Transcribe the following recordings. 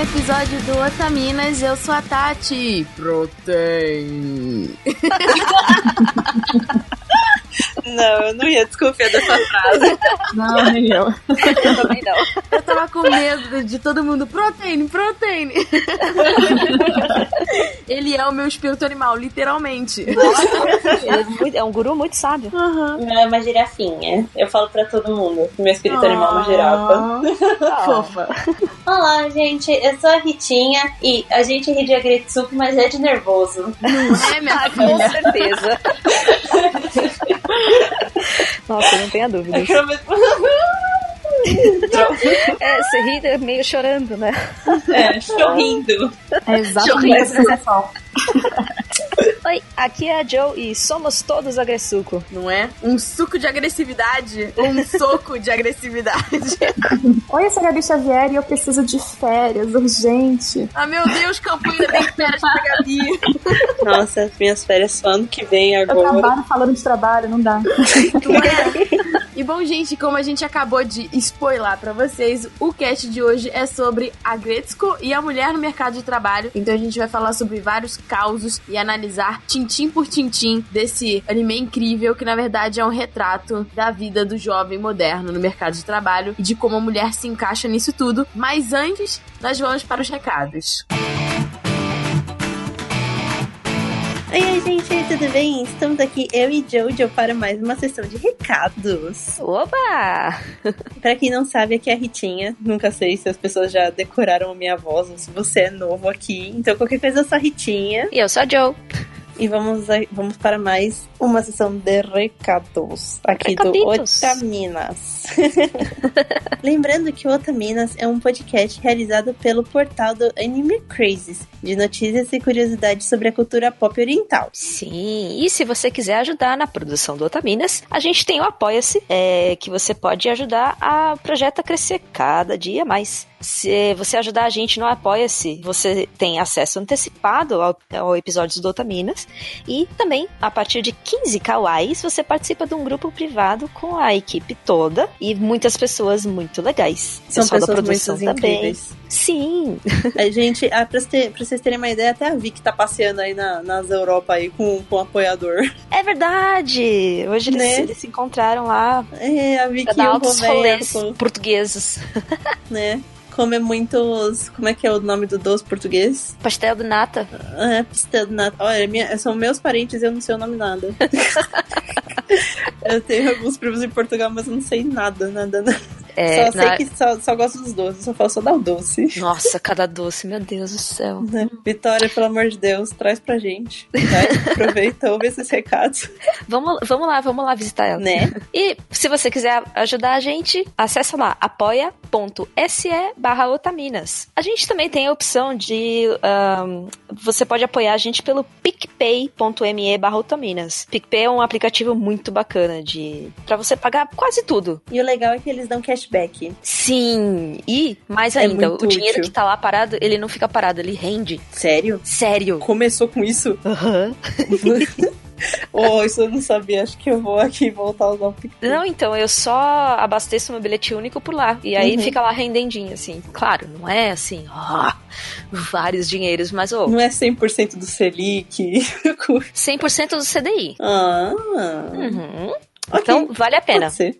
um episódio do Otaminas. Eu sou a Tati. Protein. Não, eu não ia desconfiar dessa frase. Não, nem eu. Eu também não. Eu tava com medo de todo mundo. Protein, protein. Ele é o meu espírito animal, literalmente. É é um guru muito sábio. Não, é uma girafinha. Eu falo pra todo mundo. Meu espírito animal é uma girafa. Fofa. Olá, gente. Eu sou a Ritinha e a gente ri de Agretsuko, mas é de nervoso. É, minha Com filha? certeza. Nossa, não tenha dúvida. É, você ri meio chorando, né? É, chorrindo. É exatamente essa sensação. Oi, aqui é a Joe e somos todos agresssuco. Não é? Um suco de agressividade ou um soco de agressividade. Oi, eu sou a Gabi Xavier e eu preciso de férias, urgente. Ah, meu Deus, Campanha tem férias pra Gabi. Nossa, minhas férias só ano que vem Eu agora. trabalho falando de trabalho, não dá. Não é? E bom, gente, como a gente acabou de spoiler pra vocês, o cast de hoje é sobre a Gretzko e a mulher no mercado de trabalho. Então a gente vai falar sobre vários causos e analisar tintim por tintim desse anime incrível que na verdade é um retrato da vida do jovem moderno no mercado de trabalho e de como a mulher se encaixa nisso tudo. Mas antes, nós vamos para os recados. Oi, oi, gente, tudo bem? Estamos aqui, eu e Jojo, para mais uma sessão de recados. Opa! Pra quem não sabe, aqui é a Ritinha. Nunca sei se as pessoas já decoraram a minha voz ou se você é novo aqui. Então, qualquer coisa, eu sou a Ritinha. E eu sou a Joe. E vamos, vamos para mais uma sessão de recados aqui do Recaditos. Otaminas. Lembrando que o Otaminas é um podcast realizado pelo portal do Anime Crazes, de notícias e curiosidades sobre a cultura pop oriental. Sim, e se você quiser ajudar na produção do Otaminas, a gente tem o Apoia-se, é, que você pode ajudar a projeto a crescer cada dia mais. Se você ajudar a gente no Apoia-se, você tem acesso antecipado ao, ao episódios do Otaminas. E também, a partir de 15 kawais, você participa de um grupo privado com a equipe toda e muitas pessoas muito legais. São Pessoal da pessoas produção muito também. incríveis. Sim, A gente, ah, pra, ter- pra vocês terem uma ideia, até a Vicky tá passeando aí na, nas Europa aí com, com um apoiador. é verdade! Hoje eles, Né? eles se encontraram lá É, a pra Vicky e o altos rolês Roberto, portugueses. né? Come muitos. Como é que é o nome do doce português? Pastel de nata. É, pastel de nata. Olha, minha- são meus parentes e eu não sei o nome nada. eu tenho alguns primos em Portugal, mas eu não sei nada, nada, nada. É, só sei na- que só, só gosto dos doces, só falo só dar o doce. Nossa, cada doce, meu Deus do céu. Né? Vitória, pelo amor de Deus, traz pra gente. Vai, aproveita, ouve esses recados, Vamos, vamos lá, vamos lá visitar ela. né? E se você quiser ajudar a gente, acessa lá apoia.se barra otaminas. A gente também tem a opção de ahn, você pode apoiar a gente pelo picpay.me barra otaminas. PicPay é um aplicativo muito bacana de para você pagar quase tudo. E o legal é que eles dão cashback. Sim, e mais É ainda, muito o dinheiro útil. que tá lá parado, ele não fica parado, ele rende. Sério? Sério. Começou com isso? Aham. oh, isso eu não sabia. Acho que eu vou aqui voltar a usar o PicPay. Não, então, eu só abasteço meu bilhete único por lá. E aí Uhum. fica lá rendendinho, assim. Claro, não é assim, ó, vários dinheiros, mas, ô, Não é 100% do Selic. 100% do CDI. ah, Uhum. Ok. Então, vale a pena. Ser.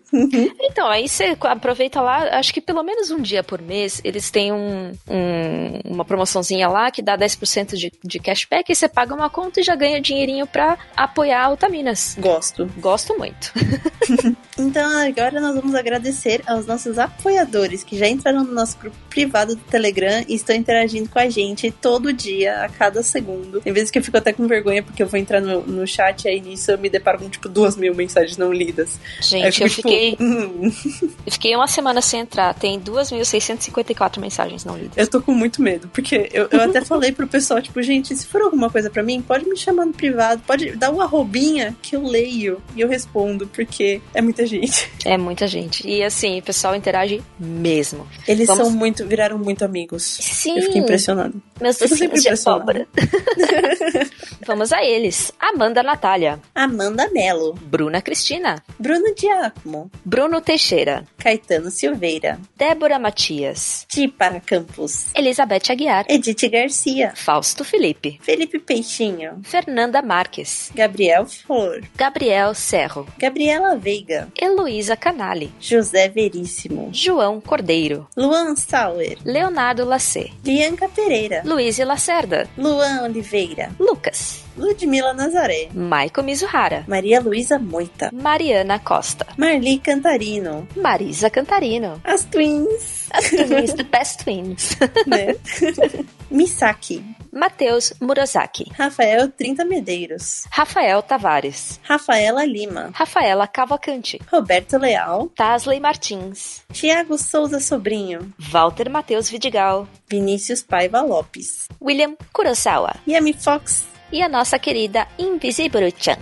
Então, aí você aproveita lá, acho que pelo menos um dia por mês, eles têm um, um- uma promoçãozinha lá que dá 10% de, de cashback e você paga uma conta e já ganha dinheirinho pra apoiar a Utaminas. Gosto. Gosto muito. Então agora nós vamos agradecer aos nossos apoiadores que já entraram no nosso grupo privado do Telegram e estão interagindo com a gente todo dia, a cada segundo. Tem vezes que eu fico até com vergonha porque eu vou entrar no, no chat e aí nisso eu me deparo com tipo duas mil mensagens não lidas. Gente, eu fico, fiquei, tipo, eu fiquei uma semana sem entrar. Tem 2.654 mensagens não lidas. eu tô com muito medo, porque eu, eu até falei pro pessoal, tipo, gente, se for alguma coisa pra mim, pode me chamar no privado, pode dar uma arrobinha que eu leio e eu respondo, porque é muita gente. É muita gente. E assim, o pessoal interage mesmo. Eles Vamos- são muito, viraram muito amigos. Sim, Eu fiquei impressionado. meus vizinhos de impressionada. abóbora. Vamos a eles. Amanda Natália, Amanda Mello, Bruna Cristina, Bruno Giacomo, Bruno Teixeira, Caetano Silveira, Débora Matias, Ti para Campos, Elizabeth Aguiar, Edith Garcia, Fausto Felipe, Felipe Peixinho, Fernanda Marques, Gabriel Flor, Gabriel Serro, Gabriela Veiga, Heloísa Canali, José Veríssimo, João Cordeiro, Luan Sauer, Leonardo Lacê, Bianca Pereira, Luiz Lacerda, Luan Oliveira, Lucas, Ludmila Nazaré, Maiko Mizuhara, Maria Luísa Moita, Mariana Costa, Marli Cantarino, Marisa Cantarino, as Twins, as Twins, The Best Twins, né? Misaki, Matheus Murasaki, Rafael 30 Medeiros, Rafael Tavares, Rafaela Lima, Rafaela Cavalcante, Roberto Leal, Tasley Martins, Tiago Souza Sobrinho, Walter Matheus Vidigal, Vinícius Paiva Lopes, William Kurosawa. Yami Fox. E a nossa querida Invisible-chan.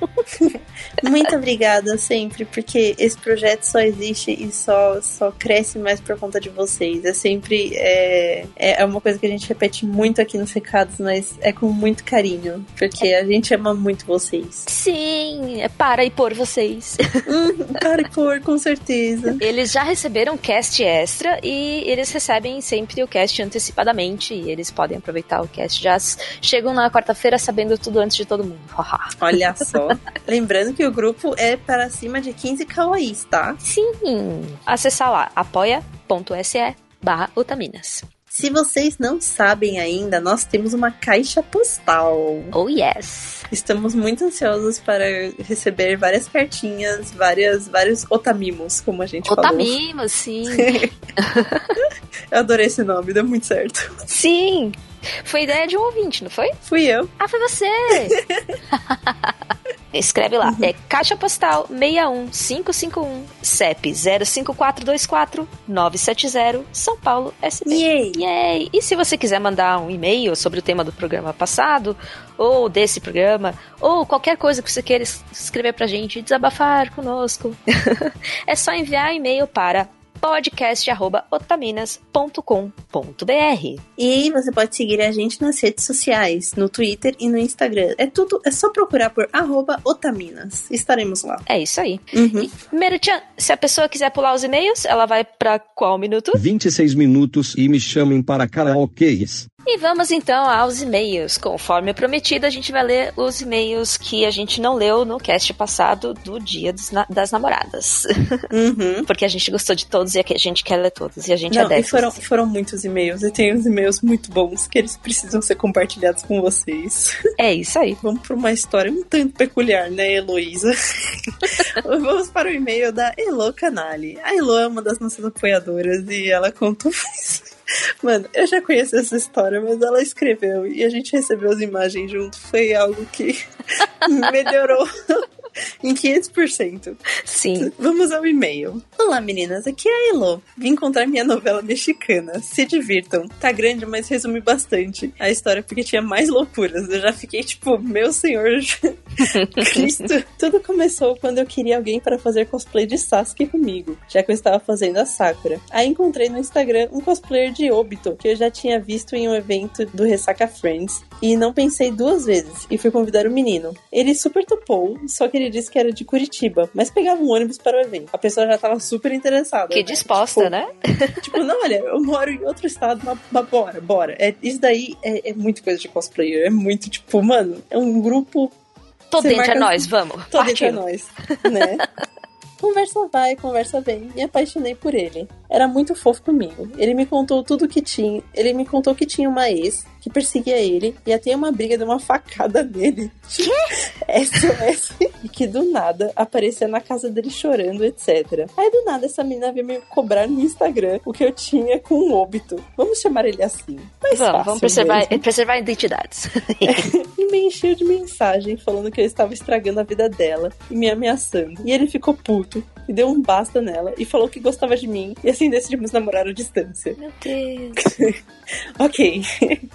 Muito obrigada sempre, porque esse projeto só existe e só, só cresce mais por conta de vocês. É sempre é, é uma coisa que a gente repete muito aqui nos recados, mas é com muito carinho, porque a gente ama muito vocês. Sim, é para e por vocês. Hum, para e por, com certeza. Eles já receberam cast extra e eles recebem sempre o cast antecipadamente. E eles podem aproveitar o cast. Já chegam na quarta-feira sabendo tudo antes de todo mundo. Olha só. Lembrando que o grupo é para cima de 15 kawaiis, tá? Sim. Acessar lá, apoia.se barra Otaminas. Se vocês não sabem ainda, nós temos uma caixa postal. Oh yes! Estamos muito ansiosos para receber várias cartinhas, várias, vários otamimos, como a gente Otamimos, sim. Eu adorei esse nome, deu muito certo. Sim! Foi ideia de um ouvinte, não foi? Fui eu. Ah, foi você! Escreve lá, é Caixa Postal 61551, CEP 05424 970, São Paulo, SP. Yay! Yay! E se você quiser mandar um e-mail sobre o tema do programa passado, ou desse programa, ou qualquer coisa que você queira escrever pra gente, desabafar conosco, é só enviar um e-mail para podcast@otaminas.com.br. E você pode seguir a gente nas redes sociais, no Twitter e no Instagram. É tudo, é só procurar por arroba otaminas. Estaremos lá. É isso aí. Uhum. Meruchan, se a pessoa quiser pular os e-mails, ela vai pra qual minuto? 26 minutos e me chamem para karaokês. E vamos então aos e-mails. Conforme prometido, a gente vai ler os e-mails que a gente não leu no cast passado do Dia na das Namoradas. Uhum. Porque a gente gostou de todos e a gente quer ler todos. E a gente é Não, e dessas. foram, foram muitos e-mails. E tem uns e-mails muito bons que eles precisam ser compartilhados com vocês. É isso aí. Vamos para uma história um tanto peculiar, né, Heloísa? Vamos para o e-mail da Elo Canali. A Elo é uma das nossas apoiadoras e ela contou isso. Mano, eu já conheço essa história, mas ela escreveu e a gente recebeu as imagens junto. Foi algo que melhorou em 500%. Sim. Vamos ao e-mail. Olá, meninas. Aqui é a Elo. Vim encontrar minha novela mexicana. Se divirtam. Tá grande, mas resume bastante a história porque tinha mais loucuras. Eu já fiquei tipo, meu senhor Cristo. Tudo começou quando eu queria alguém para fazer cosplay de Sasuke comigo, já que eu estava fazendo a Sakura. Aí encontrei no Instagram um cosplayer de Obito que eu já tinha visto em um evento do Ressaca Friends e não pensei duas vezes e fui convidar o menino. Ele super topou, só que ele disse que era de Curitiba, mas pegava um ônibus para o evento. A pessoa já tava super interessada. Que né? disposta, Tipo, né? Tipo, não, olha, eu moro em outro estado, mas, mas bora, bora. É, isso daí é, é muito coisa de cosplayer. É muito, tipo, mano, é um grupo Todo Você entre marca- nós, vamos. entre Partiu. nós, né? Conversa vai, conversa vem. Me apaixonei por ele. Era muito fofo comigo. Ele me contou tudo que tinha. Ele me contou que tinha uma ex que perseguia ele e até uma briga de uma facada nele. SOS. E que do nada aparecia na casa dele chorando, etc. Aí do nada essa menina veio me cobrar no Instagram o que eu tinha com um óbito. Vamos chamar ele assim. Mais Vamos, vamos preservar, preservar identidades. e me encheu de mensagem falando que eu estava estragando a vida dela e me ameaçando. E ele ficou puto e deu um basta nela e falou que gostava de mim e assim decidimos namorar à distância. Meu Deus. Ok.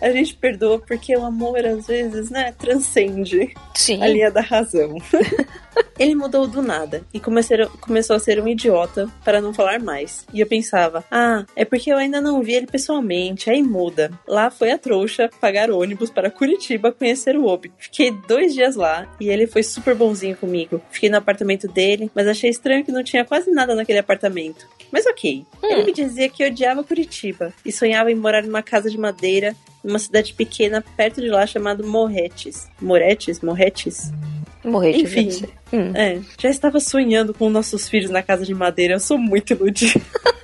A gente perdoa porque o amor às vezes, né, transcende Sim. a linha da razão. Ele mudou do nada e começou, a ser um idiota para não falar mais. E eu pensava, ah, é porque eu ainda não vi ele pessoalmente, aí muda. Lá foi a trouxa pagar ônibus para Curitiba conhecer o Obi. Fiquei dois dias lá e ele foi super bonzinho comigo. Fiquei no apartamento dele, mas achei estranho que não tinha quase nada naquele apartamento. Mas ok. Ele me dizia que odiava Curitiba e sonhava em morar numa casa de madeira numa cidade pequena perto de lá chamada Morretes. Moretes? Morretes? Morrer Enfim. devia ser. Hum. É, já estava sonhando com nossos filhos na casa de madeira. Eu sou muito iludida.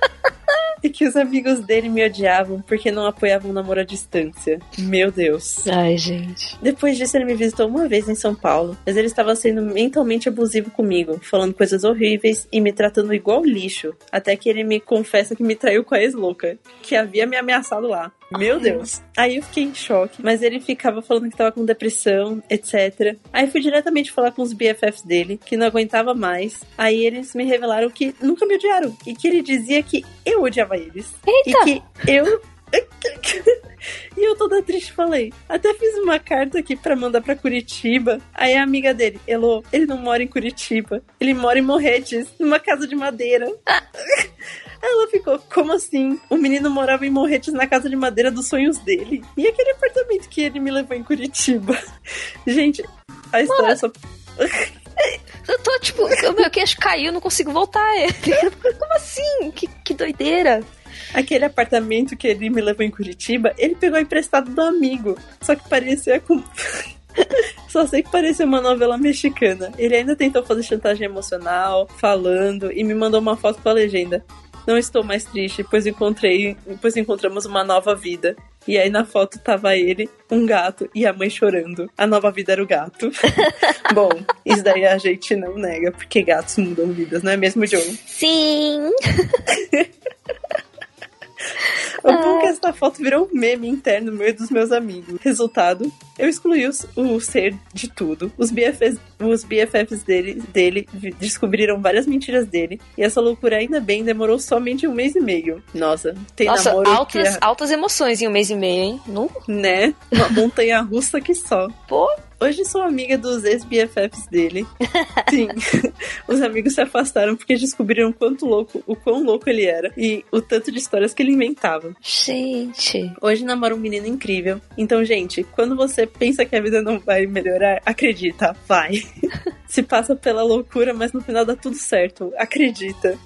e que os amigos dele me odiavam porque não apoiavam o namoro à distância. Meu Deus. Ai, gente. Depois disso, ele me visitou uma vez em São Paulo, mas ele estava sendo mentalmente abusivo comigo, falando coisas horríveis e me tratando igual lixo. Até que ele me confessa que me traiu com a ex-louca, que havia me ameaçado lá. Meu Deus. Aí eu fiquei em choque, mas ele ficava falando que tava com depressão, etc. Aí fui diretamente falar com os BFFs dele, que não aguentava mais. Aí eles me revelaram que nunca me odiaram e que ele dizia que eu odiava eles. Eita! E que eu e eu toda triste falei. Até fiz uma carta aqui pra mandar pra Curitiba. Aí a amiga dele, Elo, ele não mora em Curitiba. Ele mora em Morretes, numa casa de madeira. Ela ficou, como assim? O menino morava em Morretes na casa de madeira dos sonhos dele. E aquele apartamento que ele me levou em Curitiba. Gente, a história só. Eu tô, tipo, o meu queixo caiu, não consigo voltar. Como assim? Que, que doideira. Aquele apartamento que ele me levou em Curitiba, ele pegou emprestado do amigo. Só que parecia com. Só sei que parecia uma novela mexicana. Ele ainda tentou fazer chantagem emocional, falando, e me mandou uma foto com a legenda. Não estou mais triste, pois encontrei, pois encontramos uma nova vida. E aí na foto tava ele, um gato e a mãe chorando. A nova vida era o gato. Bom, isso daí a gente não nega, porque gatos mudam vidas, não é mesmo, Joe? Sim. O bom é que essa foto virou um meme interno no meio dos meus amigos. Resultado, eu excluí os- o, ser de tudo. Os BFFs, os BFFs dele, dele descobriram várias mentiras dele. E essa loucura, ainda bem, demorou somente um mês e meio. Nossa, tem Nossa, namoro altas, que altas emoções em um mês e meio, hein? Não? é, né? Uma montanha russa que só. Pô, Hoje sou amiga dos ex-BFFs dele. Sim. Os amigos se afastaram porque descobriram quanto louco, o quão louco ele era e o tanto de histórias que ele inventava. gente. Hoje namora um menino incrível. Então, gente, quando você pensa que a vida não vai melhorar, acredita, vai. Se passa pela loucura, mas no final dá tudo certo. Acredita.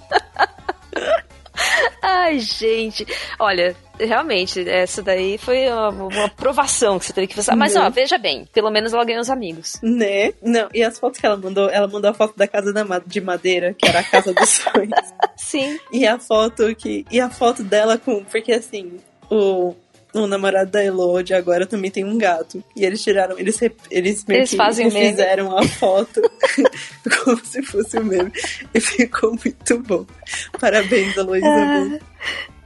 Ai, gente. Olha, realmente, essa daí foi uma, uma provação que você teve que fazer. Mas, Né? ó, veja bem, pelo menos ela ganhou os amigos. Né? Não, e as fotos que ela mandou, ela mandou a foto da casa da de madeira, que era a casa dos sonhos. Sim. E a foto que. E a foto dela com. Porque assim, o. O namorado da Elo de agora também tem um gato. E eles tiraram. Eles, eles meio Eles que fazem fizeram a foto como se fosse o meme. E ficou muito bom. Parabéns, Heloísa. Ah.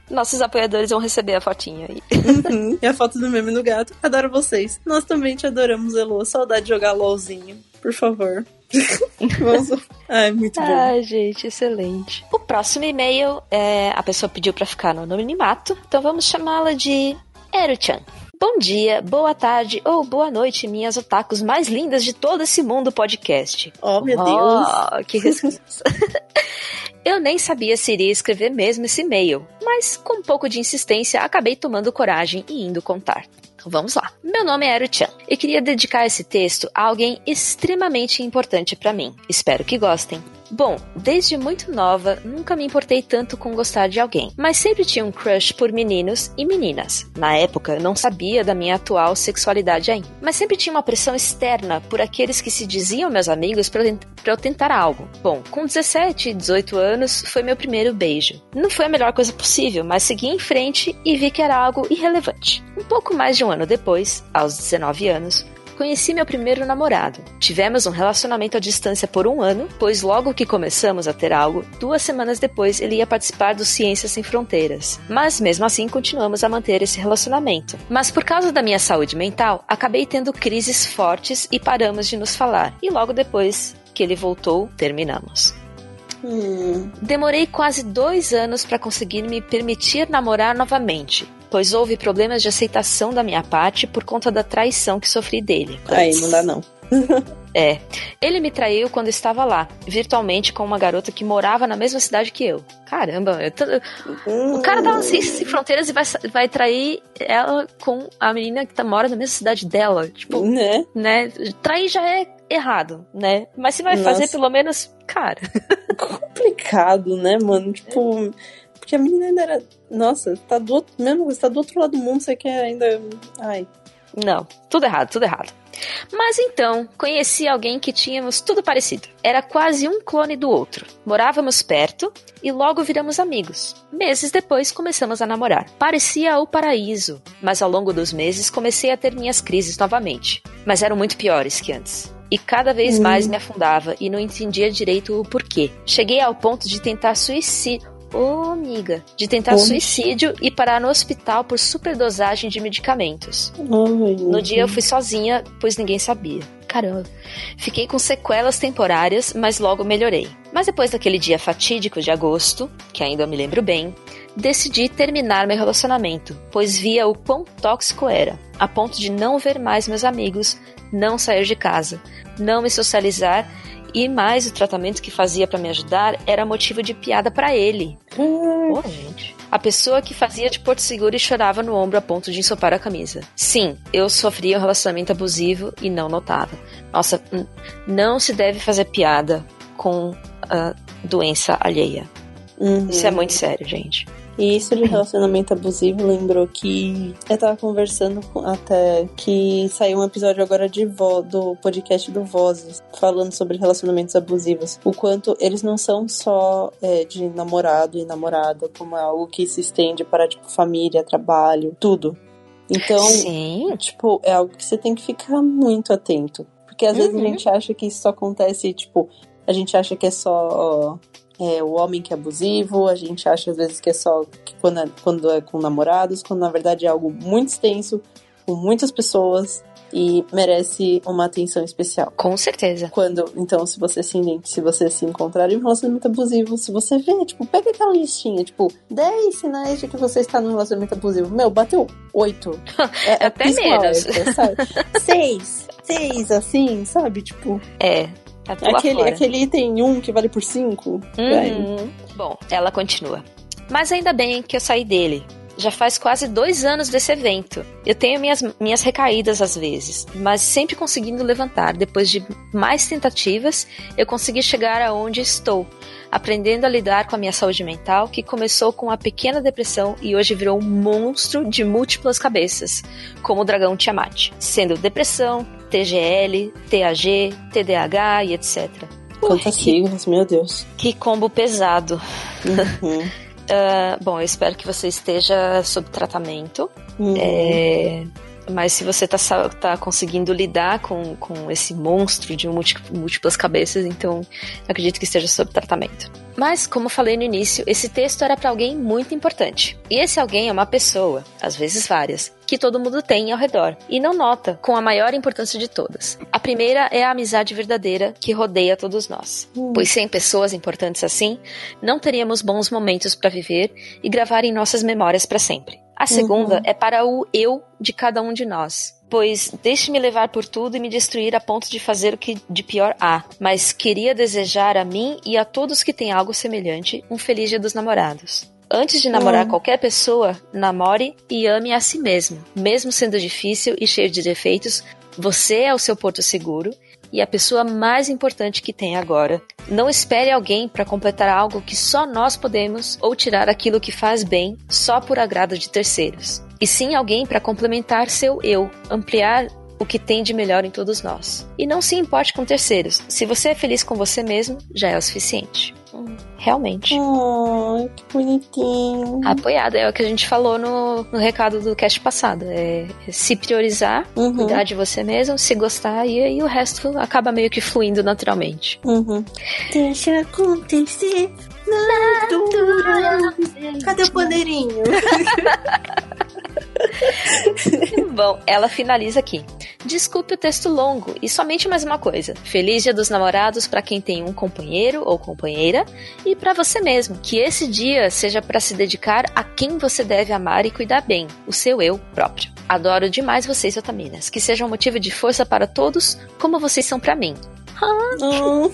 Nossos apoiadores vão receber a fotinha aí. Uhum. E a foto do meme no gato. Adoro vocês. Nós também te adoramos, Elo. Saudade de jogar LOLzinho. Por favor. Vamos. Ai, muito bom. Ai, gente, excelente. O próximo e-mail é. A pessoa pediu pra ficar no anonimato, então vamos chamá-la de Eru-chan. Bom dia, boa tarde ou boa noite, minhas otakus mais lindas de todo esse mundo podcast. Oh, meu Deus. Oh, que resposta. Eu nem sabia se iria escrever mesmo esse e-mail, mas com um pouco de insistência acabei tomando coragem e indo contar. Então vamos lá. Meu nome é Eru-chan e queria dedicar esse texto a alguém extremamente importante pra mim. Espero que gostem. Bom, desde muito nova, nunca me importei tanto com gostar de alguém, mas sempre tinha um crush por meninos e meninas. Na época, eu não sabia da minha atual sexualidade ainda, mas sempre tinha uma pressão externa por aqueles que se diziam meus amigos pra eu tentar algo. Bom, com 17 e 18 anos, foi meu primeiro beijo. Não foi a melhor coisa possível, mas segui em frente e vi que era algo irrelevante. Um pouco mais de um ano depois, aos 19 anos, Conheci meu primeiro namorado. Tivemos um relacionamento à distância por um ano, pois logo que começamos a ter algo, duas semanas depois ele ia participar do Ciências Sem Fronteiras. Mas mesmo assim continuamos a manter esse relacionamento. Mas por causa da minha saúde mental, acabei tendo crises fortes e paramos de nos falar. E logo depois que ele voltou, terminamos. Hum, Demorei quase dois anos para conseguir me permitir namorar novamente, pois houve problemas de aceitação da minha parte por conta da traição que sofri dele. aí não dá, não. É. Ele me traiu quando estava lá, virtualmente com uma garota que morava na mesma cidade que eu. Caramba, eu tô- o cara tava sem, sem fronteiras e vai, vai trair ela com a menina que tá, mora na mesma cidade dela. Tipo, Né? né? Trair já é errado, né? Mas se vai Nossa. fazer pelo menos, cara. Complicado, né, mano? Tipo. Porque a menina ainda era. Nossa, tá do outro. Mesmo, você tá do outro lado do mundo, você quer ainda. Ai. Não, tudo errado, tudo errado. Mas então, conheci alguém que tínhamos tudo parecido. Era quase um clone do outro. Morávamos perto e logo viramos amigos. Meses depois começamos a namorar. Parecia o paraíso, mas ao longo dos meses comecei a ter minhas crises novamente. Mas eram muito piores que antes. E cada vez mais me afundava e não entendia direito o porquê. Cheguei ao ponto de tentar suicídio. Ô, amiga. De tentar Ô. suicídio e parar no hospital por superdosagem de medicamentos. Ai, No dia eu fui sozinha, pois ninguém sabia. Caramba. Fiquei com sequelas temporárias, mas logo melhorei. Mas depois daquele dia fatídico de agosto, que ainda me lembro bem, decidi terminar meu relacionamento, pois via o quão tóxico era, a ponto de não ver mais meus amigos, não sair de casa, não me socializar e mais o tratamento que fazia pra me ajudar era motivo de piada pra ele. Pô, gente. A pessoa que fazia de porto seguro e chorava no ombro a ponto de ensopar a camisa. Sim, eu sofria um relacionamento abusivo e não notava. Nossa, n- não se deve fazer piada com a doença alheia. Uhum. Isso é muito sério, gente. E isso de relacionamento abusivo lembrou que eu tava conversando com- até que saiu um episódio agora de vo, do podcast do Vozes, falando sobre relacionamentos abusivos. O quanto eles não são só é, de namorado e namorada, como é algo que se estende para, tipo, família, trabalho, tudo. Então, Sim. tipo, é algo que você tem que ficar muito atento. Porque às vezes a Uhum. gente acha que isso só acontece, tipo, a gente acha que é só é, o homem que é abusivo, a gente acha às vezes que é só que quando, é, quando é com namorados, quando na verdade é algo muito extenso, com muitas pessoas e merece uma atenção especial. Com certeza. Quando, então, se você se, se você se encontrar em um relacionamento abusivo, se você vê, tipo, pega aquela listinha, tipo, 10 sinais de que você está num relacionamento abusivo. Meu, bateu 8. É, Até pisca um menos. alerta, sabe? 6. 6, assim, sabe? Tipo, É. Tá tudo aquele, aquele item 1 que vale por 5. Uhum. Bom, ela continua. Mas ainda bem que eu saí dele. Já faz quase dois anos desse evento. Eu tenho minhas, minhas recaídas às vezes, mas sempre conseguindo levantar. Depois de mais tentativas, eu consegui chegar aonde estou, aprendendo a lidar com a minha saúde mental, que começou com uma pequena depressão e hoje virou um monstro de múltiplas cabeças, como o dragão Tiamat, sendo depressão, TGL, TAG, TDAH e etc. Quantas siglas, meu Deus. Que combo pesado. Uhum. Ah, bom, eu espero que você esteja sob tratamento. Uhum. É, mas se você tá, tá conseguindo lidar com, com esse monstro de múlti- múltiplas cabeças, então acredito que esteja sob tratamento. Mas, como falei no início, esse texto era para alguém muito importante. E esse alguém é uma pessoa, às vezes várias, que todo mundo tem ao redor e não nota com a maior importância de todas. A primeira é a amizade verdadeira que rodeia todos nós. Pois sem pessoas importantes assim, não teríamos bons momentos para viver e gravar em nossas memórias para sempre. A segunda é para o eu de cada um de nós. Pois deixe-me levar por tudo e me destruir a ponto de fazer o que de pior há. Mas queria desejar a mim e a todos que têm algo semelhante um feliz dia dos namorados. Antes de namorar qualquer pessoa, namore e ame a si mesmo. Mesmo sendo difícil e cheio de defeitos, você é o seu porto seguro e a pessoa mais importante que tem agora. Não espere alguém para completar algo que só nós podemos ou tirar aquilo que faz bem só por agrado de terceiros. E sim alguém para complementar seu eu, ampliar o que tem de melhor em todos nós. E não se importe com terceiros. Se você é feliz com você mesmo, já é o suficiente. Hum, realmente. Ai, que bonitinho. Apoiada, é o que a gente falou no, no recado do cast passado. É se priorizar, Uhum. cuidar de você mesmo, se gostar, e aí o resto acaba meio que fluindo naturalmente. Uhum. Deixa acontecer natural. Cadê o pandeirinho? Bom, ela finaliza aqui. Desculpe o texto longo e somente mais uma coisa. Feliz Dia dos Namorados para quem tem um companheiro ou companheira e para você mesmo. Que esse dia seja para se dedicar a quem você deve amar e cuidar bem, o seu eu próprio. Adoro demais vocês, Otaminas. Que sejam um motivo de força para todos, como vocês são para mim. Oh,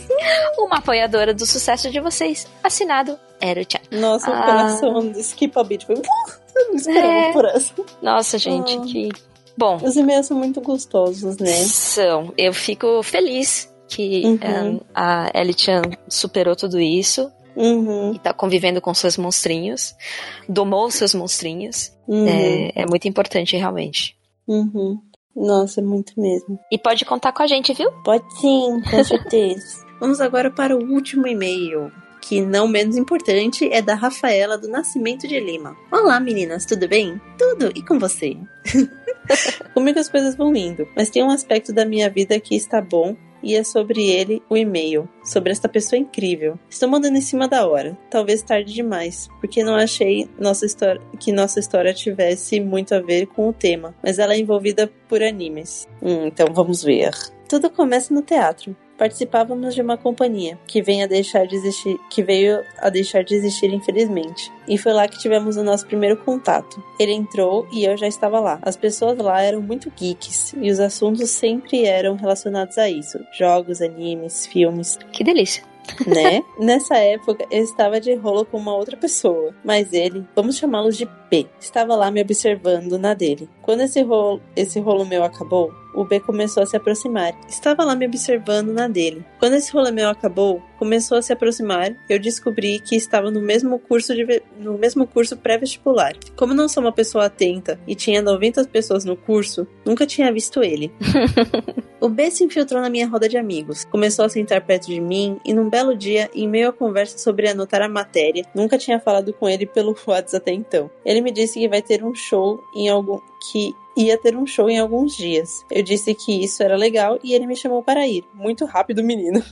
Uma apoiadora do sucesso de vocês. Assinado, Ero-chan. nossa, o Ah. coração do Skip a Beat foi. Eu não esperava É. por essa. Nossa, gente, Ah. que. Bom, Os e-mails são muito gostosos, né? são. Eu fico feliz que Uhum. eh, a Ellie-chan superou tudo isso Uhum, e tá convivendo com seus monstrinhos. Domou seus monstrinhos. uhum, É, é muito importante, realmente. uhum. Nossa, é muito mesmo. E pode contar com a gente, viu? Pode sim, com certeza. Vamos agora para o último e-mail, que não menos importante é da Rafaela do Nascimento de Lima. Olá meninas, tudo bem? Tudo, e com você? Comigo as coisas vão indo, mas tem um aspecto da minha vida que está bom e é sobre ele o e-mail, sobre esta pessoa incrível. Estou mandando em cima da hora, talvez tarde demais, porque não achei nossa história, que nossa história tivesse muito a ver com o tema, mas ela é envolvida por animes. Hum, então vamos ver. Tudo começa no teatro. Participávamos de uma companhia que vem a deixar de existir, que veio a deixar de existir infelizmente. E foi lá que tivemos o nosso primeiro contato. Ele entrou e eu já estava lá. As pessoas lá eram muito geeks e os assuntos sempre eram relacionados a isso: jogos, animes, filmes Que delícia. né? Nessa época, eu estava de rolo com uma outra pessoa, mas ele, vamos chamá-lo de P, estava lá me observando na dele. Quando esse rolo, esse rolo meu acabou, o B começou a se aproximar. Estava lá me observando na dele. Quando esse rolo meu acabou, começou a se aproximar, eu descobri que estava no mesmo curso de no mesmo curso pré-vestibular. Como não sou uma pessoa atenta e tinha 90 pessoas no curso, nunca tinha visto ele. O B se infiltrou na minha roda de amigos, começou a sentar perto de mim e num belo dia, em meio à conversa sobre anotar a matéria, nunca tinha falado com ele pelo WhatsApp até então. Ele me disse que vai ter um show em algum que ia ter um show em alguns dias. Eu disse que isso era legal e ele me chamou para ir. Muito rápido, menino.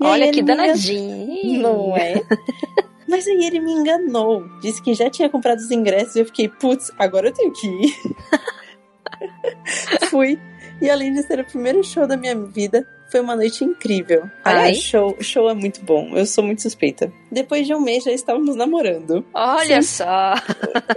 E Olha que danadinho. Não é? Mas aí ele me enganou. Disse que já tinha comprado os ingressos e eu fiquei, putz, agora eu tenho que ir. Fui. E além de ser o primeiro show da minha vida, foi uma noite incrível. Aliás, show, show é muito bom. Eu sou muito suspeita. Depois de um mês já estávamos namorando. Olha só.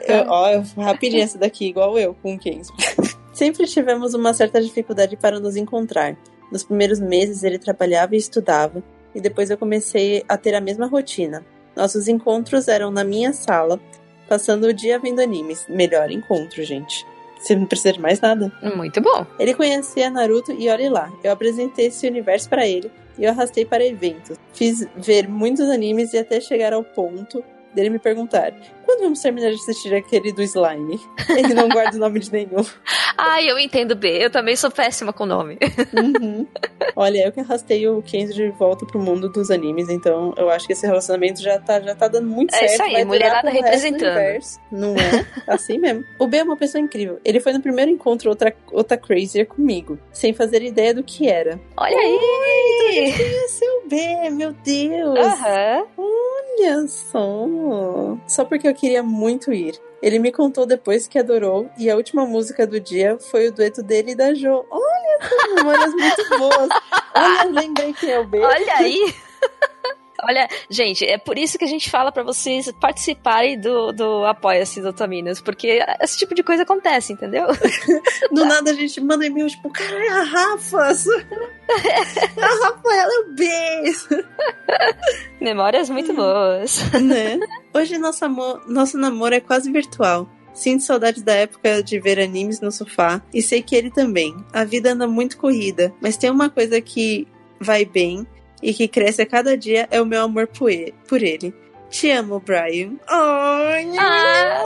Eu, ó, rapidinho essa daqui, igual eu, com o Kenzo. Sempre tivemos uma certa dificuldade para nos encontrar. Nos primeiros meses ele trabalhava e estudava, e depois eu comecei a ter a mesma rotina. Nossos encontros eram na minha sala, passando o dia vendo animes. Melhor encontro, gente. Você não precisa de mais nada. Muito bom. Ele conhecia Naruto e olhe lá. Eu apresentei esse universo para ele e eu arrastei para eventos. Fiz ver muitos animes e até chegar ao ponto dele me perguntar: quando vamos terminar de assistir aquele do slime? Ele não guarda o nome de nenhum. Ai, eu entendo B. Eu também sou péssima com nome. Uhum. Olha, eu que arrastei o Kenzo de volta pro mundo dos animes, então eu acho que esse relacionamento já tá, já tá dando muito É certo. isso aí, vai mulherada do representando. universo. Não é? Assim mesmo. O B é uma pessoa incrível. Ele foi no primeiro encontro outra, outra crazier comigo, sem fazer ideia do que era. Olha aí. Esse é o B, meu Deus! Aham. Olha só! Só porque eu queria muito ir. Ele me contou depois que adorou, e a última música do dia foi o dueto dele e da Jo. Olha, são memórias muito boas! Olha, lembrei que é o B. Olha aí. Olha, gente, é por isso que a gente fala pra vocês participarem do, do Apoia-se do Taminas, porque esse tipo de coisa acontece, entendeu? Do nada a gente manda e-mail, tipo, cara, é a Rafa! A Rafa, ela é o B! Memórias muito boas. né? Hoje nosso, amor, nosso namoro é quase virtual. Sinto saudades da época de ver animes no sofá e sei que ele também. A vida anda muito corrida, mas tem uma coisa que vai bem e que cresce a cada dia é o meu amor por ele. Te amo, Brian. Ai, Ah.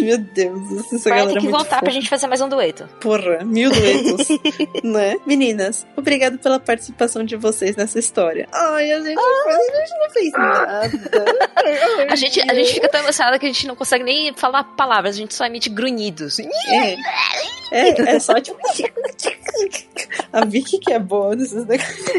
Meu Deus, essa Vai galera ter é que muito voltar fofa. pra gente fazer mais um dueto. Porra, mil duetos, né? Meninas, obrigado pela participação de vocês nessa história. Ai, a gente, a gente não fez nada. A gente, a gente fica tão emocionada que a gente não consegue nem falar palavras, a gente só emite grunhidos. É, é, é só tipo. A Vicky que é boa nesses negócios.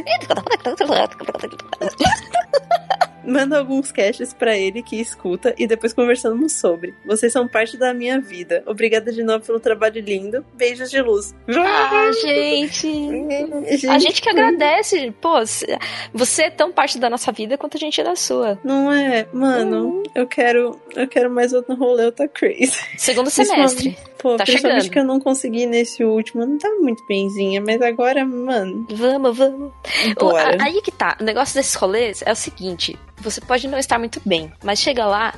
Manda alguns caches pra ele que escuta e depois conversamos sobre. Vocês são parte da minha vida. Obrigada de novo pelo trabalho lindo. Beijos de luz. Ah, gente. A gente que agradece. Pô, você é tão parte da nossa vida quanto a gente é da sua. Não é? Mano, Uhum. eu quero eu quero mais outro rolê, eu tá crazy. Segundo semestre. Pô, Tá principalmente chegando. que eu não consegui nesse último. Eu não tava muito benzinha, mas agora, mano, Vamos, vamos. O- bora. a- Aí que tá. O negócio desses rolês é o seguinte: você pode não estar muito bem, mas chega lá.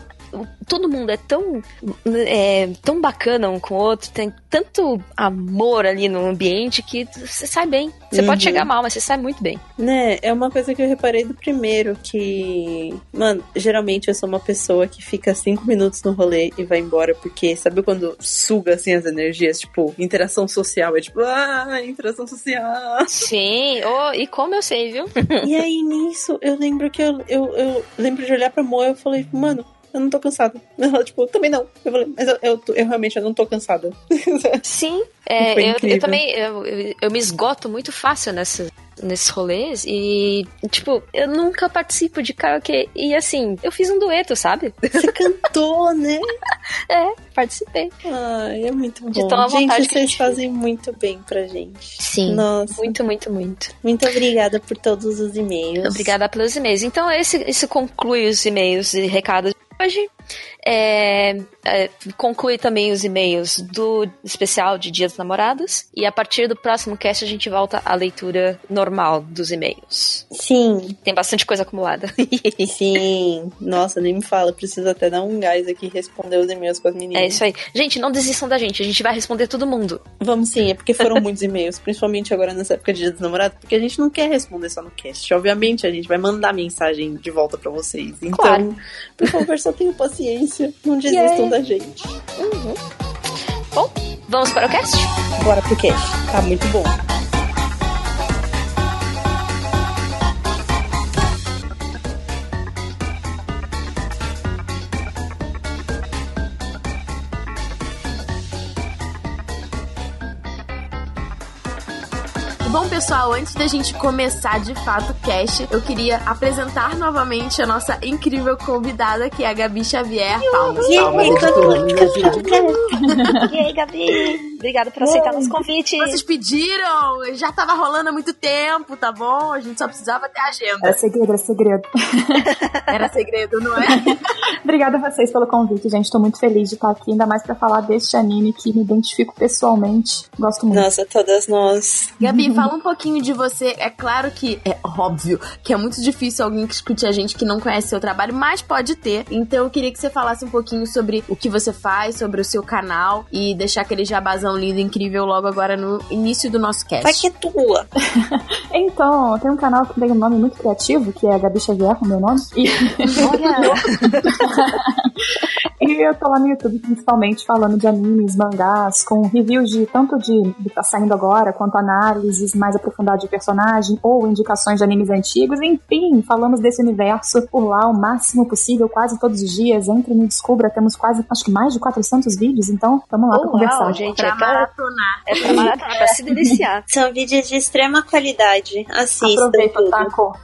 Todo mundo é tão, é, tão bacana um com o outro, tem tanto amor ali no ambiente que você sai bem. Você Uhum. pode chegar mal, mas você sai muito bem. Né, é uma coisa que eu reparei do primeiro, que. Mano, geralmente eu sou uma pessoa que fica cinco minutos no rolê e vai embora, porque sabe quando suga assim as energias? Tipo, interação social. É tipo, ah, interação social. Sim, oh, e como eu sei, viu? e aí nisso, eu lembro que eu, eu, eu lembro de olhar pra Moa e eu falei, mano. Eu não tô cansada. Ela, tipo, também não. Eu falei, mas eu, eu, eu realmente eu não tô cansada. Sim, é, eu, eu também eu, eu, me esgoto muito fácil nessas, nesses rolês e, tipo, eu nunca participo de karaokê. E assim, eu fiz um dueto, sabe? Você cantou, né? É, participei. Ai, é muito bom. De tão à gente, vontade vocês gente fazem muito bem pra gente. Sim. Nossa, Muito, muito, muito. muito obrigada por todos os e-mails. Obrigada pelos e-mails. Então, esse, esse conclui os e-mails e recados hoje. É, é, conclui também os e-mails do especial de Dia dos Namorados. E a partir do próximo cast a gente volta à leitura normal dos e-mails. Sim, Tem bastante coisa acumulada. sim. Nossa, nem me fala. Preciso até dar um gás aqui e responder os e-mails com as meninas. É isso aí. Gente, não desistam da gente. A gente vai responder todo mundo. Vamos sim, é porque foram muitos e-mails, principalmente agora nessa época de Dia dos Namorados, porque a gente não quer responder só no cast. Obviamente, a gente vai mandar mensagem de volta pra vocês. Então, Claro. por favor, só tenham paciência. Não desistam da gente. Bom, vamos para o cast? Bora pro cast. Tá muito bom. Bom, pessoal, antes da gente começar de fato o cast, eu queria apresentar novamente a nossa incrível convidada, que é a Gabi Xavier. Palmas, palmas, editora. E aí, Gabi? Obrigada por aceitar nosso convite. Vocês pediram, já tava rolando há muito tempo, tá bom? A gente só precisava ter agenda. Era segredo, era segredo. Era segredo, não é? Obrigada a vocês pelo convite, gente. Tô muito feliz de estar aqui, ainda mais pra falar deste anime que me identifico pessoalmente. Gosto muito. Nossa, todas nós. Gabi, fala um pouquinho de você. É claro que é óbvio que é muito difícil alguém que escute a gente que não conhece seu trabalho, mas pode ter. Então eu queria que você falasse um pouquinho sobre o que você faz, sobre o seu canal e deixar aquele jabazão lindo, incrível logo agora no início do nosso cast. Vai que é tua. Então, tem um canal que tem um nome muito criativo, que é a Gabi Xavier, o meu nome. E, e eu tô lá no YouTube, principalmente, falando de animes, mangás, com reviews de tanto de do que tá saindo agora, quanto análises mais aprofundadas de personagem, ou indicações de animes antigos. Enfim, falamos desse universo por lá o máximo possível, quase todos os dias. Entre e descubra, temos quase, acho que mais de 400 vídeos, então vamos lá pra Uau, conversar. gente, Pra é pra, maratonar. é pra maratonar, pra se deliciar. São vídeos de extrema qualidade. Assistam Aproveita, tudo. Taco.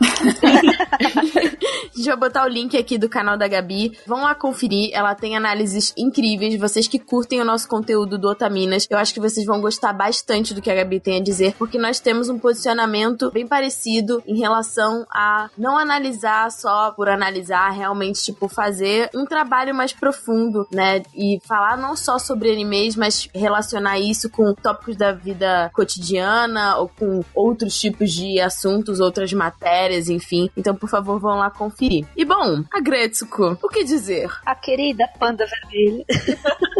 A gente vai botar o link aqui do canal da Gabi. Vão lá conferir. Ela tem análises incríveis. Vocês que curtem o nosso conteúdo do Otaminas, eu acho que vocês vão gostar bastante do que a Gabi tem a dizer, porque nós temos um posicionamento bem parecido em relação a não analisar só por analisar, realmente, tipo, fazer um trabalho mais profundo, né? E falar não só sobre animes, mas relacionar isso com tópicos da vida cotidiana ou com outros tipos de assuntos, outras matérias, enfim. Então, por favor, vão lá conferir. E bom, a Gretsuko, o que dizer? A querida panda vermelha.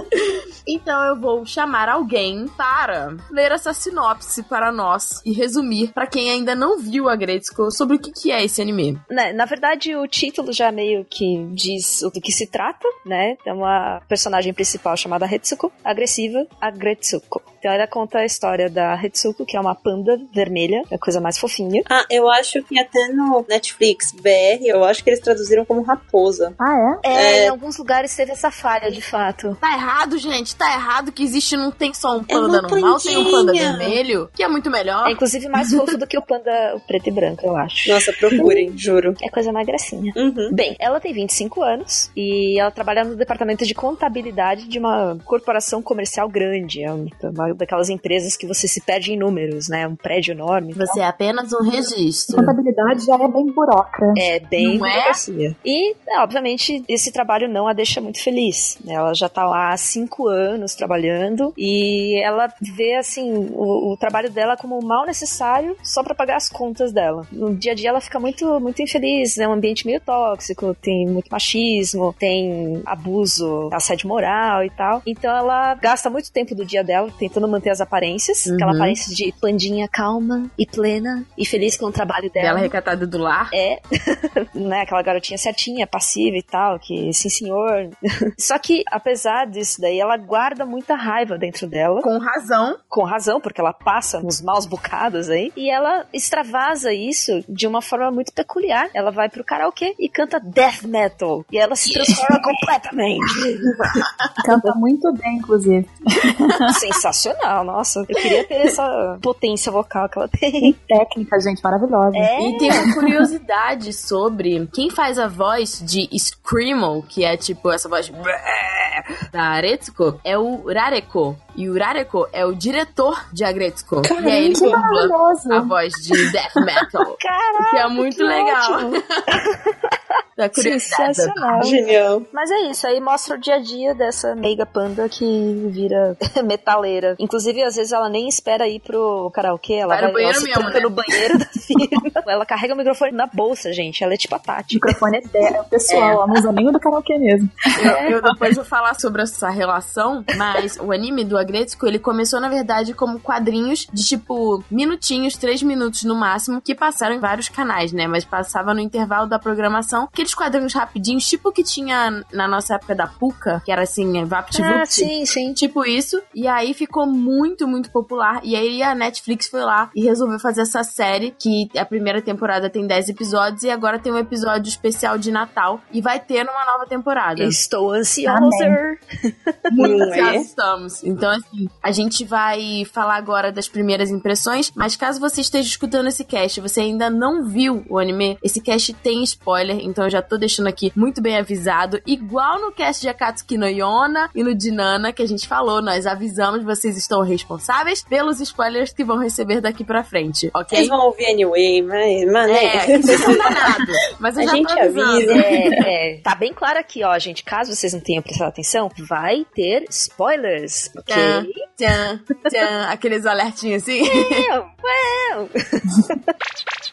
Então eu vou chamar alguém para ler essa sinopse para nós e resumir para quem ainda não viu a Gretsuko sobre o que, que é esse anime. Na, na verdade, o título já meio que diz do que se trata, né? É uma personagem principal chamada Hetsuko, agressiva, a Gretsuko. Então ela conta a história da Hetsuko, que é uma panda vermelha, é a coisa mais fofinha. Ah, eu acho que até no Netflix BR, eu acho que eles traduziram como raposa. Ah, é? É, É. em alguns lugares teve essa falha, de fato. Tá errado? gente. Tá errado que existe não tem só um É panda uma normal, tem um panda vermelho, que é muito melhor. É inclusive mais fofo do que o panda o preto e branco, eu acho. Nossa, procurem, juro. É coisa mais gracinha. Uhum. Bem, ela tem 25 anos e ela trabalha no departamento de contabilidade de uma corporação comercial grande. É uma daquelas empresas que você se perde em números, né? Um prédio enorme. Você é apenas um registro. Contabilidade já é bem burocra. É bem Não é? burocracia. E, é, obviamente, esse trabalho não a deixa muito feliz. Ela já tá lá há cinco anos trabalhando e ela vê, assim, o, o trabalho dela como o mal necessário só pra pagar as contas dela. No dia a dia ela fica muito, muito infeliz, é um ambiente meio tóxico, tem muito machismo, tem abuso, assédio moral e tal. Então ela gasta muito tempo do dia dela tentando manter as aparências, aquela Uhum. aparência de pandinha calma e plena e feliz com o trabalho dela Dela recatada do lar. é, né, aquela garotinha certinha, passiva e tal, que sim senhor. Só que, apesar disso daí, ela guarda muita raiva dentro dela, Com razão. com razão, porque ela passa uns maus bocados aí, e ela extravasa isso de uma forma muito peculiar. Ela vai pro karaokê e canta death metal, e ela se transforma completamente. Canta muito bem, inclusive. Sensacional, nossa. Eu queria ter essa potência vocal que ela tem. Técnica, gente, maravilhosa. É, E tem uma curiosidade sobre quem faz a voz de Screamo, que é tipo essa voz da Aretsuko, é o Rareko. E o Rareko é o diretor de Agretsuko. E é ele dubla a voz de death metal. Caraca, que é muito que legal. Da curiosidade. Sensacional. Genial. Mas é isso, aí mostra o dia a dia dessa meiga panda que vira metaleira. Inclusive, às vezes ela nem espera ir pro karaokê, ela Vai banheiro mesmo, né? no banheiro da firma. ela carrega o microfone na bolsa, gente. Ela é tipo a O Tati. microfone é dela, é o pessoal, ela não usa nem o do karaokê mesmo. Eu, eu depois vou falar sobre essa relação, mas o anime do Agretsuko, ele começou, na verdade, como quadrinhos de, tipo, minutinhos, três minutos no máximo, que passaram em vários canais, né? Mas passava no intervalo da programação, aqueles quadrinhos rapidinhos, tipo o que tinha na nossa época da Puka, que era assim, VaptVupt. Ah, sim, sim. Tipo isso, e aí ficou muito, muito popular. E aí a Netflix foi lá e resolveu fazer essa série, que a primeira temporada tem 10 episódios, e agora tem um episódio especial de Natal, e vai ter numa nova temporada. Estou ansiosa. Muito é? ansiosos estamos. Então, assim, a gente vai falar agora das primeiras impressões, mas caso você esteja escutando esse cast e você ainda não viu o anime, esse cast tem spoiler, então eu já tô deixando aqui muito bem avisado. Igual no cast de Akatsuki no Yona e no Dinana, que a gente falou, nós avisamos, vocês estão responsáveis pelos spoilers que vão receber daqui pra frente, ok? Vocês vão ouvir anyway, mas, mas? É, danado. Mas eu A já gente tô avisa. É, é, tá bem claro aqui, ó, gente. Caso vocês não tenham prestado atenção, vai ter spoilers. Ok? Tchan, tchan, tchan, aqueles alertinhos assim. Well, well.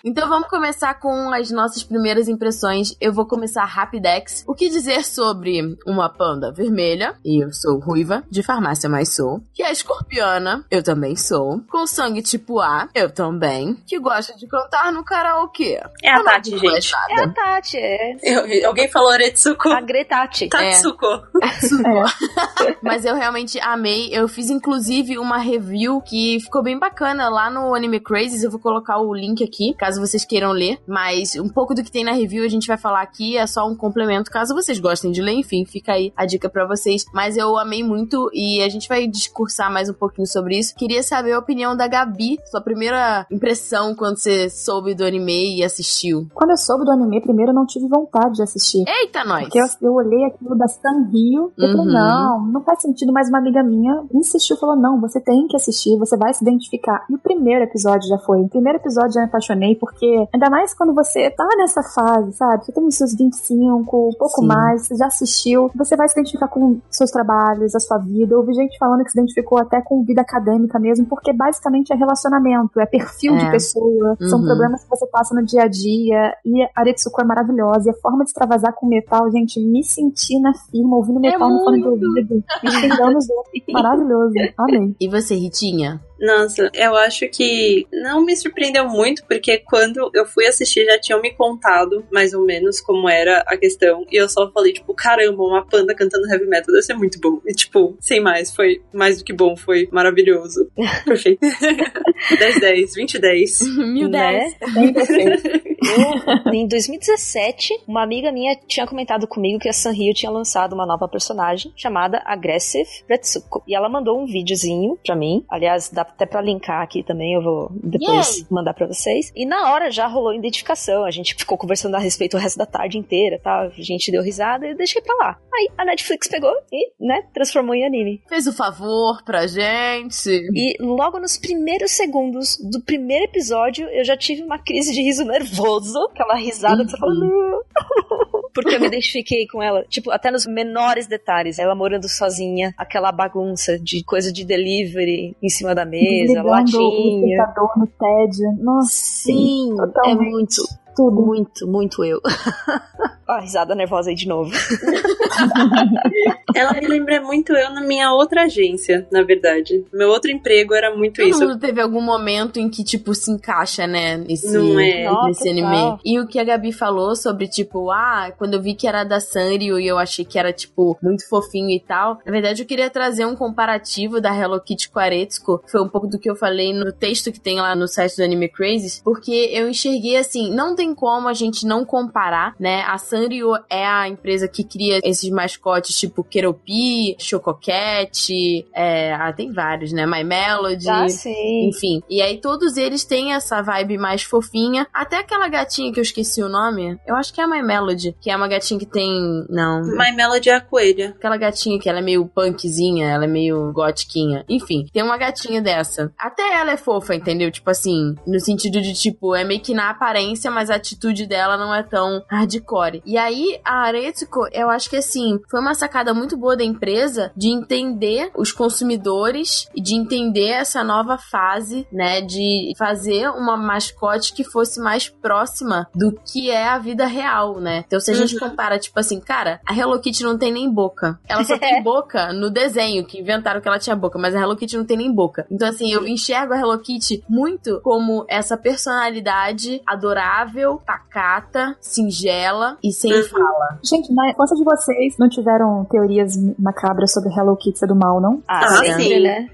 Então vamos começar com as nossas primeiras impressões. Eu vou começar rapidex. O que dizer sobre uma panda vermelha, e eu sou ruiva, de farmácia mas sou. Que é escorpiana, eu também sou. Com sangue tipo A, eu também. Que gosta de cantar no karaokê. É a Eu não Tati, gente. nada. É a Tati, é. Eu- alguém falou Retsuko. A Gretati. Tatsuko. Mas eu realmente amei. Eu fiz inclusive uma review que ficou bem bacana lá no Anime Crazes. Eu vou colocar o link aqui, caso vocês queiram ler. Mas um pouco do que tem na review a gente vai falar aqui. É só um complemento, caso vocês gostem de ler. Enfim, fica aí a dica pra vocês. Mas eu amei muito e a gente vai discursar mais um pouquinho sobre isso. Queria saber a opinião da Gabi, sua primeira impressão quando você soube do anime e assistiu. Quando eu soube do anime, primeiro eu não tive vontade de assistir. Eita, nós! Porque eu, eu olhei aquilo da San Rio e Uhum. falei, não, não faz sentido, mas uma amiga minha insistiu, falou, não, você tem que assistir, você vai se identificar. E o primeiro episódio já foi. O primeiro episódio já me apaixonei, porque ainda mais quando você tá nessa fase, sabe? Você tem os seus 25, um pouco Sim. mais, você já assistiu, você vai se identificar com seus trabalhos, a sua vida. Eu ouvi gente falando que se identificou até com vida acadêmica mesmo, porque basicamente é relacionamento, é perfil É. de pessoa, são Uhum. problemas que você passa no dia a dia. E a Aretsuko é maravilhosa. E a forma de extravasar com metal, gente, me senti na firma, ouvindo metal no fone do ouvido, me xingando os outros. Maravilhoso. Amei. E você, Ritinha? Nossa, eu acho que não me surpreendeu muito, porque quando eu fui assistir já tinham me contado mais ou menos como era a questão. E eu só falei, tipo, caramba, uma panda cantando heavy metal deve ser muito bom. E, tipo, sem mais, foi mais do que bom, foi maravilhoso. Perfeito. 10, 10, 20, 10. Mil Né? dez. Bem perfeito. Eu, em 2017, uma amiga minha tinha comentado comigo que a Sanrio tinha lançado uma nova personagem chamada Aggressive Retsuko. E ela mandou um videozinho pra mim. Aliás, dá até pra linkar aqui também, eu vou depois Yay! mandar pra vocês. E na hora já rolou identificação. A gente ficou conversando a respeito o resto da tarde inteira, tá? A gente deu risada e deixei pra lá. Aí a Netflix pegou e, né, transformou em anime. Fez o favor pra gente. E logo nos primeiros segundos do primeiro episódio, eu já tive uma crise de riso nervoso. Aquela risada que você fala. Porque eu me identifiquei com ela. Tipo, até nos menores detalhes. Ela morando sozinha, aquela bagunça de coisa de delivery em cima da mesa, o latinha. liquidificador no TED. Nossa, Sim, é totalmente. muito, tudo. muito, muito eu. Ó, a risada nervosa aí de novo. Ela me lembra muito eu na minha outra agência, na verdade. Meu outro emprego era muito Todo isso. mundo teve algum momento em que, tipo, se encaixa, né? Nesse, Não é? Nossa, nesse anime. E o que a Gabi falou sobre, tipo, ah, quando eu vi que era da Sanrio e eu achei que era, tipo, muito fofinho e tal. Na verdade, eu queria trazer um comparativo da Hello Kitty com a Aretsuko. Foi um pouco do que eu falei no texto que tem lá no site do Anime Crazes. Porque eu enxerguei assim, não tem como a gente não comparar, né? A Sanrio é a empresa que cria esses mascotes, tipo, Keropi, Chococat, é, ah, tem vários, né? My Melody. Ah, sim. Enfim, e aí todos eles têm essa vibe mais fofinha. Até aquela gatinha que eu esqueci o nome, eu acho que é a My Melody, que é uma gatinha que tem. Não. My Melody é a coelha. Aquela gatinha que ela é meio punkzinha, ela é meio gotiquinha. Enfim, tem uma gatinha dessa. Até ela é fofa, entendeu? Tipo assim, no sentido de, tipo, é meio que na aparência, mas a atitude dela não é tão hardcore. E aí, a Aretsuko, eu acho que assim, foi uma sacada muito boa da empresa de entender os consumidores e de entender essa nova fase, né? De fazer uma mascote que fosse mais próxima do que é a vida real, né? Então, se a gente compara, tipo assim, cara, a Hello Kitty não tem nem boca. Ela só tem boca no desenho, que inventaram que ela tinha boca, mas a Hello Kitty não tem nem boca. Então, assim, eu enxergo a Hello Kitty muito como essa personalidade adorável, pacata, singela e sem Uhum. fala. Gente, na infância de vocês não tiveram teorias macabras sobre Hello Kitty ser do mal, não? Ah, Ah, sempre, sim. né?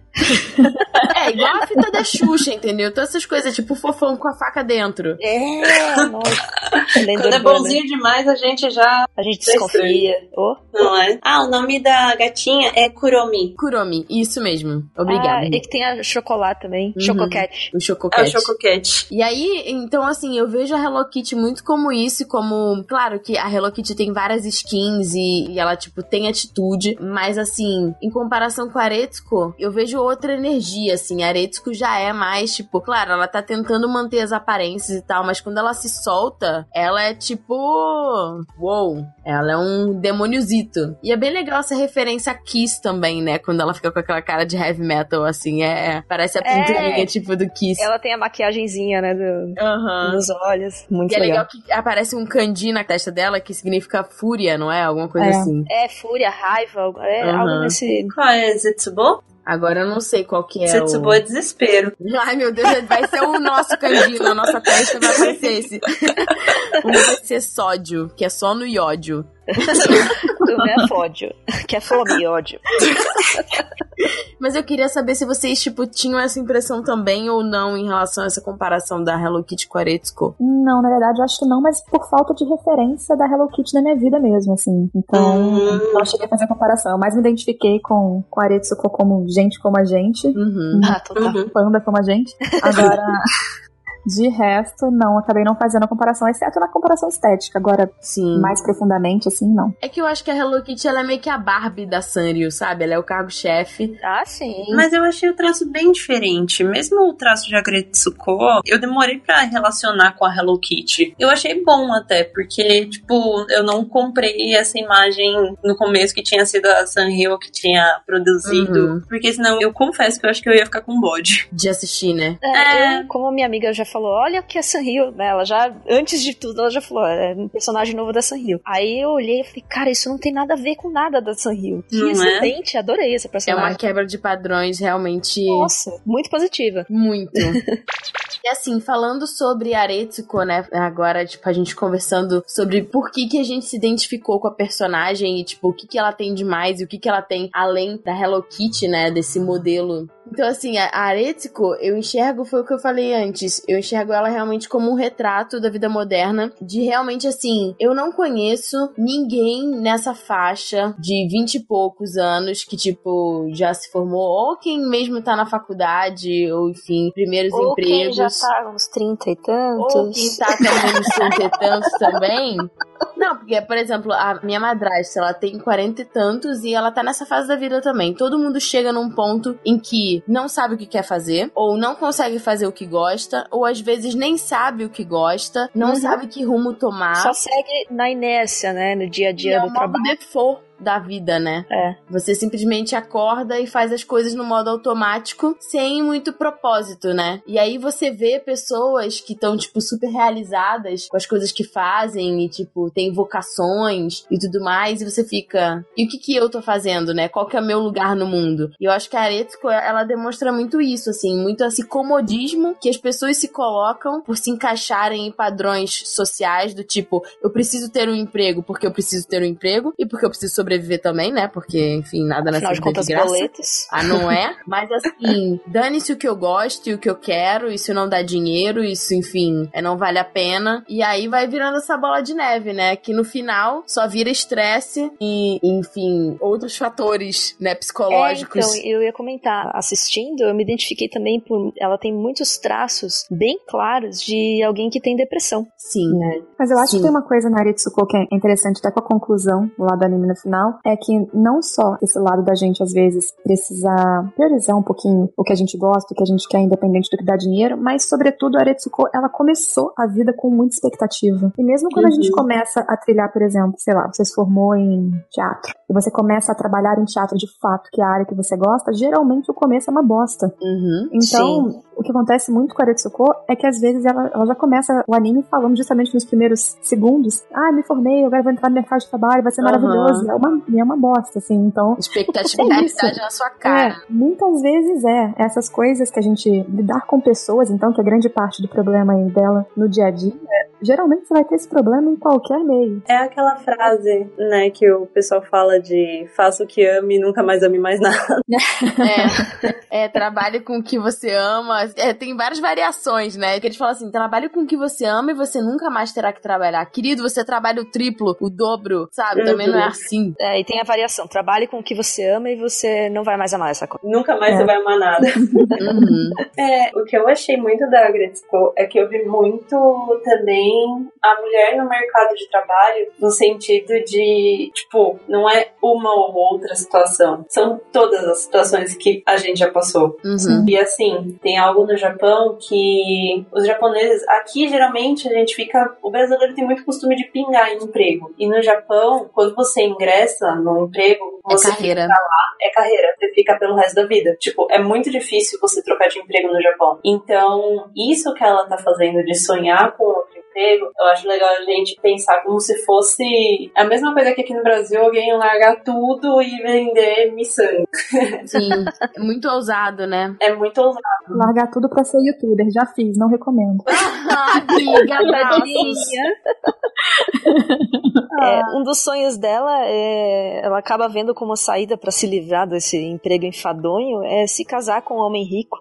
É, igual a fita da Xuxa, entendeu? Todas essas coisas, tipo fofão com a faca dentro. É, nossa. Quando é urbana. bonzinho demais, a gente já. A gente desconfia. Oh. Não é? Ah, o nome da gatinha é Kuromi. Kuromi, isso mesmo. Obrigada. Ah, e que tem a chocolate também. Uhum. Chococat. O É o Chococat. Chococat. E aí, então assim, eu vejo a Hello Kitty muito como isso, como. Claro que a Hello Kitty tem várias skins e, e ela, tipo, tem atitude, mas assim, em comparação com a Aretsuko, eu vejo outra energia, assim. A Aretsuko já é mais, tipo, claro, ela tá tentando manter as aparências e tal, mas quando ela se solta, ela é tipo. Uou! Ela é um demôniozito. E é bem legal essa referência a Kiss também, né? Quando ela fica com aquela cara de heavy metal, assim, é. Parece a É. pinturinha, tipo, do Kiss. Ela tem a maquiagenzinha, né? Do, Aham. Nos olhos. Muito E é legal. legal que aparece um kanji na testa dela que significa fúria, não é? Alguma coisa É. assim. É fúria, raiva, é Aham. algo nesse. Qual é? Zetsubo? Agora eu não sei qual que é Zetsubo o... é desespero. Ai, meu Deus, vai ser o nosso kanji na nossa testa, vai aparecer esse. Meu vai ser sódio, que é só no iódio. É fódio. Que é fome e ódio. Mas eu queria saber se vocês, tipo, tinham essa impressão também ou não em relação a essa comparação da Hello Kitty com a Aretsuko. Não, na verdade, eu acho que não, mas por falta de referência da Hello Kitty na minha vida mesmo, assim. Então, Hum. não cheguei a fazer a comparação. Eu mais me identifiquei com, com a Aretsuko como gente como a gente, Uhum. Ah, total. Uhum. panda como a gente. Agora, de resto, não, acabei não fazendo a comparação, exceto na comparação estética. Agora, Sim. mais profundamente, assim, não. É que eu acho que a Hello Kitty ela é meio que a Barbie da Sanrio, sabe? Ela é o cargo-chefe. Ah, sim. Mas eu achei o traço bem diferente. Mesmo o traço de Agretsuko, eu demorei pra relacionar com a Hello Kitty. Eu achei bom até, porque, tipo, eu não comprei essa imagem no começo que tinha sido a Sanrio que tinha produzido. Uhum. Porque senão eu confesso que eu acho que eu ia ficar com bode. De assistir, né? É, É. eu, como minha amiga já falou: Olha o que é Sanrio. Né? Ela já, antes de tudo, ela já falou: É um personagem novo da Sanrio. Aí eu olhei e falei: Cara, isso não tem nada a ver com nada da Sanrio. Que Não é? excelente, adorei essa É personagem. uma quebra de padrões realmente Nossa, muito positiva. muito. E assim, falando sobre Aretsuko, né? Agora, tipo, a gente conversando sobre por que, que a gente se identificou com a personagem e, tipo, o que, que ela tem de mais e o que, que ela tem além da Hello Kitty, né? Desse modelo. Então, assim, a Aretsuko, eu enxergo, foi o que eu falei antes, eu enxergo ela realmente como um retrato da vida moderna, de realmente, assim, eu não conheço ninguém nessa faixa de vinte e poucos anos que, tipo, já se formou, ou quem mesmo tá na faculdade, ou enfim, primeiros Ou quem empregos. já tá uns 30 e tantos. Ou quem tá também nos 30 e tantos também. Não, porque, por exemplo, a minha madrasta, ela tem 40 e tantos e ela tá nessa fase da vida também. Todo mundo chega num ponto em que não sabe o que quer fazer, ou não consegue fazer o que gosta, ou às vezes nem sabe o que gosta, não Uhum. sabe que rumo tomar. Só segue na inércia, né? No dia a E dia é do o modo trabalho. default da vida, né? É. Você simplesmente acorda e faz as coisas no modo automático, sem muito propósito, né? E aí você vê pessoas que estão, tipo, super realizadas com as coisas que fazem e, tipo, tem vocações e tudo mais, e você fica, e o que que eu tô fazendo, né? Qual que é o meu lugar no mundo? E eu acho que a Aretsuko, ela demonstra muito isso, assim, muito esse comodismo que as pessoas se colocam por se encaixarem em padrões sociais do tipo, eu preciso ter um emprego porque eu preciso ter um emprego e porque eu preciso sobreviver também, né? Porque, enfim, nada nessa Afinal de vida é contas, de graça. boletos. Ah, não é? Mas assim, dane-se o que eu gosto e o que eu quero, isso não dá dinheiro, isso, enfim, é, não vale a pena. E aí vai virando essa bola de neve, né? Que no final só vira estresse e, enfim, outros fatores, né, psicológicos. É, então, eu ia comentar, assistindo, eu me identifiquei também por. Ela tem muitos traços bem claros de alguém que tem depressão. Sim. Mas eu acho Sim. que tem uma coisa na Aretsuko que é interessante, até com a conclusão lá do anime no final, é que não só esse lado da gente, às vezes, precisar priorizar um pouquinho o que a gente gosta, o que a gente quer, independente do que dá dinheiro, mas, sobretudo, a Aretsuko, ela começou a vida com muita expectativa. E mesmo quando a gente Uhum. começa a trilhar, por exemplo, sei lá, você se formou em teatro, e você começa a trabalhar em teatro de fato, que é a área que você gosta, geralmente o começo é uma bosta. Uhum. Então, o que acontece muito com a Aretsuko é que às vezes ela, ela já começa o anime falando justamente nos primeiros segundos: Ah, me formei, agora vou entrar no mercado de trabalho, vai ser Aham. maravilhoso. É uma, e é uma bosta, assim. Então, Expectativa É e isso. realidade na sua cara. é, muitas vezes é. Essas coisas que a gente lidar com pessoas, então, que é grande parte do problema aí dela no dia a dia, geralmente você vai ter esse problema em qualquer meio. É aquela frase, né, que o pessoal fala de faça o que ame e nunca mais ame mais nada. É, é, trabalhe com o que você ama. É, tem várias variações, né? Que eles falam assim: trabalhe com o que você ama e você nunca mais terá que trabalhar. Querido, você trabalha o triplo, o dobro, sabe? Também não é assim. É, e tem a variação. Trabalhe com o que você ama e você não vai mais amar essa coisa. Nunca mais É. você vai amar nada. Uhum. É, o que eu achei muito da Gretzko é que eu vi muito também a mulher no mercado de trabalho no sentido de, tipo, não é uma ou outra situação, são todas as situações que a gente já passou. Uhum. E assim, tem algo no Japão que os japoneses, aqui geralmente a gente fica, o brasileiro tem muito costume de pingar em emprego. E no Japão, quando você ingressa no emprego, É você carreira. é carreira, você fica pelo resto da vida. Tipo, é muito difícil você trocar de emprego no Japão. Então, isso que ela tá fazendo de sonhar com outro emprego, eu acho legal a gente pensar como se fosse a mesma coisa que aqui no Brasil alguém largar tudo e vender miçanga. Sim. É muito ousado, né? É muito ousado. Largar tudo pra ser youtuber, já fiz, não recomendo. Ah, amiga. É, um dos sonhos dela é. Ela acaba vendo como saída pra se livrar desse emprego enfadonho é se casar com um homem rico.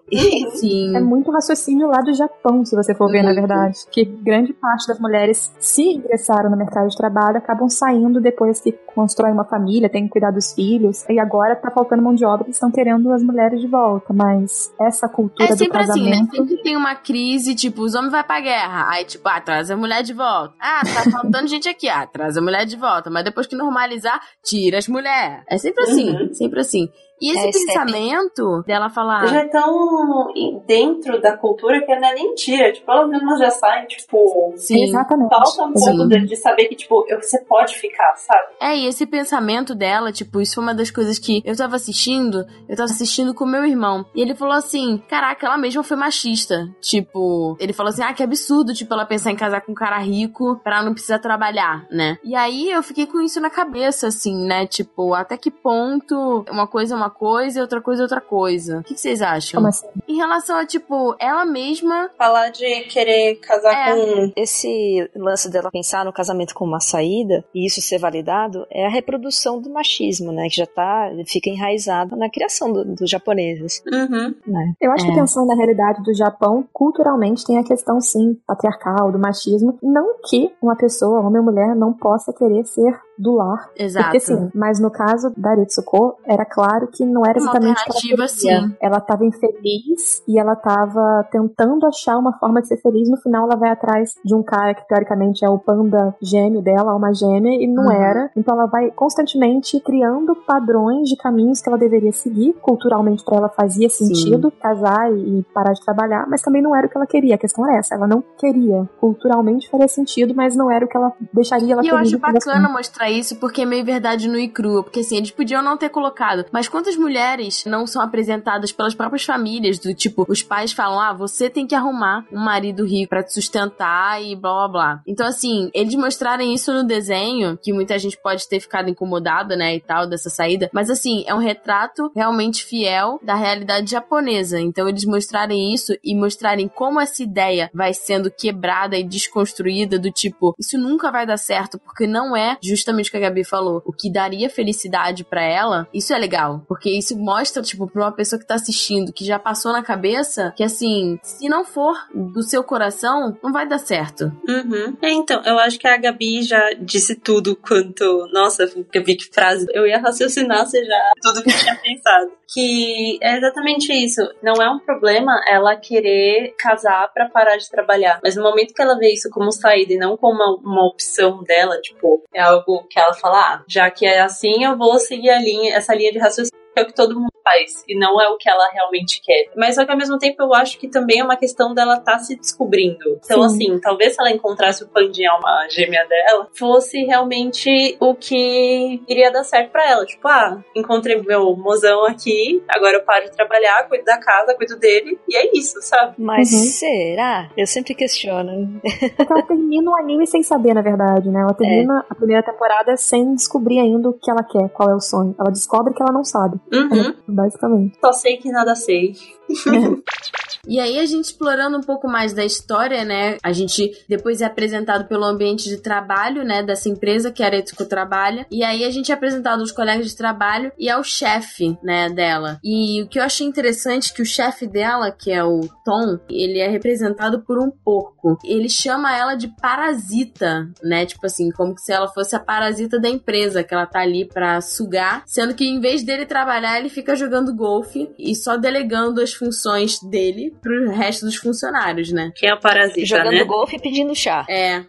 Sim. É muito raciocínio lá do Japão, se você for ver, na verdade. Que grande parte das mulheres, se ingressaram no mercado de trabalho, acabam saindo depois que constroem uma família, têm que cuidar dos filhos. E agora tá faltando mão de obra e estão querendo as mulheres de volta. Mas essa cultura É do sempre assim, né? casamento. Sempre tem uma crise, tipo, os homens vão pra guerra. Aí, tipo, ah, traz a mulher de volta. Ah, tá faltando gente aqui. Ah, traz a mulher de volta. Mas depois que normalizar, tira as mulheres. É sempre assim, Uhum. sempre assim. E esse É, esse pensamento dela falar. Já estão dentro da cultura que não é nem tira. Tipo, elas mesmas já saem, tipo. Sim. Exatamente. Falta um pouco de, de saber que, tipo, você pode ficar, sabe? É, e esse pensamento dela, tipo, isso foi uma das coisas que eu tava assistindo, eu tava assistindo com meu irmão. E ele falou assim: caraca, ela mesma foi machista. Tipo, ele falou assim: ah, que absurdo, tipo, ela pensar em casar com um cara rico pra não precisar trabalhar, né? E aí eu fiquei com isso na cabeça, assim, né? Tipo, até que ponto uma coisa é uma coisa e outra coisa é outra coisa. O que, que vocês acham? Como assim? Em relação a, tipo, ela mesma. Falar de querer casar É. com. Esse lance dela pensar no casamento como uma saída e isso ser validado é a reprodução do machismo, né? Que já tá, fica enraizado na criação do- dos japoneses, Uhum. né? Eu acho É. que pensando na realidade do Japão, culturalmente tem a questão, sim, patriarcal, do machismo. Não que uma pessoa, homem ou mulher, não possa querer ser do lar. Exato. Porque sim, mas no caso da Ritsuko, era claro que não era Uma exatamente que alternativa, sim. Ela tava infeliz e ela tava tentando achar uma forma de ser feliz. No final, ela vai atrás de um cara que teoricamente é o panda gêmeo dela, uma gêmea, e não Uhum. era. Então ela vai constantemente criando padrões de caminhos que ela deveria seguir. Culturalmente, pra ela fazia sentido casar e parar de trabalhar, mas também não era o que ela queria. A questão era essa, ela não queria. Culturalmente faria sentido, mas não era o que ela deixaria ela E eu feliz acho bacana mostrar isso porque é meio verdade no e crua. Porque assim, eles podiam não ter colocado. Mas quantas mulheres não são apresentadas pelas próprias famílias? Do tipo, os pais falam: ah, você tem que arrumar um marido rico pra te sustentar e blá blá blá. Então, assim, eles mostrarem isso no desenho, que muita gente pode ter ficado incomodada, né, e tal, dessa saída. Mas assim, é um retrato realmente fiel da realidade japonesa. Então, eles mostrarem isso e mostrarem como essa ideia vai sendo quebrada e desconstruída, do tipo, isso nunca vai dar certo, porque não é justamente o que a Gabi falou. O que daria felicidade pra ela, isso é legal. Porque isso mostra, tipo, pra uma pessoa que tá assistindo, que já passou na cabeça, que assim, se não for do seu coração, não vai dar certo. Uhum. É, então, eu acho que a Gabi já disse tudo quanto. Nossa, Gabi, que frase. Eu ia raciocinar se já tudo que eu tinha pensado. Que é exatamente isso. Não é um problema ela querer casar pra parar de trabalhar. Mas no momento que ela vê isso como saída e não como uma, uma opção dela, tipo, é algo que ela fala, ah, já que é assim, eu vou seguir a linha, essa linha de raciocínio é o que todo mundo faz e não é o que ela realmente quer. Mas só que ao mesmo tempo eu acho que também é uma questão dela estar se descobrindo. Então, Sim. assim, talvez se ela encontrasse o pandinha alma gêmea dela, fosse realmente o que iria dar certo pra ela. Tipo, ah, encontrei meu mozão aqui, agora eu paro de trabalhar, cuido da casa, cuido dele, e é isso, sabe? Mas Uhum. será? Eu sempre questiono. Porque ela termina o anime sem saber, na verdade, né? Ela termina a primeira temporada sem descobrir ainda o que ela quer, qual é o sonho. Ela descobre que ela não sabe, Uhum. basicamente. Só sei que nada sei. E aí a gente explorando um pouco mais da história, né? A gente depois é apresentado pelo ambiente de trabalho, né, dessa empresa que a Aretsuko trabalha. E aí a gente é apresentado aos colegas de trabalho e ao chefe, né, dela. E o que eu achei interessante é que o chefe dela, que é o Tom, ele é representado por um porco. Ele chama ela de parasita, né? Tipo assim, como se ela fosse a parasita da empresa, que ela tá ali pra sugar, sendo que em vez dele trabalhar, ele fica jogando golfe e só delegando as funções dele pro resto dos funcionários, né? Quem é o parasita, Jogando né? golfe e pedindo chá. É.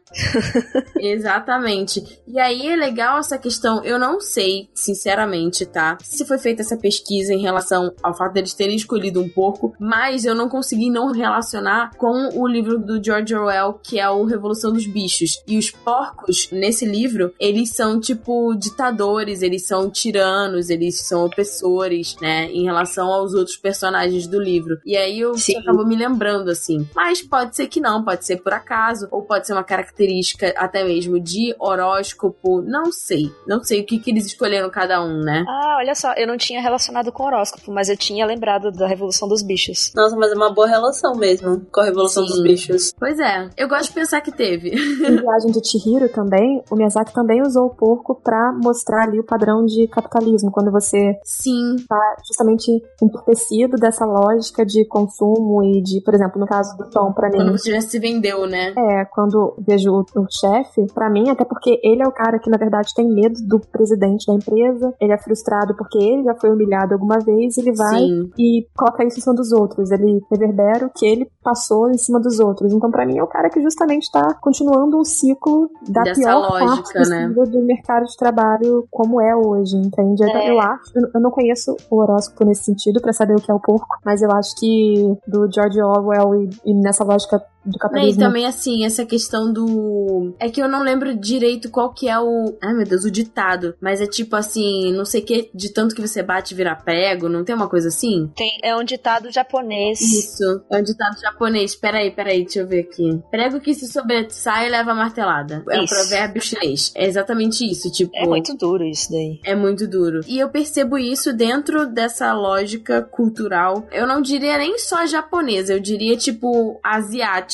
Exatamente. E aí é legal essa questão. Eu não sei, sinceramente, tá? Se foi feita essa pesquisa em relação ao fato deles terem escolhido um porco, mas eu não consegui não relacionar com o livro do George Orwell, que é o Revolução dos Bichos. E os porcos, nesse livro, eles são tipo ditadores, eles são tiranos, eles são opressores, né? Em relação aos outros personagens do livro. E aí eu Sim. Acabo me lembrando, assim. Mas pode ser que não, pode ser por acaso, ou pode ser uma característica até mesmo de horóscopo, não sei. Não sei o que, que eles escolheram cada um, né? Ah, olha só, eu não tinha relacionado com horóscopo, mas eu tinha lembrado da Revolução dos Bichos. Nossa, mas é uma boa relação mesmo com a Revolução Sim. dos Bichos. Pois é, eu gosto de pensar que teve. Em Viagem de Chihiro também, o Miyazaki também usou o porco pra mostrar ali o padrão de capitalismo, quando você Sim, tá justamente entorpecido dessa lógica de consumo consumo e de, por exemplo, no caso do Tom, pra mim. Quando você já se vendeu, né? É, quando vejo o, o chefe, pra mim, até porque ele é o cara que, na verdade, tem medo do presidente da empresa, ele é frustrado porque ele já foi humilhado alguma vez, ele vai Sim. e coloca isso em cima dos outros. Ele reverbera o que ele passou em cima dos outros. Então, pra mim, é o cara que justamente tá continuando um ciclo da Dessa pior lógica, parte né? do mercado de trabalho como é hoje, entende? É. Eu acho, eu- eu não conheço o horóscopo nesse sentido pra saber o que é o porco, mas eu acho que do George Orwell e, e nessa lógica do e capitalismo também, assim, essa questão do. É que eu não lembro direito qual que é o. Ai, meu Deus, o ditado. Mas é tipo assim, não sei o que, de tanto que você bate vira prego, não tem uma coisa assim? Tem, é um ditado japonês. Isso. É um ditado japonês. Peraí, peraí, deixa eu ver aqui. Prego que se sobressai leva martelada. É um Isso. provérbio chinês. É exatamente isso. Tipo. É muito duro isso daí. É muito duro. E eu percebo isso dentro dessa lógica cultural. Eu não diria nem só japonesa, eu diria tipo asiática,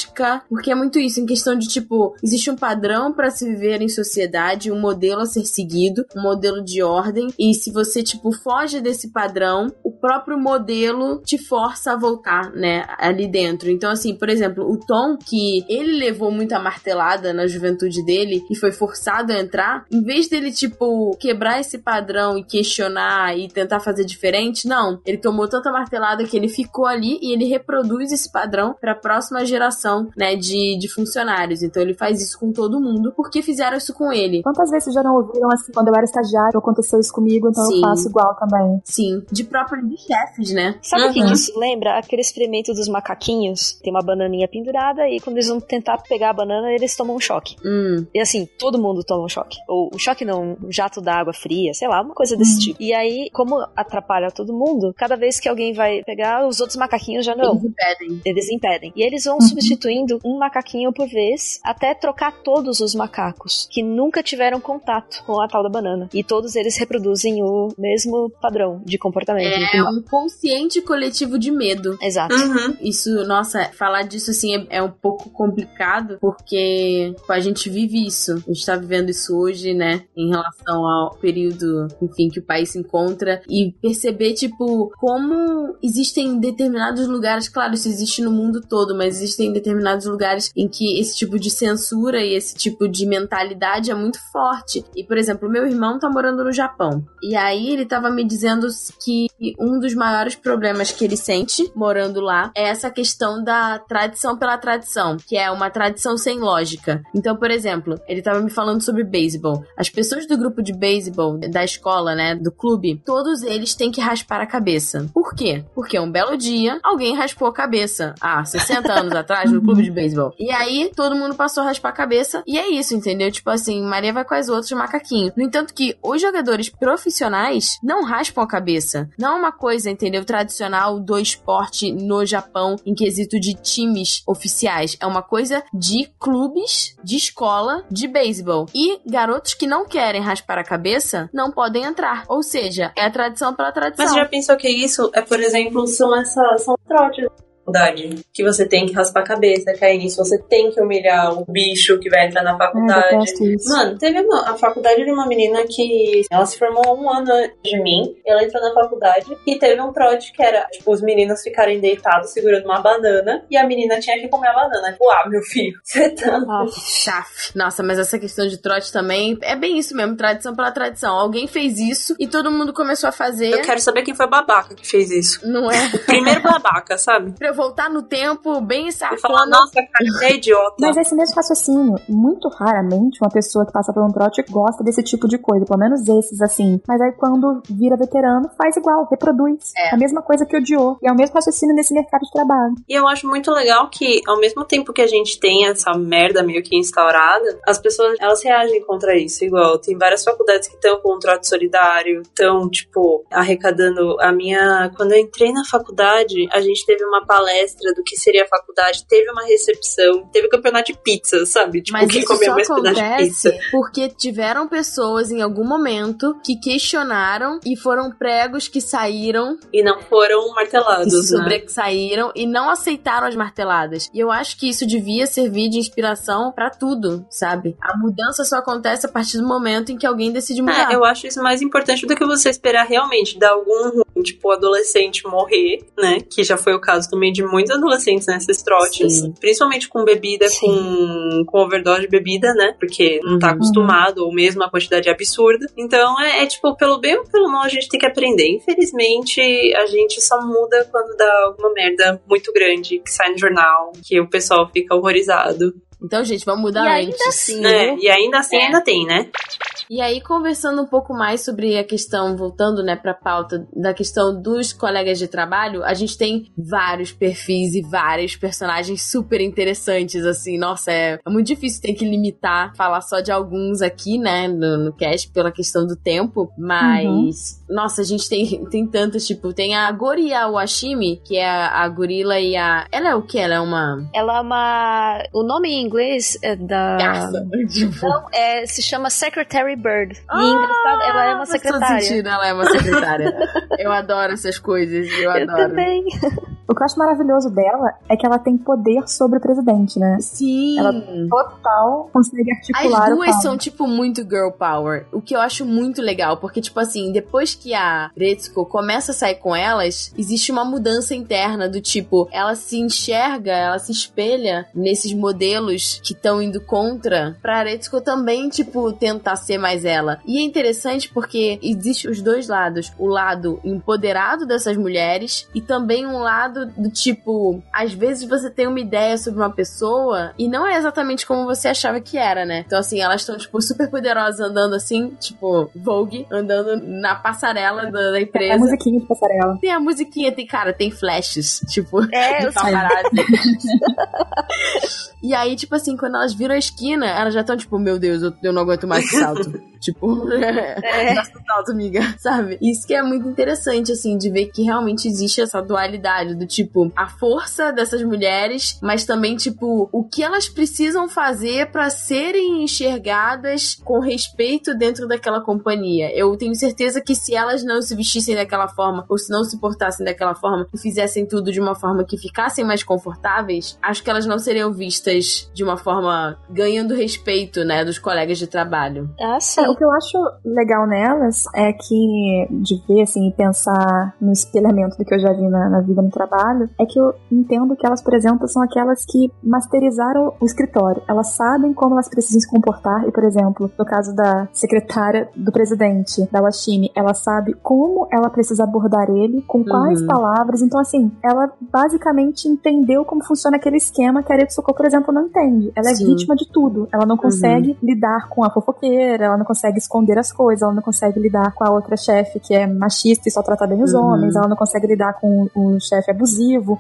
porque é muito isso, em questão de tipo, existe um padrão para se viver em sociedade, um modelo a ser seguido, um modelo de ordem, e se você tipo foge desse padrão, o próprio modelo te força a voltar, né, ali dentro. Então assim, por exemplo, o Tom que ele levou muita martelada na juventude dele e foi forçado a entrar, em vez dele tipo quebrar esse padrão e questionar e tentar fazer diferente, não. Ele tomou tanta martelada que ele ficou ali e ele reproduz esse padrão para a próxima geração, né, de, de funcionários. Então ele faz isso com todo mundo porque fizeram isso com ele. Quantas vezes já não ouviram assim, quando eu era estagiário, aconteceu isso comigo, então Sim. eu faço igual também. Sim, de próprio de chefes, né? Sabe o que Uhum. que isso lembra? Aquele experimento dos macaquinhos. Tem uma bananinha pendurada e quando eles vão tentar pegar a banana, eles tomam um choque. Hum, E assim, todo mundo toma um choque. Ou um choque não, um jato d'água fria, sei lá, uma coisa desse tipo. E aí, como atrapalha todo mundo, cada vez que alguém vai pegar, os outros macaquinhos já não. eles impedem. Eles impedem. E eles vão substituindo um macaquinho por vez até trocar todos os macacos que nunca tiveram contato com a tal da banana. E todos eles reproduzem o mesmo padrão de comportamento. É um consciente coletivo de medo. Exato. Uhum. Isso, nossa, falar disso assim é, é um pouco complicado, porque pô, a gente vive isso. A gente tá vivendo isso hoje, né? Em relação ao período, enfim, que o país se encontra. E perceber, tipo, como existem determinados lugares, claro, isso existe no mundo todo, mas existem determinados lugares em que esse tipo de censura e esse tipo de mentalidade é muito forte. E, por exemplo, meu irmão tá morando no Japão. E aí ele tava me dizendo que um dos maiores problemas que ele sente morando lá é essa questão da tradição pela tradição, que é uma tradição sem lógica. Então, por exemplo, ele tava me falando sobre beisebol. As pessoas do grupo de beisebol da escola, né, do clube, todos eles têm que raspar a cabeça. Por quê? Porque um belo dia alguém raspou a cabeça há 60 anos atrás no clube de beisebol. E aí todo mundo passou a raspar a cabeça e é isso, entendeu? Tipo assim, Maria vai com as outras macaquinho. No entanto que os jogadores profissionais não raspam a cabeça. Não é uma coisa, entendeu? Tradicional do esporte no Japão em quesito de times oficiais. É uma coisa de clubes, de escola, de beisebol. E garotos que não querem raspar a cabeça não podem entrar. Ou seja, é a tradição pela tradição. Mas já pensou que isso é, por exemplo, são essas são trotes faculdade. Que você tem que raspar a cabeça, cair nisso, você tem que humilhar o bicho que vai entrar na É, faculdade. isso. Mano, teve uma, a faculdade de uma menina que ela se formou um ano antes de mim. Ela entrou na faculdade e teve um trote que era, tipo, os meninos ficarem deitados segurando uma banana e a menina tinha que comer a banana. Tipo, ah, meu filho, você tá. Chaf. Nossa, mas essa questão de trote também é bem isso mesmo, tradição pela tradição. Alguém fez isso e todo mundo começou a fazer. Eu quero saber quem foi o babaca que fez isso. Não é? Primeiro babaca, sabe? Voltar no tempo bem E falar, safona. nossa, cara, você é idiota. Mas esse mesmo raciocínio, muito raramente uma pessoa que passa por um trote gosta desse tipo de coisa, pelo menos esses assim. Mas aí quando vira veterano, faz igual, reproduz. É. A mesma coisa que odiou. E é o mesmo raciocínio nesse mercado de trabalho. E eu acho muito legal que, ao mesmo tempo que a gente tem essa merda meio que instaurada, as pessoas, elas reagem contra isso, igual. Tem várias faculdades que estão com um trote solidário, estão, tipo, arrecadando a minha... Quando eu entrei na faculdade, a gente teve uma palestra do que seria a faculdade, teve uma recepção, teve campeonato de pizza, sabe? Tipo, Mas quem isso comeu só mais pedaço de pizza. porque tiveram pessoas em algum momento que questionaram e foram pregos que saíram, E não foram que martelados, se né? sobressaíram e não aceitaram as marteladas. E eu acho que isso devia servir de inspiração pra tudo, sabe? A mudança só acontece a partir do momento em que alguém decide mudar. É, eu acho isso mais importante do que você esperar realmente dar algum tipo, adolescente morrer, né? Que já foi o caso do de muitos adolescentes nesses trotes. Sim. Principalmente com bebida, Sim. com, com overdose de bebida, né? Porque não tá Uhum. acostumado, ou mesmo a quantidade absurda. Então é, é tipo, pelo bem ou pelo mal, a gente tem que aprender. Infelizmente, a gente só muda quando dá alguma merda muito grande que sai no jornal, que o pessoal fica horrorizado. Então, gente, vamos mudar E ainda antes. assim, Né? E ainda assim, É. ainda tem, né? E aí, conversando um pouco mais sobre a questão, voltando, né, pra pauta da questão dos colegas de trabalho, a gente tem vários perfis e vários personagens super interessantes, assim, nossa, é, é muito difícil ter que limitar, falar só de alguns aqui, né, no, no cast, pela questão do tempo, mas, nossa, a gente tem, tem tantos, tipo, tem a Gori e a Washimi, que é a, a gorila e a... Ela é o que? Ela é uma... Ela é uma. O nome em inglês é da. Garça, tipo... Não, é, se chama Secretary Bird. E Ah, engraçado, ela é uma todo secretária. sentido, ela é uma secretária. eu adoro essas coisas, eu Eu adoro. também. O que eu acho maravilhoso dela é que ela tem poder sobre o presidente, né? Sim. Ela total consegue articular As duas são, tipo, muito girl power. O que eu acho muito legal, porque, tipo assim, depois que a Retsuko começa a sair com elas, existe uma mudança interna do tipo, ela se enxerga, ela se espelha nesses modelos que estão indo contra, pra Retsuko também, tipo, tentar ser mais ela. E é interessante porque existe os dois lados. O lado empoderado dessas mulheres e também um lado do tipo, às vezes você tem uma ideia sobre uma pessoa e não é exatamente como você achava que era, né? Então, assim, elas estão, tipo, super poderosas andando assim, tipo, Vogue, andando na passarela da, da É a empresa. musiquinha de passarela. Tem a musiquinha, tem, cara, tem flashes, tipo, É, sei. paparazzi. E aí, tipo assim, quando elas viram a esquina, elas já estão, tipo, meu Deus, eu, eu não aguento mais esse salto. tipo, É. dá salto, amiga, sabe? Isso que é muito interessante, assim, de ver que realmente existe essa dualidade do tipo, a força dessas mulheres, mas também, tipo, o que elas precisam fazer pra serem enxergadas com respeito dentro daquela companhia. Eu tenho certeza que se elas não se vestissem daquela forma, ou se não se portassem daquela forma, e fizessem tudo de uma forma que ficassem mais confortáveis, acho que elas não seriam vistas de uma forma ganhando respeito, né, dos colegas de trabalho. Ah, sim. É, o que eu acho legal nelas é que, de ver assim, e pensar no espelhamento do que eu já vi na, na vida no trabalho, é que eu entendo que elas, por exemplo, são aquelas que masterizaram o escritório. Elas sabem como elas precisam se comportar, e, por exemplo, no caso da secretária do presidente, da Washimi, ela sabe como ela precisa abordar ele, com quais Uhum. palavras. Então, assim, ela basicamente entendeu como funciona aquele esquema que a Aretsuko, por exemplo, não entende. Ela é Sim. vítima de tudo. Ela não consegue lidar com a fofoqueira, ela não consegue esconder as coisas, ela não consegue lidar com a outra chefe que é machista e só trata bem os Uhum. homens, ela não consegue lidar com o chefe abusivo.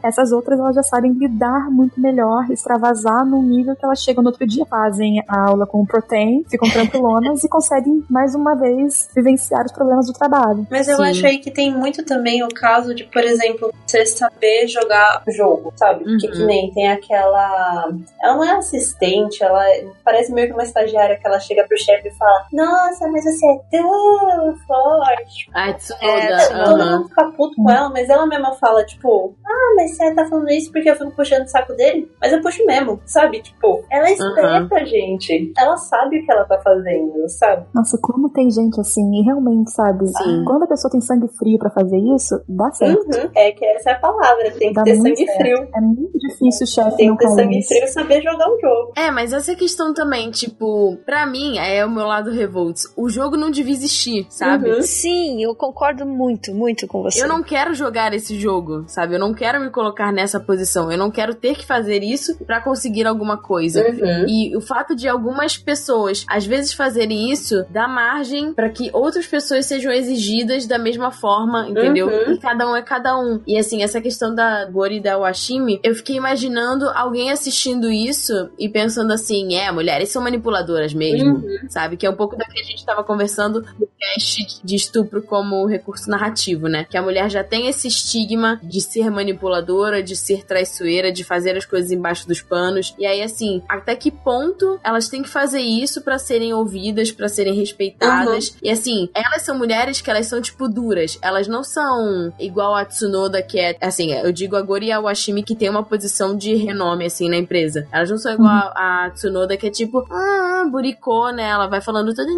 Essas outras elas já sabem lidar muito melhor, extravasar num nível que elas chegam no outro dia, fazem a aula com o Protein, ficam tranquilonas e conseguem mais uma vez vivenciar os problemas do trabalho. Mas eu Sim. acho aí que tem muito também o caso de, por exemplo, você saber jogar o jogo, sabe? Porque Uhum. que nem tem aquela. Ela não é assistente, ela parece meio que uma estagiária que ela chega pro chefe e fala: Nossa, mas você é tão forte. Ai, Tsunoda. É, Todo mundo fica puto com ela, mas ela mesma fala, tipo, ah, mas você tá falando isso porque eu fico puxando o saco dele? Mas eu puxo mesmo, sabe? Tipo, ela é esperta, gente. Ela sabe o que ela tá fazendo, sabe? Nossa, como tem gente assim, e realmente, sabe? Sim. Quando a pessoa tem sangue frio pra fazer isso, dá certo. Uhum. É que essa é a palavra, tem que Dá ter sangue certo. frio. É muito difícil o chefe Tem que ter sangue frio e saber jogar o jogo. É, mas essa questão também, tipo, pra mim, é o meu lado revolts. O jogo não devia existir, sabe? Uhum. Sim, eu concordo muito, muito com você. Eu não quero jogar esse jogo, sabe? Eu não quero me colocar nessa posição. Eu não quero ter que fazer isso pra conseguir alguma coisa. Uhum. E o fato de algumas pessoas, às vezes, fazerem isso, dá margem pra que outras pessoas sejam exigidas da mesma forma, entendeu? Uhum. E cada um é cada um. E assim, essa questão da Gori e da Washimi, eu fiquei imaginando alguém assistindo isso e pensando assim: é, mulheres são manipuladoras mesmo, Uhum. sabe? Que é um pouco da que a gente tava conversando no cast de estupro como recurso narrativo, né? Que a mulher já tem esse estigma de ser manipuladora, de ser traiçoeira, de fazer as coisas embaixo dos panos. E aí, assim, até que ponto elas têm que fazer isso pra serem ouvidas, pra serem respeitadas? E assim, elas são mulheres que elas são, tipo, duras. Elas não são igual a Tsunoda, que é, assim, eu digo a Gori e a Washimi que tem uma posição de renome, assim, na empresa. Elas não são igual a, a Tsunoda, que é tipo, ah, buricô, né? Ela vai falando tudo.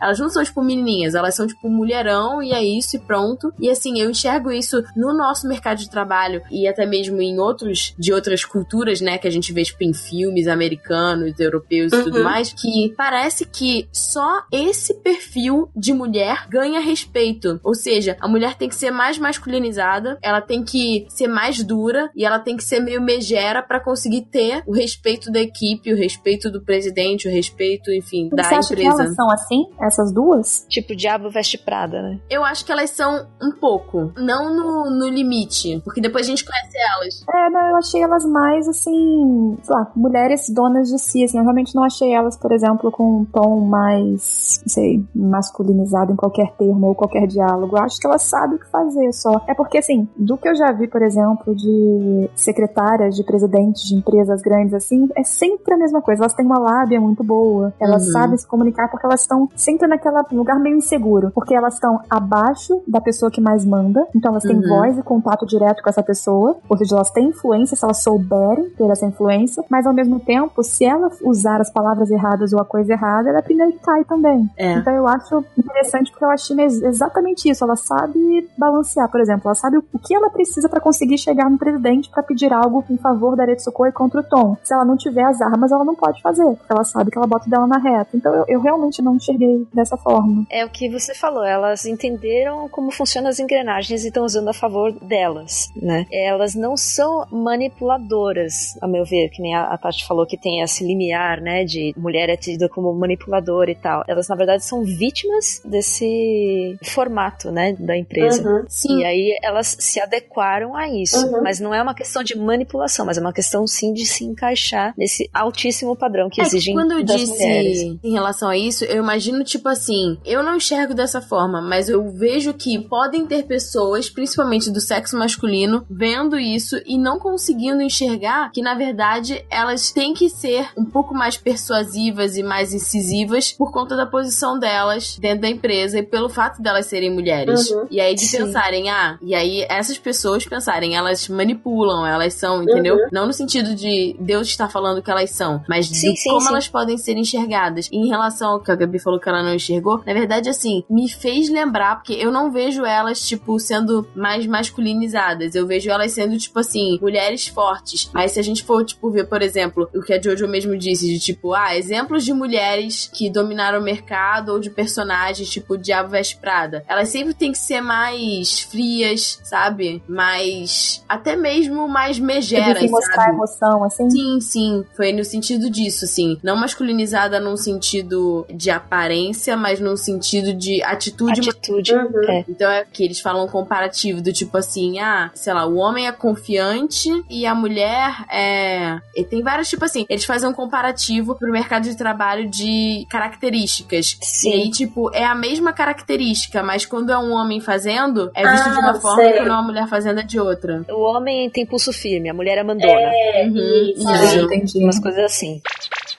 Elas não são, tipo, menininhas. Elas são, tipo, mulherão e é isso e pronto. E assim, eu enxergo isso no nosso mercado de trabalho e até mesmo em outros, de outras culturas, né, que a gente vê, tipo, em filmes americanos, europeus e tudo Uhum. mais, que parece que só esse perfil de mulher ganha respeito. Ou seja, a mulher tem que ser mais masculinizada, ela tem que ser mais dura e ela tem que ser meio megera pra conseguir ter o respeito da equipe, o respeito do presidente, o respeito, enfim, da Você acha que empresa. elas são assim, essas duas? Tipo, diabo veste Prada, né? Eu acho que elas são um pouco, não no, no limite, porque depois a gente conhece elas. É, não, eu achei elas mais, assim, sei lá, mulheres donas de si, assim, eu realmente não achei elas, por exemplo, com um tom mais, não sei, masculinizado em qualquer termo ou qualquer diálogo. Eu acho que elas sabem o que fazer só. É porque, assim, do que eu já vi, por exemplo, de secretárias, de presidentes de empresas grandes, assim, é sempre a mesma coisa. Elas têm uma lábia muito boa, elas Uhum. sabem se comunicar porque elas estão sempre naquele lugar meio inseguro, porque elas estão abaixo da pessoa que mais manda, então elas têm Uhum. voz e contato direto com essa pessoa, ou seja, elas têm influência se elas souberem ter essa influência, mas ao mesmo tempo, se ela usar as palavras erradas ou a coisa errada, ela é a primeira que cai também. É. Então eu acho interessante porque eu acho ex- exatamente isso. Ela sabe balancear, por exemplo, ela sabe o que ela precisa para conseguir chegar no presidente para pedir algo em favor da Aretsuko e contra o Tom. Se ela não tiver as armas, ela não pode fazer, porque ela sabe que ela bota dela na reta. Então eu, eu realmente não enxerguei dessa forma. É o que você falou, elas entenderam como funcionam as engrenagens e estão usando a favor delas, né? Elas não são manipuladoras, a meu ver, que nem a, a Tati falou que tem esse limiar, né, de mulher é tida como manipuladora e tal. Elas, na verdade, são vítimas desse formato, né, da empresa. Uhum. Sim. E aí elas se adequaram a isso. Uhum. Mas não é uma questão de manipulação, mas é uma questão sim de se encaixar nesse altíssimo padrão que É que exigem quando eu das disse mulheres. em relação a isso, eu imagino tipo assim, eu não enxergo dessa forma, mas eu vejo que podem ter pessoas, principalmente do sexo masculino, vendo isso e não conseguindo enxergar que na verdade elas têm que ser um pouco mais persuasivas e mais incisivas por conta da posição delas dentro da empresa e pelo fato delas serem mulheres. Uhum. E aí de Sim. pensarem, ah, e aí essas pessoas pensarem, elas manipulam, elas são, entendeu? Uhum. Não no sentido de Deus estar falando que elas são, mas Sim, de sim, como sim. elas podem ser enxergadas. E em relação ao que a Gabi falou que ela não enxergou, na verdade, assim, me fez lembrar, porque eu não vejo elas, tipo, sendo mais masculinizadas. Eu vejo elas sendo, tipo assim, mulheres fortes. Mas se a gente for, tipo, ver, por exemplo, o que a Jojo mesmo disse, de tipo, ah, exemplos de mulheres que dominaram o mercado ou de personagens, tipo, Diabo Veste Prada. Elas sempre têm que ser mais frias, sabe? Mais. Até mesmo mais megeras, Sem mostrar sabe? emoção, assim. Sim, sim. Foi no sentido disso, assim. Não masculinizada num sentido de aparência, mas num sentido de atitude. Atitude. Uhum. É. Então é que eles falam um comparativo do tipo assim, ah, sei lá, o homem é confiante e a mulher é. E tem vários, tipo assim, eles fazem um comparativo pro mercado de trabalho de características. Sim. E aí, tipo, é a mesma característica, mas quando é um homem fazendo, é visto de Ah, uma forma sei. e quando é uma mulher fazendo é de outra. O homem tem pulso firme, a mulher é mandona. É, Uhum, isso. isso. entendi. Umas coisas assim.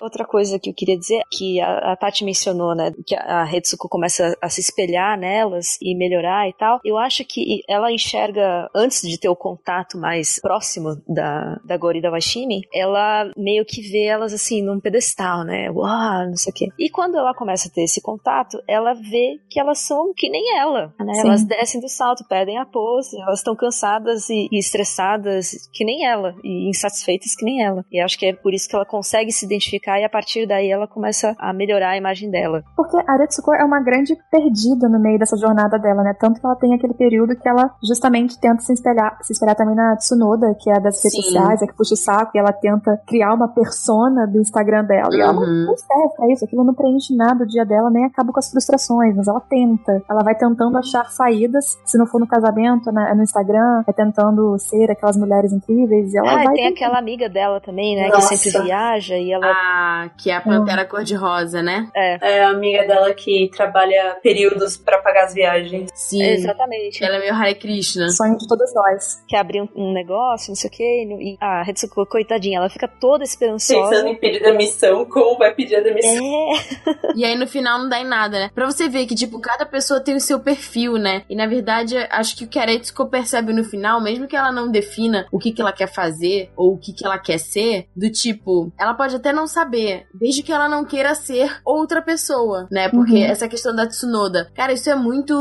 Outra coisa que eu queria dizer, que a, a Tati mencionou, né, que a, a Retsuko começa a, se espelhar nelas e melhorar e tal, eu acho que ela enxerga, antes de ter o contato mais próximo da, da Gori e da Washimi, ela meio que vê elas assim, num pedestal, né, uau, não sei o quê. E quando ela começa a ter esse contato, ela vê que elas são que nem ela, né, Sim. elas descem do salto, perdem a pose, elas estão cansadas e, e estressadas que nem ela, e insatisfeitas que nem ela. E acho que é por isso que ela consegue se identificar e a partir daí ela começa a melhorar a imagem dela. Porque a Aretsuko é uma grande perdida no meio dessa jornada dela, né? Tanto que ela tem aquele período que ela justamente tenta se espelhar, se espelhar também na Tsunoda, que é das redes Sim. sociais, é que puxa o saco, e ela tenta criar uma persona do Instagram dela. E ela não, Uhum. não serve pra isso, aquilo não preenche nada o dia dela, nem acaba com as frustrações, mas ela tenta. Ela vai tentando achar saídas, se não for no casamento, na- no Instagram, é tentando ser aquelas mulheres incríveis, e ela Ah, e vai tem tentando. aquela amiga dela também, né, Nossa. que sempre viaja e ela... Ah, que é a pantera cor-de-rosa, né? É a amiga dela que trabalha períodos pra pagar as viagens. Sim. Exatamente. Ela é meio Hare Krishna. Sonho de todas nós. Quer abrir um, um negócio, não sei o quê, e a Retsuko, coitadinha, ela fica toda esperançosa. Pensando em pedir demissão, como vai pedir a demissão? É, E aí no final não dá em nada, né? Pra você ver que, tipo, cada pessoa tem o seu perfil, né? E na verdade, acho que o que a Retsuko percebe no final, mesmo que ela não defina o que, que ela quer fazer ou o que, que ela quer ser, do tipo, ela pode até não saber saber, desde que ela não queira ser outra pessoa, né? Porque Uhum. essa questão da Tsunoda, cara, isso é muito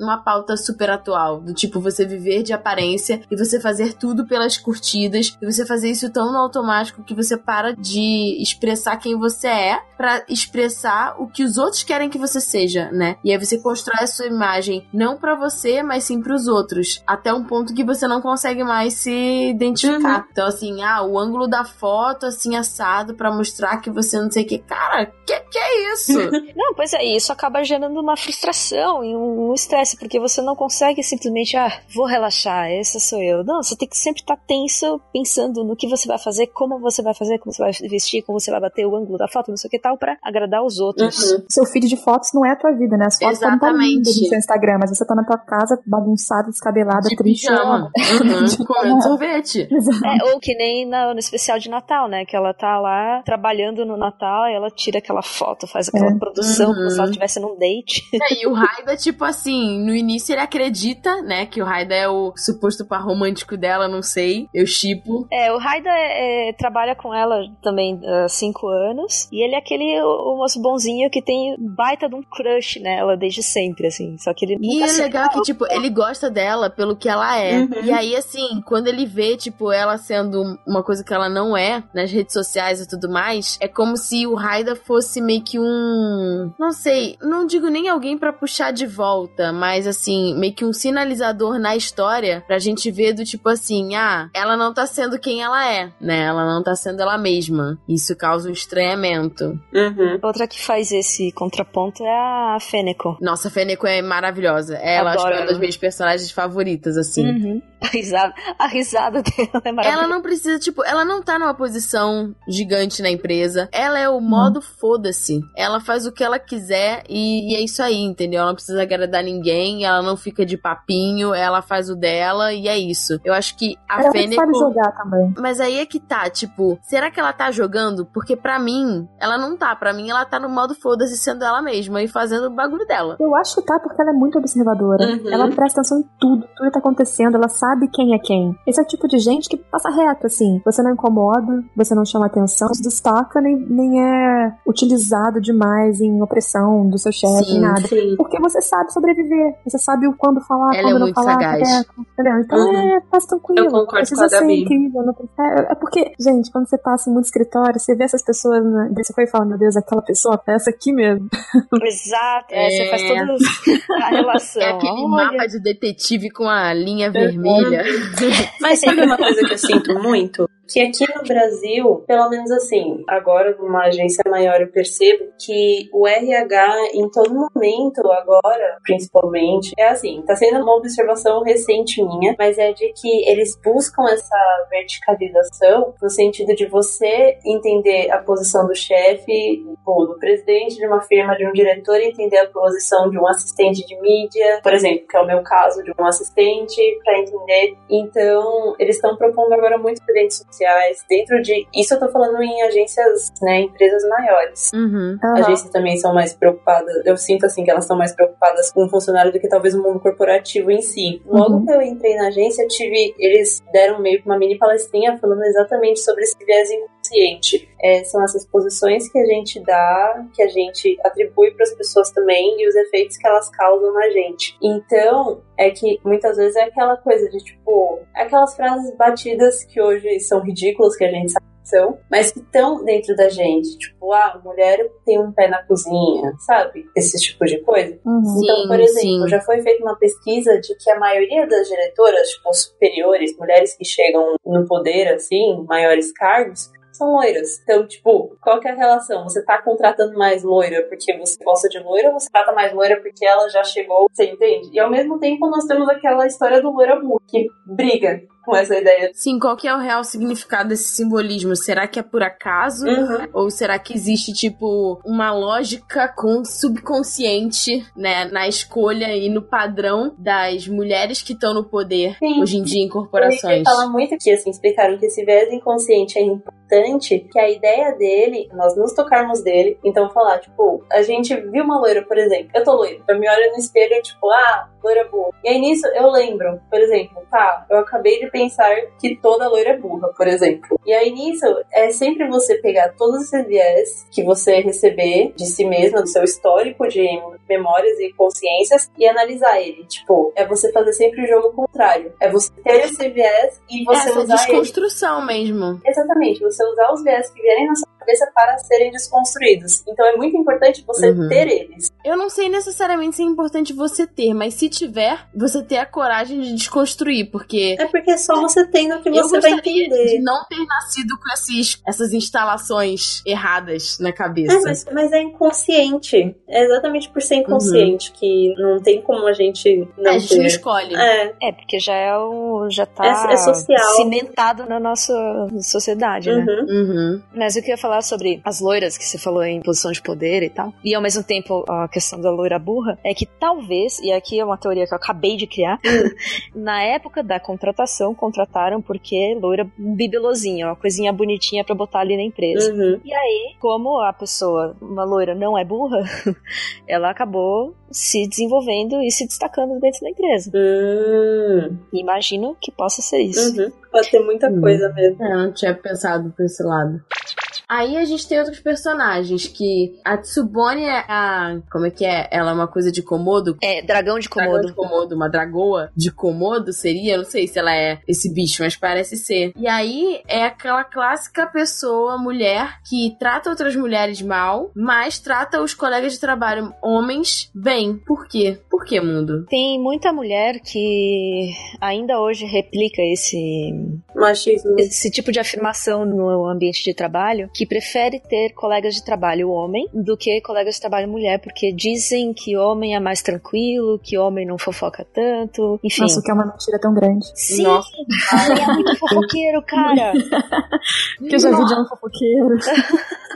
uma pauta super atual, do tipo você viver de aparência e você fazer tudo pelas curtidas e você fazer isso tão no automático que você para de expressar quem você é pra expressar o que os outros querem que você seja, né? E aí você constrói a sua imagem não pra você, mas sim pros outros, até um ponto que você não consegue mais se identificar. Então assim, ah, o ângulo da foto assim assado pra mostrar que você não sei o que, cara, que que é isso? Não, pois é, isso acaba gerando uma frustração e um estresse, porque você não consegue simplesmente, ah, vou relaxar, essa sou eu. Não, você tem que sempre estar tenso, pensando no que você vai fazer, como você vai fazer, como você vai vestir, como você vai bater o ângulo da foto, não sei o que tal, pra agradar os outros. Uhum. Seu feed de fotos não é a tua vida, né? As fotos podem estar Exatamente. lindas no seu Instagram, mas você tá na tua casa bagunçada, descabelada, De triste. pijama. Uhum, De comendo sorvete. É, ou que nem na- no especial de Natal, né? Que ela tá lá trabalhando no Natal e ela tira aquela foto, faz aquela É. produção como Uhum. se ela estivesse num date. É, e o Raida, tipo assim, no início ele acredita, né, que o Raida é o suposto par romântico dela, não sei, eu chipo. É, o Raida é, é, trabalha com ela também há cinco anos. E ele é aquele o, o moço bonzinho que tem baita de um crush nela desde sempre, assim. Só que ele E nunca é se- legal que, tipo, ele gosta dela pelo que ela é. Uhum. E aí, assim, quando ele vê, tipo, ela sendo uma coisa que ela não é, nas redes sociais e tudo mais, é como se o Raida fosse meio que um. Não sei, não digo nem alguém pra puxar de volta, mas, assim, meio que um sinalizador na história pra gente ver do tipo assim, ah, ela não tá sendo quem ela é, né? Ela não tá sendo ela mesma. Isso causa um estranhamento. Uhum. Outra que faz esse contraponto é a Fêneco. Nossa, a Fêneco é maravilhosa. Ela acho que é uma das minhas personagens favoritas, assim. Uhum. A risada, a risada dela é maravilhosa. Ela não precisa, tipo, ela não tá numa posição gigante na empresa. Ela é o modo foda-se. Ela faz o que ela quiser e, e é isso aí, entendeu? Ela não precisa agradar ninguém, ela não fica de papinho, ela faz o dela e é isso. Eu acho que a Ela Fênix. sabe jogar também. Mas aí é que tá, tipo, será que ela tá jogando? Porque pra mim, ela não tá. Pra mim, ela tá no modo foda-se sendo ela mesma e fazendo o bagulho dela. Eu acho que tá porque ela é muito observadora. Uhum. Ela presta atenção em tudo, tudo que tá acontecendo, ela sabe quem é quem. Esse é o tipo de gente que passa reto, assim. Você não incomoda, você não chama atenção, se destaca, nem, nem é utilizado demais em opressão do seu chefe, Sim, nem nada. Sim. Porque você sabe sobreviver, você sabe o quando falar, Ela quando é não muito falar, sagaz. quieto, entendeu? Então Uhum. é, passa tranquilo. Eu concordo precisa com a ser Gabi. incrível. Não, é, é porque, gente, quando você passa em muito escritório, você vê essas pessoas, né, você foi e fala, meu Deus, aquela pessoa, é essa aqui mesmo. Exato, é, você É. faz toda a relação. É aquele Olha. mapa de detetive com a linha vermelha. Mas sabe uma coisa que eu sinto muito? Que aqui no Brasil, pelo menos assim, agora numa agência maior eu percebo que o RH em todo momento, agora, principalmente, é assim, tá sendo uma observação recente minha, mas é de que eles buscam essa verticalização no sentido de você entender a posição do chefe, ou do presidente de uma firma, de um diretor, entender a posição de um assistente de mídia, por exemplo, que é o meu caso, de um assistente, para entender. Então, eles estão propondo agora muitos eventos sociais dentro de. Isso eu tô falando em agências, né, empresas maiores. Uhum. Aham. Agências também são mais preocupadas. Eu sinto assim que elas estão mais preocupadas com o funcionário do que talvez o mundo corporativo em si. Logo Uhum. que eu entrei na agência, eu tive. Eles deram meio que uma mini palestrinha falando exatamente sobre esse viés inconsciente. É, são essas posições que a gente dá, que a gente atribui para as pessoas também e os efeitos que elas causam na gente. Então, é que muitas vezes é aquela coisa de tipo, aquelas frases batidas que hoje são ridículas, que a gente sabe que são, mas que estão dentro da gente. Tipo, ah, mulher tem um pé na cozinha, sabe? Esse tipo de coisa. Uhum. Então, Sim, por exemplo, sim. já foi feita uma pesquisa de que a maioria das diretoras, tipo, superiores, mulheres que chegam no poder, assim, maiores cargos, são loiras. Então, tipo, qual que é a relação? Você tá contratando mais loira porque você gosta de loira ou você trata mais loira porque ela já chegou? Você entende? E ao mesmo tempo nós temos aquela história do loira que briga com essa ideia. Sim, qual que é o real significado desse simbolismo? Será que é por acaso? Uhum. Ou será que existe, tipo, uma lógica com subconsciente, né, na escolha e no padrão das mulheres que estão no poder Sim. hoje em dia em corporações? fala muito que, assim, explicaram que esse viés inconsciente é importante, que a ideia dele ele, nós nos tocarmos dele. Então, falar, tipo, a gente viu uma loira, por exemplo. Eu tô loira. Eu me olho no espelho e, tipo, ah, loira boa. E aí nisso eu lembro, por exemplo, tá, eu acabei de pensar que toda loira é burra, por exemplo. E aí nisso é sempre você pegar todos esses viés que você receber de si mesma, do seu histórico de memórias e consciências e analisar ele. Tipo, é você fazer sempre o jogo contrário. É você ter esse viés e você Essa usar ele. desconstrução mesmo. Exatamente, você usar os viés que vierem na sua cabeça para serem desconstruídos. Então é muito importante você Uhum. ter eles. Eu não sei necessariamente se é importante você ter, mas se tiver, você ter a coragem de desconstruir, porque É porque só você tendo que eu você vai entender. de não ter nascido com esses, essas instalações erradas na cabeça. É, mas, mas é inconsciente. É exatamente por ser inconsciente que não tem como a gente não É, a gente não escolhe. É, É, porque já é o. já tá É- é social. cimentado na nossa sociedade, né? uhum. Uhum. Mas eu queria falar sobre as loiras que você falou em posição de poder e tal. E ao mesmo tempo a questão da loira burra é que talvez, e aqui é uma teoria que eu acabei de criar, na época da contratação, contrataram porque loira um bibelozinho, uma coisinha bonitinha pra botar ali na empresa. Uhum. E aí, como a pessoa, uma loira, não é burra, ela acabou se desenvolvendo e se destacando dentro da empresa. Hum, Imagino que possa ser isso. uhum. Pode ter muita Hum. coisa mesmo. É, eu não tinha pensado por esse lado. Aí a gente tem outros personagens que a Tsubone é a. Como é que é? Ela é uma coisa de Komodo? É, dragão de Dragão Komodo. de Komodo, uma dragoa de Komodo seria? Eu não sei se ela é esse bicho, mas parece ser. E aí é aquela clássica pessoa, mulher, que trata outras mulheres mal, mas trata os colegas de trabalho, homens, bem. Por quê? Por que, mundo? Tem muita mulher que ainda hoje replica esse, Machismo. esse tipo de afirmação no ambiente de trabalho, que prefere ter colegas de trabalho homem do que colegas de trabalho mulher, porque dizem que homem é mais tranquilo, que homem não fofoca tanto, enfim. Nossa, o que é uma mentira tão grande. Sim, Nossa. homem é muito fofoqueiro, cara. Que eu já vi de um fofoqueiro.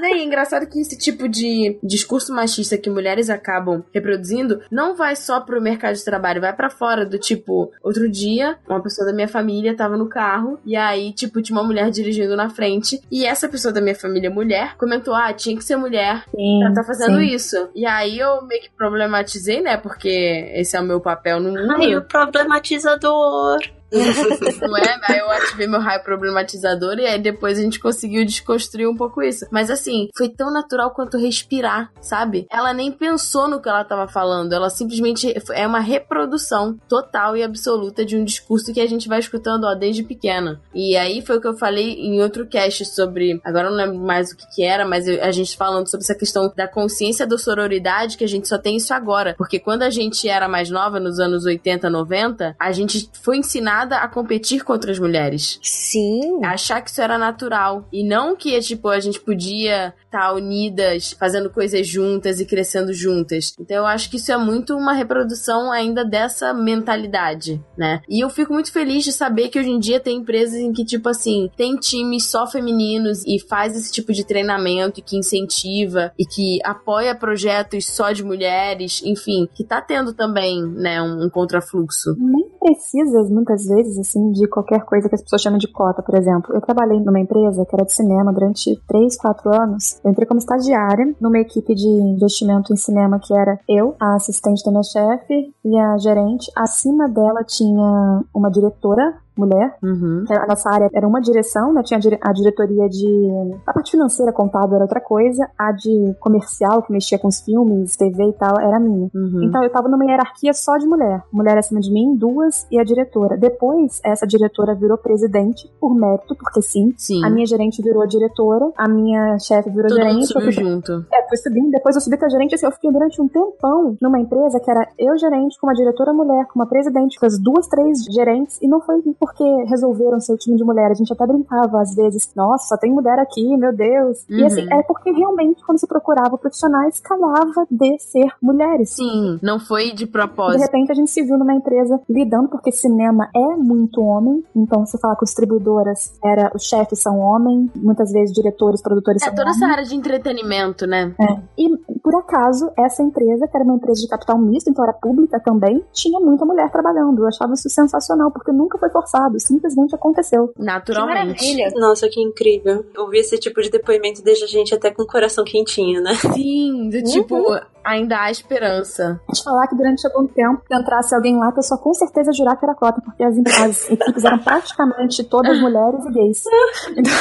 Né, E é engraçado que esse tipo de discurso machista que mulheres acabam reproduzindo não vai só pro mercado de trabalho, vai pra fora do tipo, outro dia, uma pessoa da minha família tava no carro e aí, tipo, tinha uma mulher dirigindo na frente e essa pessoa da minha família, mulher, comentou: "Ah, tinha que ser mulher Sim, pra tá fazendo sim. isso". E aí eu meio que problematizei, né, porque esse é o meu papel no mundo. Ai, o problematizador. Não é? Aí eu ativei meu raio problematizador e aí depois a gente conseguiu desconstruir um pouco isso. Mas assim, foi tão natural quanto respirar, sabe? Ela nem pensou no que ela tava falando, ela simplesmente é uma reprodução total e absoluta de um discurso que a gente vai escutando, ó, desde pequena. E aí foi o que eu falei em outro cast sobre, agora eu não lembro mais o que que era, mas a gente falando sobre essa questão da consciência da sororidade, que a gente só tem isso agora. Porque quando a gente era mais nova, nos anos 80, 90, a gente foi ensinada a competir contra as mulheres. Sim. Achar que isso era natural. E não que, tipo, a gente podia estar unidas, fazendo coisas juntas e crescendo juntas. Então eu acho que isso é muito uma reprodução ainda dessa mentalidade, né? E eu fico muito feliz de saber que hoje em dia tem empresas em que, tipo assim, tem times só femininos e faz esse tipo de treinamento e que incentiva e que apoia projetos só de mulheres, enfim, que tá tendo também, né, um, um contrafluxo. Nem precisa, muitas vezes, assim, de qualquer coisa que as pessoas chamam de cota, por exemplo. Eu trabalhei numa empresa que era de cinema durante 3, 4 anos. Eu entrei como estagiária numa equipe de investimento em cinema que era eu, a assistente da minha chefe e a gerente. Acima dela tinha uma diretora mulher. Uhum. A nossa área era uma direção, né? Tinha a, dire- a diretoria de. A parte financeira, contábil era outra coisa. A de comercial, que mexia com os filmes, TV e tal, era minha. Uhum. Então eu tava numa hierarquia só de mulher. Mulher acima de mim, duas, e a diretora. Depois, essa diretora virou presidente por mérito, porque sim. Sim. A minha gerente virou diretora, a minha chefe virou Todo mundo gerente. subiu eu fui- junto. é, fui subindo, depois eu subi pra gerente, assim, eu fiquei durante um tempão numa empresa que era eu gerente, com uma diretora mulher, com uma presidente, com as duas, três gerentes, e não foi porque resolveram ser o time de mulher, a gente até brincava às vezes, nossa, só tem mulher aqui, meu Deus. E Uhum. assim, é porque realmente, quando se procurava profissionais, calhava de ser mulheres. Sim, não foi de De propósito. repente a gente se viu numa empresa lidando, porque cinema é muito homem, então se falar com distribuidoras, era os chefes são homens, muitas vezes diretores, produtores É são toda homens. essa área de entretenimento, né? E por acaso, essa empresa, que era uma empresa de capital misto, então era pública também, tinha muita mulher trabalhando. Eu achava isso sensacional, porque nunca foi forçado, simplesmente aconteceu. Naturalmente. Que maravilha. Nossa, que incrível. Ouvir esse tipo de depoimento deixa a gente até com o coração quentinho, né? Sim, do tipo, ainda há esperança. Te falar que durante algum tempo, se entrasse alguém lá, a pessoa com certeza jurar que era cota, porque as, as equipes eram praticamente todas mulheres e gays. Então,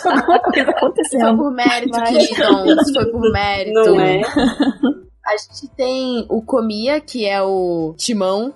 tinha alguma coisa Foi acontecendo. por mérito, queridão. Foi por mérito. Não é? A gente tem o Comia, que é o Timão.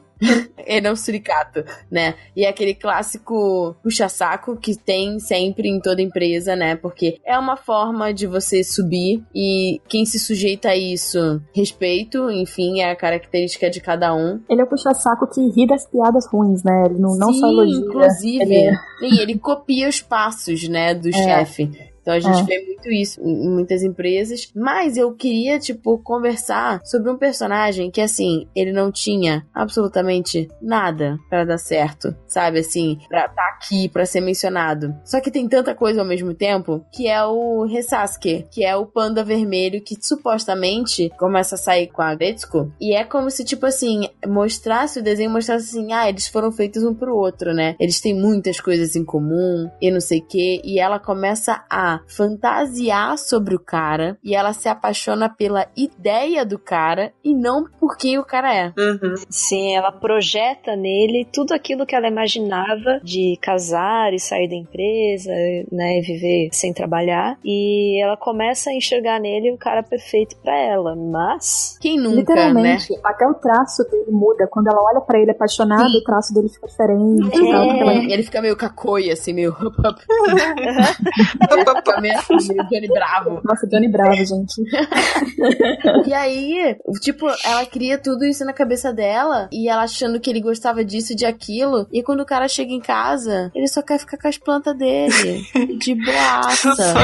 Ele é um suricato, né? E é aquele clássico puxa-saco que tem sempre em toda empresa, né? Porque é uma forma de você subir e quem se sujeita a isso, respeito, enfim, é a característica de cada um. Ele é o puxa-saco que ri das piadas ruins, né? Ele não, não Sim, só elogia. inclusive. ele é- ele copia os passos, né, do chefe. Então a gente É. vê muito isso em muitas empresas. Mas eu queria, tipo, conversar sobre um personagem que, assim, ele não tinha absolutamente nada pra dar certo, sabe? Assim, pra estar aqui, pra ser mencionado. Só que tem tanta coisa ao mesmo tempo, que é o Resasuke, que é o panda vermelho que supostamente começa a sair com a Gretsuko. E é como se, tipo assim, mostrasse o desenho, mostrasse assim, ah, eles foram feitos um pro outro, né? Eles têm muitas coisas em comum e não sei o quê. E ela começa a fantasiar sobre o cara e ela se apaixona pela ideia do cara e não por quem o cara é. Uhum. Sim, ela projeta nele tudo aquilo que ela imaginava de casar e sair da empresa, né, e viver sem trabalhar. E ela começa a enxergar nele o cara perfeito pra ela, mas Quem nunca, né? Literalmente, até o traço dele muda. Quando ela olha pra ele apaixonada, Sim. o traço dele fica diferente. É. e ela- Ele fica meio cacoia, assim, meio. Fica meio, Johnny Bravo. Nossa, Johnny Bravo, gente. E aí, tipo, ela cria tudo isso na cabeça dela e ela achando que ele gostava disso e de aquilo. E quando o cara chega em casa, ele só quer ficar com as plantas dele. De boaça.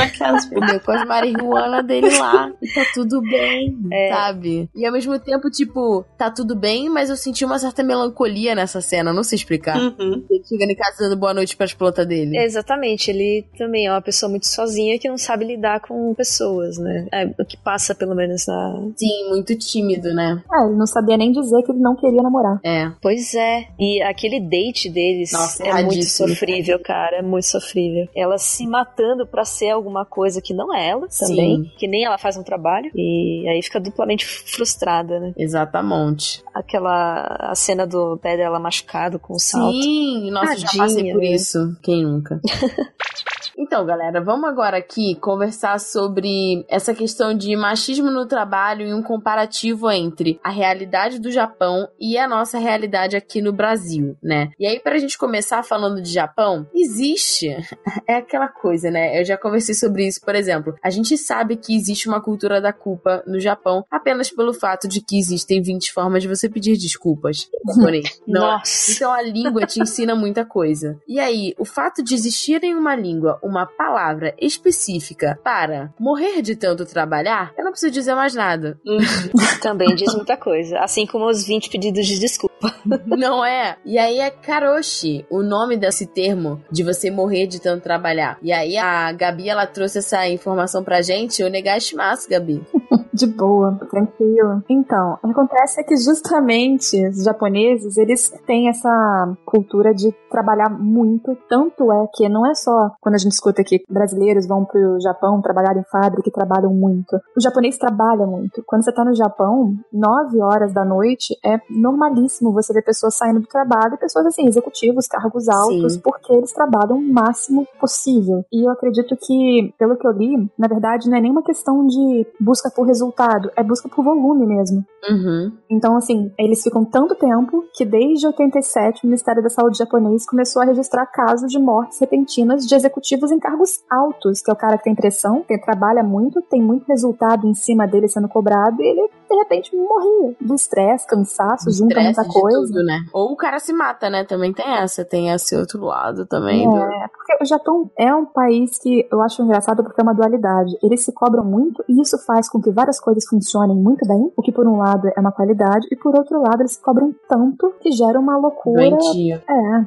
Entendeu? Com as marihuana dele lá. E tá tudo bem, É. sabe? E ao mesmo tempo, tipo, tá tudo bem, mas eu senti uma certa melancolia nessa cena. Não sei explicar. Uhum. Ele chegando em casa dando boa noite pras plantas dele. exatamente, ele também é uma pessoa muito sozinha que não sabe lidar com pessoas, né? É o que passa pelo menos na. Sim, muito tímido, né? É, ele não sabia nem dizer que ele não queria namorar. É. Pois é. E aquele date deles Nossa, é muito sofrível, cara. É muito sofrível. Ela se matando pra ser alguma coisa que não é ela também. Sim. Que nem ela faz um trabalho. E aí fica duplamente frustrada, né? Exatamente. Aquela a cena do pé dela machucado com o salto. Sim, nossa, já Tadinha, passei por né? isso. Quem nunca? Então, galera, vamos agora aqui conversar sobre essa questão de machismo no trabalho e um comparativo entre a realidade do Japão e a nossa realidade aqui no Brasil, né? E aí, pra gente começar falando de Japão, existe. É aquela coisa, né? Eu já conversei sobre isso, por exemplo. A gente sabe que existe uma cultura da culpa no Japão apenas pelo fato de que existem 20 formas de você pedir desculpas. Não é? Nossa. Então a língua te ensina muita coisa. E aí, o fato de existir em uma língua uma palavra específica para morrer de tanto trabalhar, eu não preciso dizer mais nada. Também diz muita coisa. Assim como os 20 pedidos de desculpa. Não é? E aí é karoshi, o nome desse termo de você morrer de tanto trabalhar. E aí a Gabi, ela trouxe essa informação pra gente, o negashimasu, Gabi. De boa, tranquilo. Então, o que acontece é que justamente os japoneses, eles têm essa cultura de trabalhar muito, tanto é que não é só quando a gente escuta que brasileiros vão pro Japão trabalhar em fábrica e trabalham muito. O japonês trabalha muito. Quando você tá no Japão, 9 horas da noite é normalíssimo você ver pessoas saindo do trabalho, e pessoas assim, executivos, cargos altos, Sim. porque eles trabalham o máximo possível. E eu acredito que, pelo que eu li, na verdade não é nenhuma questão de busca por resultado, é busca por volume mesmo. Uhum. Então, assim, eles ficam tanto tempo que desde 87 o Ministério da Saúde japonês começou a registrar casos de mortes repentinas de executivos em cargos altos, que é o cara que tem pressão, que trabalha muito, tem muito resultado em cima dele sendo cobrado, e ele de repente morria do estresse, cansaço, junta muita coisa. tudo, né? Ou o cara se mata, né? Também tem essa, tem esse outro lado também. do- É, porque o Japão é um país que eu acho engraçado porque é uma dualidade. Eles se cobram muito e isso faz com que várias coisas funcionem muito bem, o que por um lado é uma qualidade, e por outro lado eles cobram tanto que gera uma loucura. Doentia.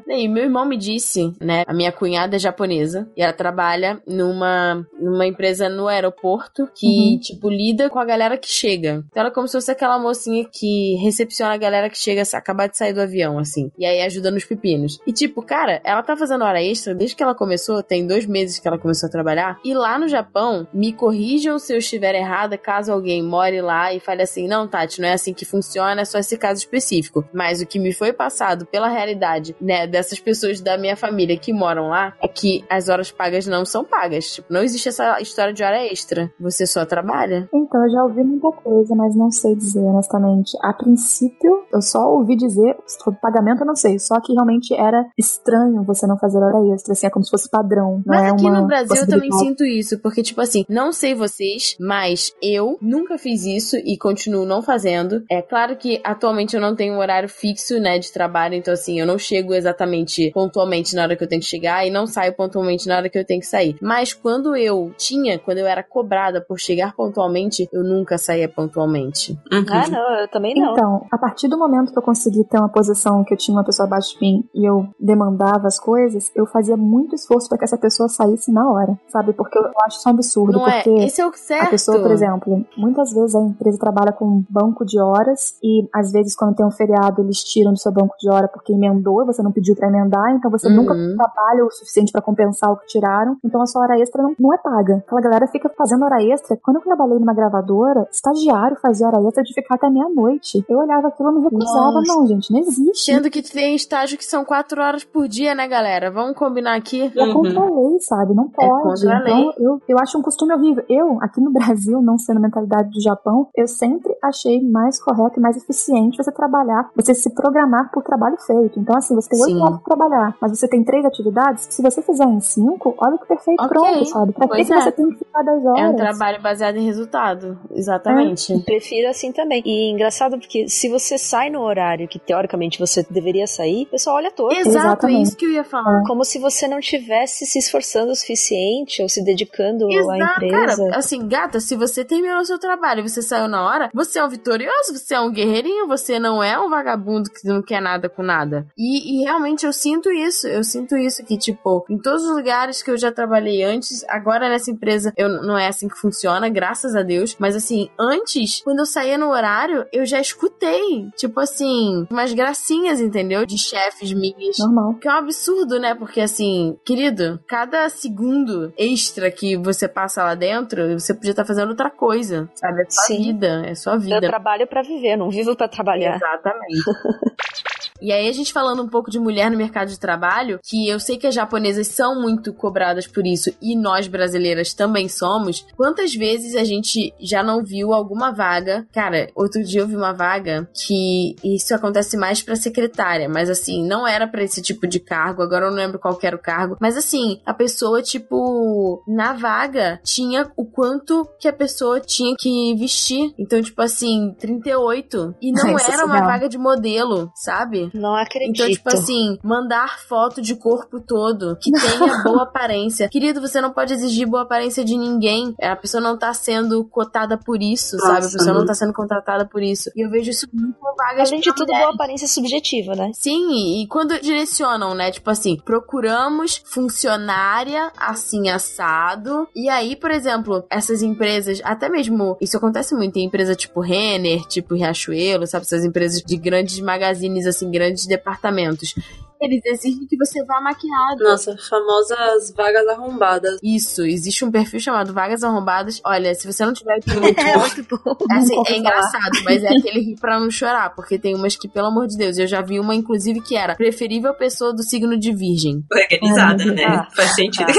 É. E meu irmão me disse, né? A minha cunhada é japonesa e ela trabalha numa, numa empresa no aeroporto que, Uhum. tipo, lida com a galera que chega. Então ela é como se fosse aquela mocinha que recepciona a galera que chega a acabar de sair do avião, assim. E aí ajuda nos pepinos. E, tipo, cara, ela tá fazendo hora extra desde que ela começou, tem dois meses que ela começou a trabalhar. E lá no Japão, me corrijam se eu estiver errada, caso alguém more lá e fale assim: não, Tati, não é assim que funciona, é só esse caso específico. Mas o que me foi passado pela realidade, né, dessas pessoas da minha família que moram lá, é que as horas pagas não são pagas. Tipo, não existe essa história de hora extra. Você só trabalha. Então, eu já ouvi muita coisa, mas não sei dizer, honestamente. A princípio, eu só ouvi dizer, sobre pagamento eu não sei, só que realmente era estranho você não fazer hora extra, assim, é como se fosse padrão. Mas é aqui no Brasil eu também sinto isso, porque, tipo assim, não sei vocês, mas eu nunca fiz isso e continuo não fazendo. É claro que atualmente eu não tenho um horário fixo, né, de trabalho, então assim, eu não chego exatamente pontualmente na hora que eu tenho que chegar e não saio pontualmente na hora que eu tenho que sair. Mas quando eu tinha, quando eu era cobrada por chegar pontualmente, eu nunca saía pontualmente. Uhum. Ah, não, eu também não. Então, a partir do momento que eu consegui ter uma posição que eu tinha uma pessoa abaixo de mim e eu demandava as coisas, eu fazia muito esforço para que essa pessoa saísse na hora, sabe? Porque eu acho isso um absurdo, Não é? porque Esse é o certo. a pessoa, por exemplo, muitas vezes a empresa trabalha com um banco de horas e às vezes quando tem um feriado eles tiram do seu banco de hora porque emendou, você não pediu para emendar, então você Uhum. nunca trabalha o suficiente para compensar o que tiraram, então a sua hora extra não, não é paga. Aquela galera fica fazendo hora extra. Quando eu trabalhei numa gravadora, estagiário fazia hora extra de ficar até meia-noite. Eu olhava aquilo e me recusava, Nossa. não, gente, não existe. Sendo que tem estágio que são quatro horas por dia, né, galera? Vamos combinar aqui? É Uhum. contra a lei, sabe? Não pode. contra a então, eu, eu acho um costume horrível. Eu, aqui no Brasil, não sendo mentalidade do Japão, eu sempre achei mais correto e mais eficiente você trabalhar, você se programar por trabalho feito. Então, assim, você tem oito horas pra trabalhar, mas você tem três atividades, se você fizer em cinco, olha que perfeito Ok. pronto, sabe? Pra que, Pois que é. você tem que ficar das horas? É um trabalho baseado em resultado. Exatamente. Prefiro assim também. E engraçado porque se você sai no horário que teoricamente você deveria sair, o pessoal olha torto. Exato, é Exatamente. isso que eu ia falar. Como se você não tivesse se esforçando o suficiente ou se dedicando à Exato, empresa. cara. Assim, gata, se você terminou o seu trabalho você saiu na hora, você é um vitorioso, você é um guerreirinho, você não é um vagabundo que não quer nada com nada. E, e realmente eu sinto isso. Eu sinto isso que, tipo, em todos os lugares que eu já trabalhei antes, agora nessa empresa eu, não é assim que funciona, graças a Deus. Mas assim, antes, quando eu saía no horário, eu já escutei, tipo assim, umas gracinhas, entendeu? De chefes minhas. Normal. Que é um absurdo, né? Porque assim, querido, cada segundo extra que você passa lá dentro, você podia estar fazendo outra coisa, sabe? É sua Sim. vida, é sua Eu vida. trabalho pra viver, não vivo pra trabalhar. Exatamente. E aí, a gente falando um pouco de mulher no mercado de trabalho, que eu sei que as japonesas são muito cobradas por isso e nós brasileiras também somos. Quantas vezes a gente já não viu alguma vaga? Cara, outro dia eu vi uma vaga que isso acontece mais pra secretária, mas assim, não era pra esse tipo de cargo, agora eu não lembro qual que era o cargo, mas assim, a pessoa, tipo, na vaga tinha o quanto que a pessoa tinha que vestir. Então, tipo assim, 38. E não Isso é era uma vaga de modelo, sabe? Não acredito. Então, tipo assim, mandar foto de corpo todo, que tenha boa aparência. Querido, você não pode exigir boa aparência de ninguém. A pessoa não tá sendo cotada por isso, Nossa, sabe? A pessoa não tá sendo contratada por isso. E eu vejo isso muito com vagas Além de pra tudo, mulheres. boa aparência subjetiva, né? Sim, e quando direcionam, né? Tipo assim, procuramos funcionária assim assado. E aí, por exemplo, essas empresas, até mesmo, isso acontece muito em empresa tipo Renner, tipo Riachuelo, sabe? Essas empresas de grandes magazines, assim, grandes departamentos. Eles exigem que você vá maquiado. Nossa, famosas vagas arrombadas. Isso, existe um perfil chamado Vagas Arrombadas. Olha, se você não tiver É muito bom. É, assim, é engraçado, mas é aquele rir pra não chorar, porque tem umas que, pelo amor de Deus, eu já vi uma, inclusive, que era preferível pessoa do signo de virgem. Organizada, meu né? Deus. Faz sentido.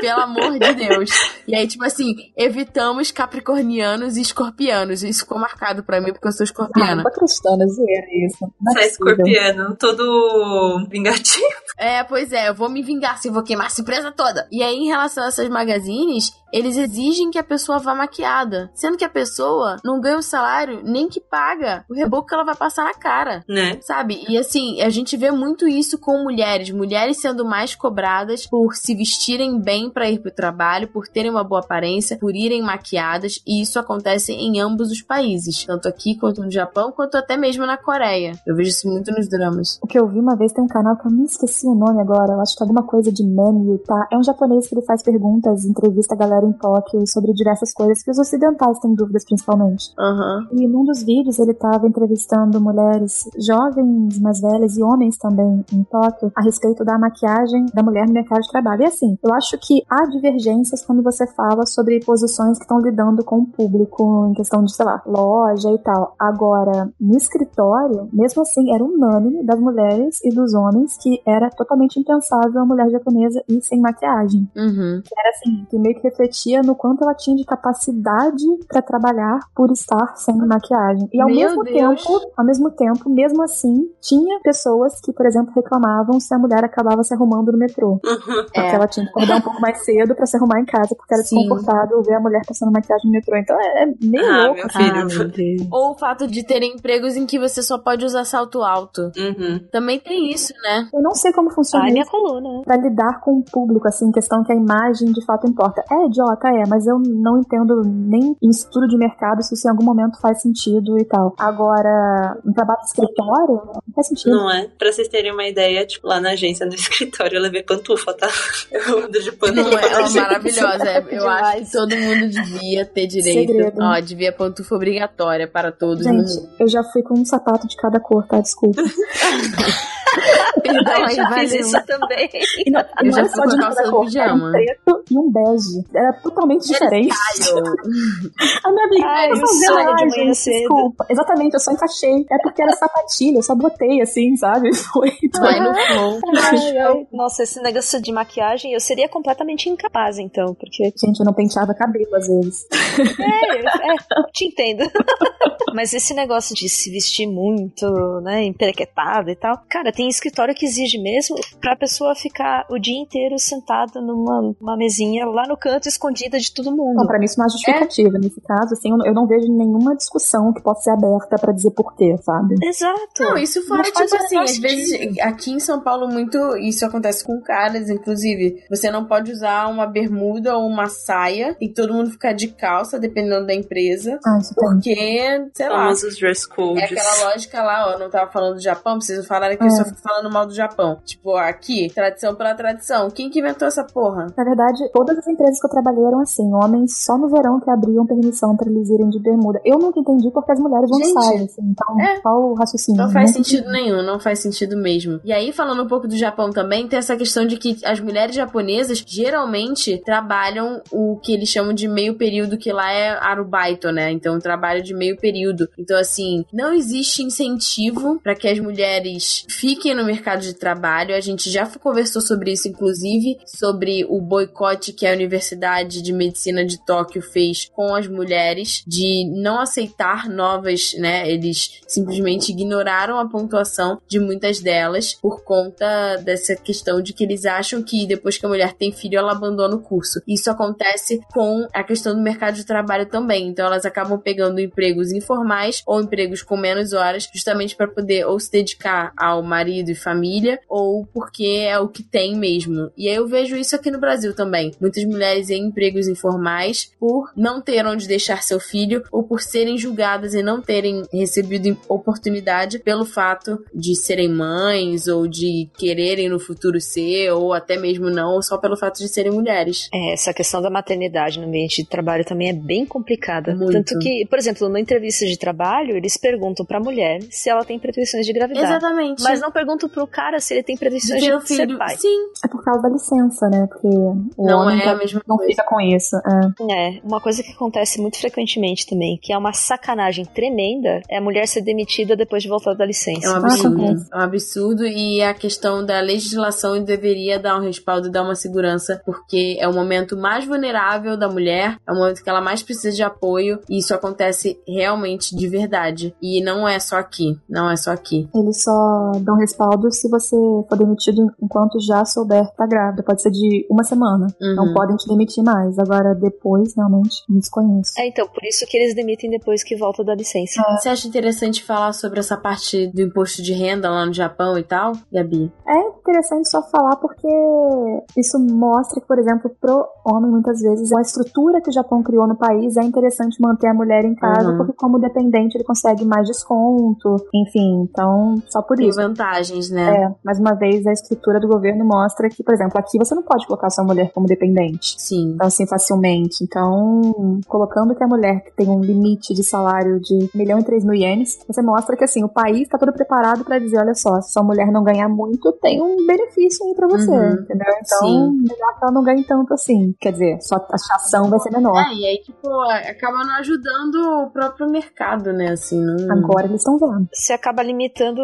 Pelo amor de Deus. E aí, tipo assim, evitamos capricornianos e escorpianos. Isso ficou marcado pra mim porque eu sou escorpiana. Ah, cristana, zoeira isso. Não Você é escorpiano, todo vingativo. É, pois é, eu vou me vingar se vou queimar essa empresa toda. E aí, em relação a essas magazines, eles exigem que a pessoa vá maquiada. Sendo que a pessoa não ganha o salário nem que paga o reboco que ela vai passar na cara. Né? Sabe? E assim, a gente vê muito isso com mulheres. Mulheres sendo mais cobradas por se vestirem bem para ir pro trabalho, por terem uma boa aparência, por irem maquiadas. E isso acontece em ambos os países. Tanto aqui quanto no Japão, quanto até mesmo na Coreia. Eu vejo isso muito nos dramas. O que eu vi uma vez tem um canal que eu me esqueci o nome agora. Eu acho que é alguma coisa de meme, tá? É um japonês que ele faz perguntas, entrevista a galera em Tóquio sobre diversas coisas que os ocidentais têm dúvidas principalmente. Aham. E num dos vídeos ele estava entrevistando mulheres jovens, mais velhas e homens também em Tóquio a respeito da maquiagem da mulher no mercado de trabalho. E assim, eu acho que há divergências quando você fala sobre posições que estão lidando com o público em questão de, sei lá, loja e tal. Agora, no escritório, mesmo assim, era unânime das mulheres e dos homens que era totalmente impensável a mulher japonesa ir sem maquiagem. Uhum. Era assim, que meio que refletia no quanto ela tinha de capacidade pra trabalhar por estar sem maquiagem. E ao Meu mesmo Deus. tempo, ao mesmo tempo, mesmo assim, tinha pessoas que, por exemplo, reclamavam se a mulher acabava se arrumando no metrô. Porque É. ela tinha que acordar um pouco mais cedo pra se arrumar em casa, porque era Sim. desconfortável ver a mulher passando maquiagem no metrô. Então é, é meio Ah, louco. meu filho. Ah, meu Deus. Ou o fato de terem empregos em que você só pode usar salto alto. Uhum. Também tem isso, né? Eu não sei como funciona Ai, minha isso coluna. pra lidar com o público, assim, questão que a imagem de fato importa. É idiota, é, mas eu não entendo nem em estudo de mercado se isso em algum momento faz sentido e tal. Agora, um trabalho de escritório, não faz sentido. Não é? Pra vocês terem uma ideia, tipo, lá na agência, no escritório, eu levei pantufa, tá? Eu ando de pantufa. Não é, ela é gente. maravilhosa. É, Eu acho que todo mundo devia ter direito. Segredo. Ó, devia pantufa obrigatória para todos no Gente, mundo. eu já fui com um sapato de cada cor, tá? Desculpa. Perdão, aí, já fiz isso também. E não, Eu não já era fui só com de calça cor, era um pijama. preto e um bege. Era totalmente diferente. A minha amiga, Ai, eu só sonho lá, de manhã gente, desculpa. Exatamente, eu só encaixei. É porque era sapatilha, eu só botei assim, sabe? Foi. Vai no flow. Nossa, esse negócio de maquiagem, eu seria completamente incapaz, então, porque. Gente, eu não penteava cabelo às vezes. É, é, te entendo. Mas esse negócio de se vestir muito, né, emperequetado e tal. Cara, tem escritório que exige mesmo pra pessoa ficar o dia inteiro sentada numa uma mesinha lá no canto, escondida de todo mundo. Não, pra mim isso não é justificativa. Nesse caso, assim, eu não- eu vejo nenhuma discussão que possa ser aberta pra dizer porquê, sabe? Exato. Não, isso fora, faz tipo assim, às vezes aqui em São Paulo muito isso acontece com caras, inclusive. Você não pode usar uma bermuda ou uma saia e todo mundo ficar de calça, dependendo da empresa. Ah, isso tem. Porque, sei lá. Famosos dress É codes. aquela lógica lá, ó, eu não tava falando do Japão, vocês falaram que eu É. só fico falando mal do Japão. Tipo, aqui, tradição pela tradição. Quem que inventou essa porra? Na verdade, todas as empresas que eu trabalhei eram assim, homens só no verão que abriam permissão pra eles irem de bermuda. Eu nunca entendi porque as mulheres vão saia, assim. Então, é. qual o raciocínio? Não faz Nunca sentido entendi. nenhum, não faz sentido mesmo. E aí, falando um pouco do Japão também, tem essa questão de que as mulheres japonesas geralmente trabalham o que eles chamam de meio período, que lá é arubaito, né? Então, trabalho de meio período. Então, assim, não existe incentivo para que as mulheres fiquem no mercado de trabalho. A gente já conversou sobre isso, inclusive, sobre o boicote que a Universidade de Medicina de Tóquio fez com as mulheres, de não aceitar novas, né? Eles simplesmente ignoraram a pontuação de muitas delas por conta dessa questão de que eles acham que depois que a mulher tem filho, ela abandona o curso. Isso acontece com a questão do mercado de trabalho também. Então elas acabam pegando empregos informais ou empregos com menos horas, justamente para poder ou se dedicar ao marido e família, ou porque é o que tem mesmo. E aí eu vejo isso aqui no Brasil também. Muitas mulheres empregos informais por não ter onde deixar seu filho ou por serem julgadas e não terem recebido oportunidade pelo fato de serem mães ou de quererem no futuro ser ou até mesmo não, ou só pelo fato de serem mulheres. É, essa questão da maternidade no ambiente de trabalho também é bem complicada. Muito. Tanto que, por exemplo, numa entrevista de trabalho, eles perguntam pra mulher se ela tem pretensões de gravidar. Exatamente. Mas não perguntam pro cara se ele tem de pretensões um de ser filho. pai. Sim, É por causa da licença, né? Porque o não homem é tá- a mesma não coisa. Fica com isso. É. É, uma coisa que acontece muito frequentemente também, que é uma sacanagem tremenda, é a mulher ser demitida depois de voltar da licença. É um Ah, absurdo. É um absurdo e a questão da legislação deveria dar um respaldo, dar uma segurança porque é o momento mais vulnerável da mulher, é o momento que ela mais precisa de apoio, e isso acontece realmente de verdade. E não é só aqui, não é só aqui. Eles só dão respaldo se você for demitido enquanto já souber que tá grávida. Pode ser de uma semana. Uhum. Não podem te demitir mais. Agora, depois, realmente, me desconheço. É, então, por isso que eles demitem depois que volta da licença. Você acha interessante falar sobre essa parte do imposto de renda lá no Japão e tal, Gabi? É interessante só falar porque isso mostra que, por exemplo, pro homem, muitas vezes, a estrutura que o Japão criou no país é interessante manter a mulher em casa, Uhum. porque como dependente ele consegue mais desconto, enfim, então, só por Tem isso. vantagens, né? É, mais uma vez, a estrutura do governo mostra que, por exemplo, aqui você não pode colocar sua mulher como dependente. Sim. Então, assim, facilmente. Então, colocando que a mulher que tem um limite de salário de 1 milhão e 3 mil ienes, você mostra que, assim, o país está todo preparado para dizer, olha só, se sua mulher não ganhar muito, tem um benefício aí pra você, Uhum. entendeu? Então, Sim. melhor que ela não ganhe tanto assim. Quer dizer, sua taxação vai ser menor. É, e aí, tipo, acaba não ajudando o próprio mercado, né? Assim, não. Agora eles estão vendo. Você acaba limitando,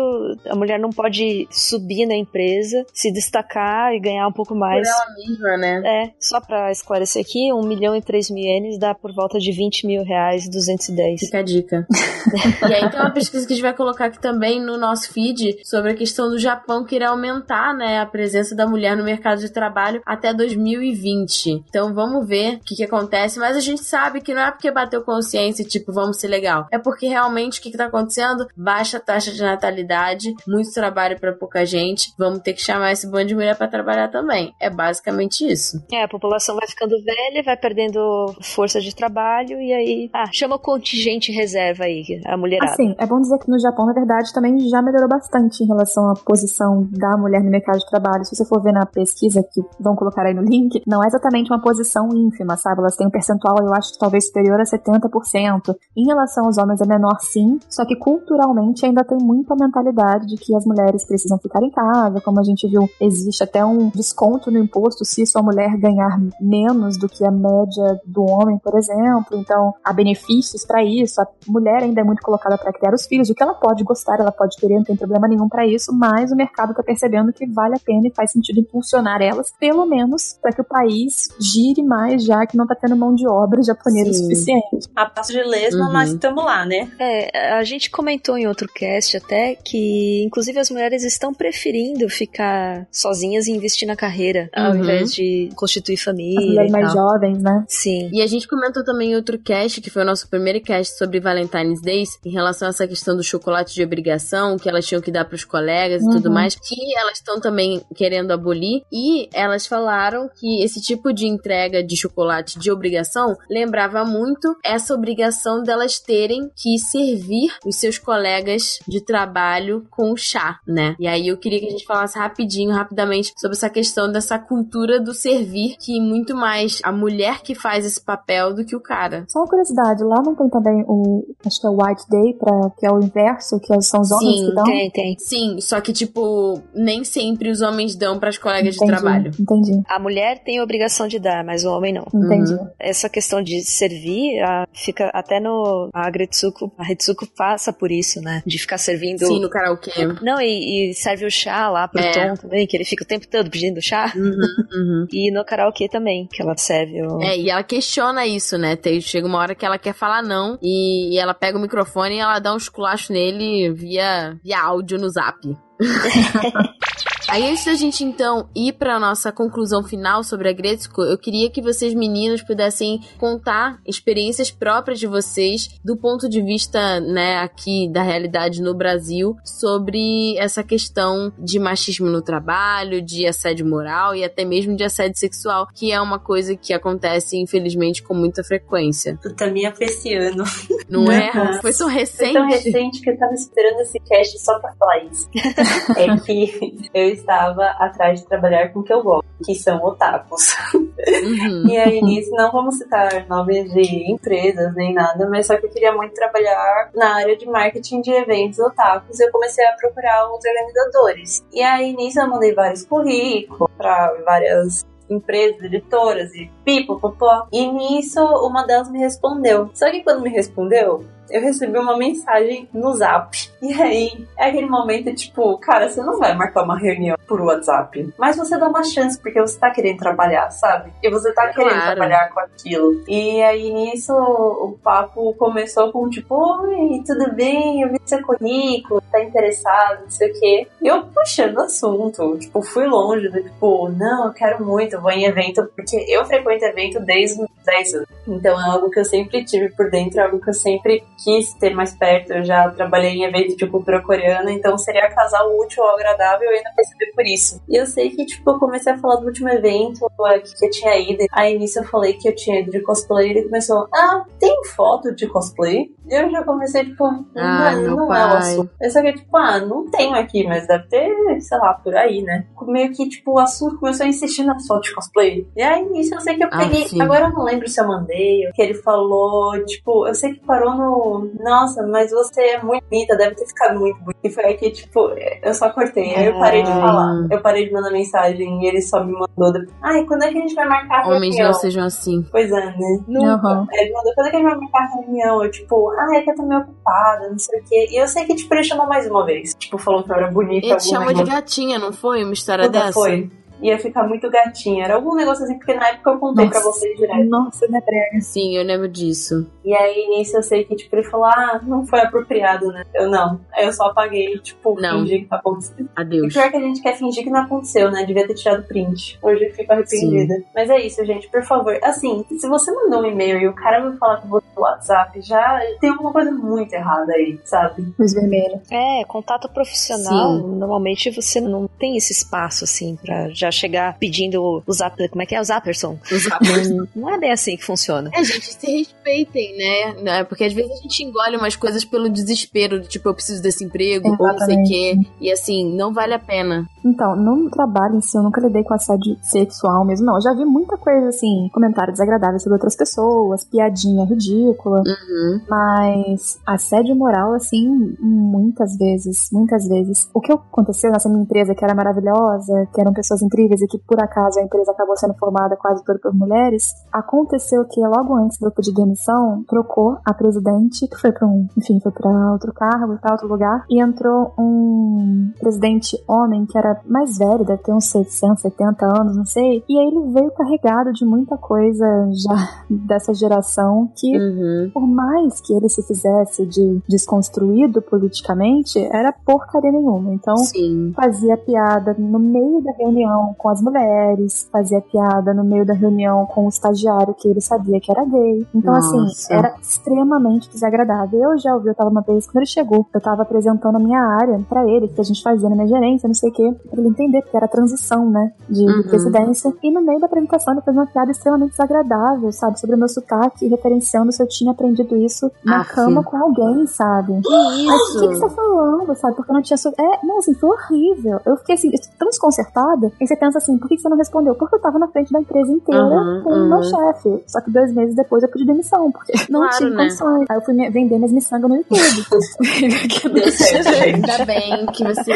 a mulher não pode subir na empresa, se destacar e ganhar um pouco Por mais. ela mesma, né? É, só pra esclarecer aqui, 1 milhão e 3 mil ienes dá por volta de 20 mil reais, 210. Fica a dica. e aí tem uma pesquisa que a gente vai colocar aqui também no nosso feed sobre a questão do Japão querer aumentar, né, a presença da mulher no mercado de trabalho até 2020. Então vamos ver o que, que acontece, mas a gente sabe que não é porque bateu consciência e tipo, vamos ser legal. É porque realmente o que, que tá acontecendo? Baixa taxa de natalidade, muito trabalho pra pouca gente. Vamos ter que chamar esse bando de mulher pra trabalhar também. É basicamente isso. É, a população vai ficando velha, vai perdendo força de trabalho e aí, ah, chama o contingente reserva aí, a mulherada. Assim, é bom dizer que no Japão, na verdade, também já melhorou bastante em relação à posição da mulher no mercado de trabalho. Se você for ver na pesquisa que vão colocar aí no link, não é exatamente uma posição ínfima, sabe? Elas têm um percentual, eu acho, talvez superior a 70%. Em relação aos homens é menor sim, só que culturalmente ainda tem muita mentalidade de que as mulheres precisam ficar em casa, como a gente viu, existe até um desconto no imposto se sua mulher ganhar menos do que a média do homem, por exemplo. Então, há benefícios para isso. A mulher ainda é muito colocada para criar os filhos, o que ela pode gostar, ela pode querer, não tem problema nenhum para isso, mas o mercado está percebendo que vale a pena e faz sentido impulsionar elas, pelo menos para que o país gire mais, já que não tá tendo mão de obra japonesa o Sim. suficiente. A passo de lesma, Uhum. mas estamos lá, né? É, a gente comentou em outro cast até que, inclusive, as mulheres estão preferindo ficar sozinhas e investir na carreira, ao Uhum. invés de constituir família e mais tal. jovens, né? Sim. E a gente comentou também em outro cast, que foi o nosso primeiro cast sobre Valentine's Days, em relação a essa questão do chocolate de obrigação, que elas tinham que dar pros colegas e Uhum. tudo mais, que elas estão também querendo abolir. E elas falaram que esse tipo de entrega de chocolate de obrigação lembrava muito essa obrigação delas terem que servir os seus colegas de trabalho com chá, né? E aí eu queria que a gente falasse rapidinho, rapidamente, sobre essa questão dessa cultura do servir, que muito mais a mulher que faz esse papel do que o cara. Só uma curiosidade, lá não tem também o, acho que é o White Day, pra, que é o inverso, que são os homens Sim, que dão? Tem, tem. Sim, só que, tipo, nem sempre os homens dão pras colegas Entendi, de trabalho. Entendi, A mulher tem a obrigação de dar, mas o homem não. entendi. Essa questão de servir, a- fica até no. A Gretsuko, a Ritsuko passa por isso, né? De ficar servindo. Sim, no karaokê. Não, e, e serve o chá lá pro É. Tom também, que ele fica o tempo todo pedindo chá. Uhum, uhum. E no karaokê também, que ela serve o. É, e ela questiona isso, né? Tem, chega uma hora que ela quer falar não e, e ela pega o microfone e ela dá um esculacho nele via, via áudio no zap. Aí, antes da gente então ir para nossa conclusão final sobre a Gretzko, eu queria que vocês meninos pudessem contar experiências próprias de vocês do ponto de vista, né, aqui da realidade no Brasil sobre essa questão de machismo no trabalho, de assédio moral e até mesmo de assédio sexual, que é uma coisa que acontece infelizmente com muita frequência. Minha foi esse ano. Não é? Foi tão Foi recente. tão recente que eu tava esperando esse cast só pra falar isso. é que eu estava atrás de trabalhar com o que eu gosto, que são otakus. Uhum. E aí, nisso, não vamos citar nomes de empresas nem nada, mas só que eu queria muito trabalhar na área de marketing de eventos otakus. E eu comecei a procurar os organizadores. E aí, nisso, eu mandei vários currículos para várias empresas, editoras e pipopopó. E nisso, uma delas me respondeu. Só que quando me respondeu, eu recebi uma mensagem no zap. E aí, é aquele momento, tipo, cara, você não vai marcar uma reunião por WhatsApp. Mas você dá uma chance, porque você tá querendo trabalhar, sabe? E você tá querendo Claro. trabalhar com aquilo. E aí, nisso, o papo começou com, tipo, oi, tudo bem? Eu vi seu currículo, tá interessado, não sei o quê. E eu puxando o assunto. Tipo, fui longe, do tipo, não, eu quero muito, vou em evento, porque eu frequento evento desde os 10 anos. Então é algo que eu sempre tive por dentro, é algo que eu sempre quis ter mais perto. Eu já trabalhei em evento de cultura coreana, então seria casal útil ou agradável e ainda percebi por isso. E eu sei que, tipo, eu comecei a falar do último evento é, que eu tinha ido. Aí nisso eu falei que eu tinha ido de cosplay e ele começou, ah, tem foto de cosplay? E eu já comecei, tipo, Ai, não, meu não é o assunto. Eu só que, tipo, ah, não tenho aqui, mas deve ter, sei lá, por aí, né? Meio que, tipo, o assunto começou a insistir na foto de cosplay. E aí, nisso eu sei que eu Ah, peguei. sim. agora eu não lembro se eu mandei, que ele falou, tipo, eu sei que parou no. Nossa, mas você é muito bonita, deve ter ficado muito bonita. E foi aí que, tipo, eu só cortei. Aí eu parei de falar. Eu parei de mandar mensagem e ele só me mandou. depois, Ai, quando é que a gente vai marcar a Homens reunião? não sejam assim. Pois é, né? Nunca. Aham. Ele mandou, quando é que a gente vai marcar a reunião? Eu, tipo, ah, é que eu tô meio ocupada, não sei o quê. E eu sei que, tipo, ele chamou mais uma vez. Tipo, falou que eu era bonita. Ele chamou de gatinha, não foi? Uma história Puta, dessa? Foi. Ia ficar muito gatinha. Era algum negócio assim, porque na época eu contei Nossa. pra vocês direto. Nossa, né, brega. Sim, eu lembro disso. E aí, nisso, eu sei que, tipo, ele falou, ah, não foi apropriado, né? Eu não. Aí eu só apaguei, tipo, Não. fingi que tá acontecendo. E Adeus. pior que a gente quer fingir que não aconteceu, né? Devia ter tirado print. Hoje eu fico arrependida. Mas é isso, gente. Por favor. Assim, se você mandou um e-mail e o cara vai falar com você no WhatsApp, já tem alguma coisa muito errada aí, sabe? Luz vermelha. É, contato profissional, Sim. normalmente você não tem esse espaço, assim, pra já chegar pedindo o zap, como é que é? O Zapperson. Os. Não, não é bem assim que funciona. É, gente, se respeitem, né? né? Porque às vezes a gente engole umas coisas pelo desespero, de tipo, eu preciso desse emprego, ou não sei o quê. E assim, não vale a pena. Então, no trabalho em si, eu nunca lidei com assédio sexual mesmo, não. Eu já vi muita coisa, assim, comentário desagradável sobre outras pessoas, piadinha ridícula, Uhum. mas assédio moral, assim, muitas vezes, muitas vezes. O que aconteceu nessa minha empresa, que era maravilhosa, que eram pessoas incríveis e que, por acaso, a empresa acabou sendo formada quase toda por mulheres, aconteceu que, logo antes de eu pedir demissão, trocou a presidente, que foi pra um, enfim, foi pra outro cargo tal, outro lugar, e entrou um presidente homem que era mais velho, deve ter uns 60, 70 anos, não sei, e aí ele veio carregado de muita coisa já dessa geração que Uhum. por mais que ele se fizesse de desconstruído politicamente, era porcaria nenhuma. Então, Sim. fazia piada no meio da reunião com as mulheres, fazia piada no meio da reunião com o estagiário que ele sabia que era gay. Então, assim, Nossa. era extremamente desagradável. Eu já ouvi, eu tava uma vez, quando ele chegou, eu tava apresentando a minha área pra ele, que a gente fazia na minha gerência, não sei o quê, pra ele entender, porque era transição, né, de, Uhum. presidência. E no meio da apresentação, ele fez uma piada extremamente desagradável, sabe, sobre o meu sotaque, referenciando se eu tinha aprendido isso na Aff. cama com alguém, sabe? Que Mas o que, que você tá falando, sabe? Porque eu não tinha. So... É, não, assim, foi horrível. Eu fiquei assim, tão desconcertada. E você pensa assim, por que você não respondeu? Porque eu tava na frente da empresa inteira Uhum, com o meu uhum. chefe. Só que dois meses depois eu pedi demissão, porque não Claro, tinha né? condições. Aí eu fui vender minhas miçangas no YouTube. que Deu certo, gente. Ainda bem que você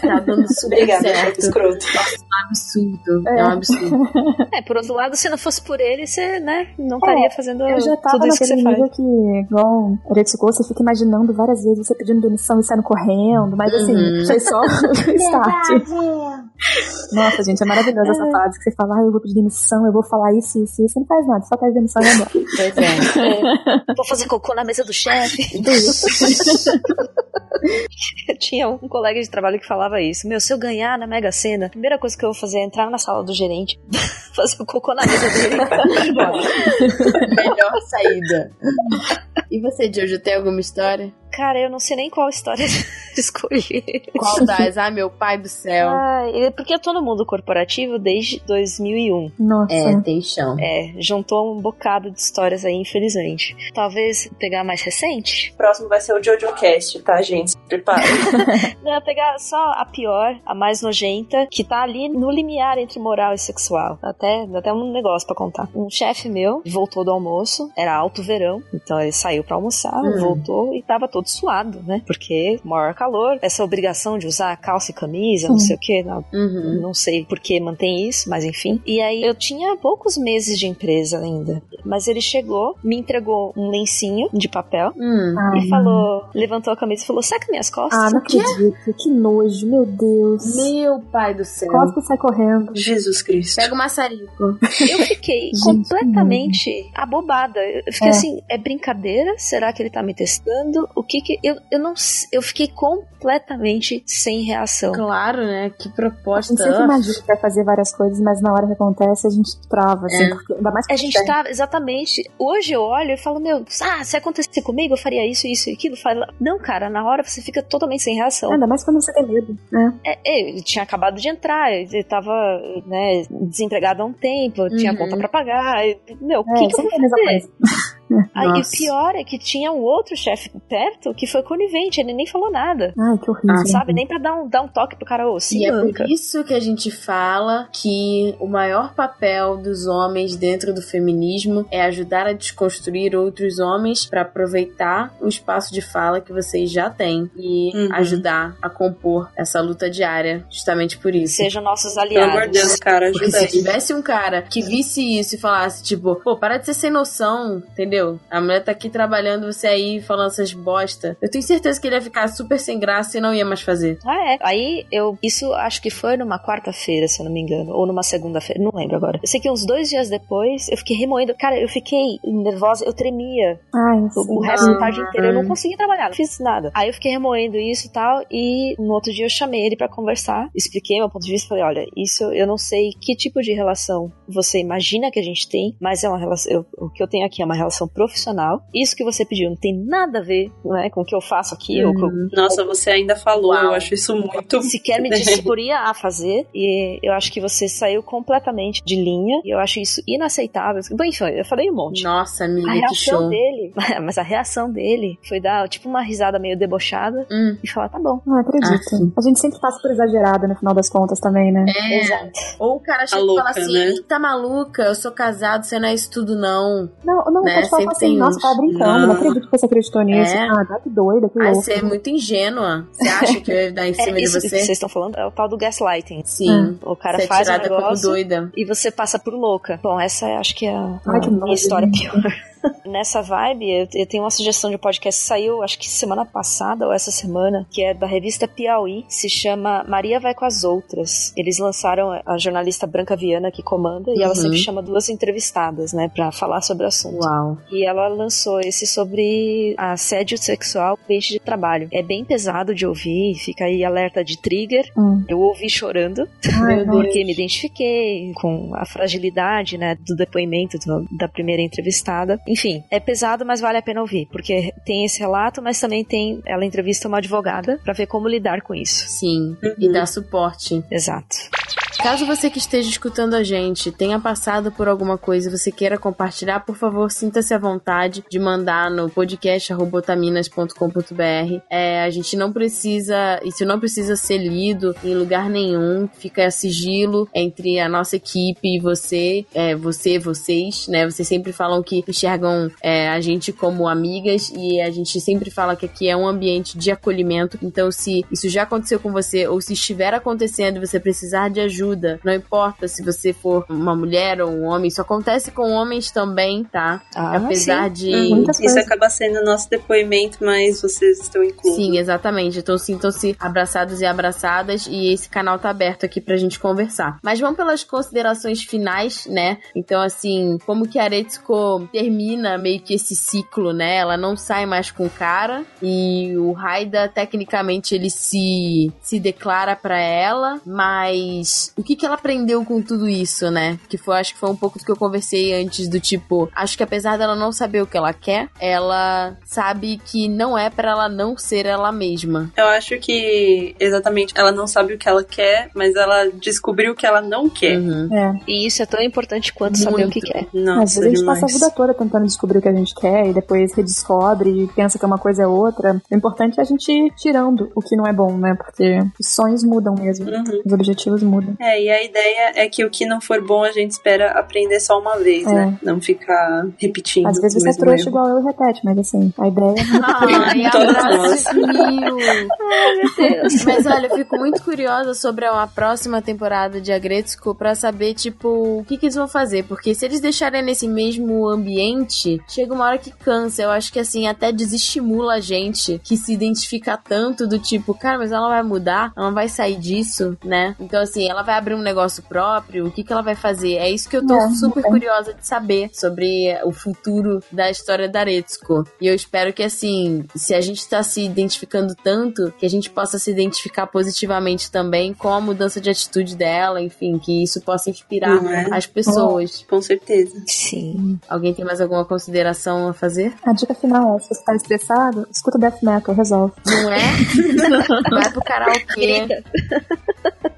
tá dando super Obrigada, muito certo. escroto. É um absurdo. É. um absurdo. É, por outro lado, se não fosse por ele, você, né, não estaria fazendo Eu já tava tudo isso que você faz. que, igual Retsuko, você fica imaginando várias vezes você pedindo demissão e saindo correndo, mas assim, Uhum. foi só o start. Nossa, gente, é maravilhosa essa fase que você fala, ah, eu vou pedir demissão, eu vou falar isso, isso, isso, você não faz nada, só pede demissão e vai embora. Pois é. Vou fazer cocô na mesa do chefe. Eu tinha um colega de trabalho que falava isso. Meu, se eu ganhar na Mega Sena, a primeira coisa que eu vou fazer é entrar na sala do gerente, fazer o cocô na mesa dele e ir embora. Melhor saída. E você, Jojo, tem alguma história? Cara, eu não sei nem qual história escolher. Qual das? Ah, meu pai do céu. Ai, porque eu tô no mundo corporativo desde 2001. Nossa. É, tem chão. É, juntou um bocado de histórias aí, infelizmente. Talvez pegar mais recente? O próximo vai ser o Jojo Cast, tá, gente? Prepara. Não, pegar só a pior, a mais nojenta, que tá ali no limiar entre moral e sexual. Até, até um negócio pra contar. Um chefe meu voltou do almoço, era alto verão, então ele saiu pra almoçar, Hum. voltou e tava todo todo suado, né? Porque maior calor, essa obrigação de usar calça e camisa, não sei o que, não, Uhum. não sei por que mantém isso, mas enfim. E aí eu tinha poucos meses de empresa ainda, mas ele chegou, me entregou um lencinho de papel Hum. Ai, e falou, levantou a camisa e falou: seca minhas costas. Ah, não acredito. Que nojo, meu Deus. Meu pai do céu. Cospe e sai correndo. Jesus Cristo. Pega o maçarico. Eu fiquei Gente, completamente abobada. Eu fiquei É. assim, é brincadeira? Será que ele tá me testando? O que que eu eu não eu fiquei completamente sem reação. Claro, né? Que A proposta. gente sempre imagina que vai fazer várias coisas, mas na hora que acontece a gente trava, assim, É. porque ainda mais A gente tá exatamente. Hoje eu olho e falo, meu, ah, se acontecer comigo, eu faria isso, isso e aquilo. Fala- Não, cara, na hora você fica totalmente sem reação. Ainda mais quando você tem medo, né? É, é, ele tinha acabado de entrar, ele tava, né, desempregado há um tempo, tinha Uhum. conta pra pagar. e, Meu, o É, que, que eu vou fazer? Aí o pior é que tinha um outro chefe perto que foi conivente, ele nem falou nada. Ai, que horrível. Ah, Sabe? Nem pra dar um, dar um toque pro cara, ô, se E é por isso que a gente fala que o maior papel dos homens dentro do feminismo é ajudar a desconstruir outros homens para aproveitar o espaço de fala que vocês já têm e Uhum. ajudar a compor essa luta diária, justamente por isso. Sejam nossos Pelo aliados. amor de Deus, cara, Porque ajuda se aí. tivesse um cara que visse isso e falasse, tipo, pô, para de ser sem noção, entendeu? A mulher tá aqui trabalhando, você aí falando essas bosta. Eu tenho certeza que ele ia ficar super sem graça e não ia mais fazer. Ah, é. Aí eu. Isso acho que foi numa quarta-feira, se eu não me engano. Ou numa segunda-feira, não lembro agora. Eu sei que uns dois dias depois eu fiquei remoendo. Cara, eu fiquei nervosa, eu tremia. Ai, O, o resto da tarde inteira eu não consegui trabalhar, não fiz nada. Aí eu fiquei remoendo isso e tal, e no outro dia eu chamei ele pra conversar, expliquei meu ponto de vista, falei, olha, isso eu não sei que tipo de relação você imagina que a gente tem, mas é uma relação, eu- o que eu tenho aqui é uma relação profissional. Isso que você pediu não tem nada a ver, né, com o que eu faço aqui, ou com, Nossa, você ainda falou, Uau. eu acho isso muito. sequer me disporia a fazer, e eu acho que você saiu completamente de linha, e eu acho isso inaceitável. Bom, enfim, eu falei um monte. Nossa, A amiga, que reação show. dele, mas a reação dele foi dar tipo uma risada meio debochada Hum. e falar, tá bom. Não acredito. Ah, a gente sempre passa por exagerado no final das contas também, né? É. Exato. Ou o cara chega e fala assim: né? tá maluca, eu sou casado, você não é isso tudo, não. Não, não, Né, pode falar sempre assim, tem nossa, uns. tava brincando, não. Não. acredito que você acreditou nisso. É. Ah, tá que doida, que louco. você é muito ingênua. Você acha que eu ia dar em cima É, de isso que você? vocês estão falando é o tal do gaslighting. Sim. O cara Você é faz um tirada como negócio doida. e você passa por louca. Bom, essa é, acho que é a, Ai, que a minha história gente. pior. Nessa vibe, eu, eu tenho uma sugestão de podcast que saiu, acho que semana passada ou essa semana, que é da revista Piauí, se chama Maria Vai com as Outras. Eles lançaram a jornalista Branca Viana que comanda, e ela Uhum. sempre chama duas entrevistadas, né, pra falar sobre o assunto. Uau. E ela lançou esse sobre assédio sexual no ambiente de trabalho. É bem pesado de ouvir, fica aí alerta de trigger. Hum. Eu ouvi chorando, Ai, porque me identifiquei com a fragilidade, né, do depoimento do- da primeira entrevistada. Enfim, é pesado, mas vale a pena ouvir, porque tem esse relato, mas também tem, ela entrevista uma advogada pra ver como lidar com isso. Sim. E dar suporte. Exato. Caso você que esteja escutando a gente tenha passado por alguma coisa e você queira compartilhar, por favor, sinta-se à vontade de mandar no podcast.otaminas.com.br. É, a gente não precisa, isso não precisa ser lido em lugar nenhum, fica sigilo entre a nossa equipe e você, é, você, vocês, né? Vocês sempre falam que enxergam é, a gente como amigas e a gente sempre fala que aqui é um ambiente de acolhimento. Então, se isso já aconteceu com você ou se estiver acontecendo e você precisar de ajuda, não importa se você for uma mulher ou um homem, isso acontece com homens também, tá? Ah, Apesar de. Uhum. Muitas Isso acaba sendo nosso depoimento, mas vocês estão inclusos. Sim, exatamente. Então sintam-se abraçados e abraçadas e esse canal tá aberto aqui pra gente conversar. Mas vamos pelas considerações finais, né? Então, assim, como que a Aretsuko termina meio que esse ciclo, né? Ela não sai mais com o cara e o Raida, tecnicamente, ele se, se declara pra ela, mas o que que ela aprendeu com tudo isso, né? Que foi, acho que foi um pouco do que eu conversei antes, do tipo, acho que apesar dela não saber o que ela quer, ela sabe que não é pra ela não ser ela mesma. Eu acho que exatamente ela não sabe o que ela quer, mas ela descobriu o que ela não quer. Uhum. É. E isso é tão importante quanto saber o que Muito. quer. Às Nossa, vezes a gente demais. passa a vida toda tentando descobrir o que a gente quer e depois redescobre e pensa que uma coisa é outra. O importante é a gente ir tirando o que não é bom, né? Porque os sonhos mudam mesmo. Uhum. Os objetivos mudam. É, É, e a ideia é que o que não for bom a gente espera aprender só uma vez, É. né? Não ficar repetindo. Às vezes você é trouxa erro. igual eu e repete, mas assim, a ideia Ai, Todas abraço mil. Ai, meu Deus. Mas olha, eu fico muito curiosa sobre a próxima temporada de Agretsuko pra saber, tipo, o que, que eles vão fazer. Porque se eles deixarem nesse mesmo ambiente, chega uma hora que cansa. Eu acho que, assim, até desestimula a gente que se identifica tanto do tipo, cara, mas ela vai mudar, ela não vai sair disso, né? Então, assim, ela vai abrir um negócio próprio, o que, que ela vai fazer? É isso que eu tô É, super é. curiosa de saber sobre o futuro da história da Aretsuko. E eu espero que, assim, se a gente tá se identificando tanto, que a gente possa se identificar positivamente também com a mudança de atitude dela, enfim, que isso possa inspirar é? as pessoas. Com certeza. Sim. Alguém tem mais alguma consideração a fazer? A dica final é: se você tá estressado, escuta death metal, resolve. Não é? Vai pro karaokê,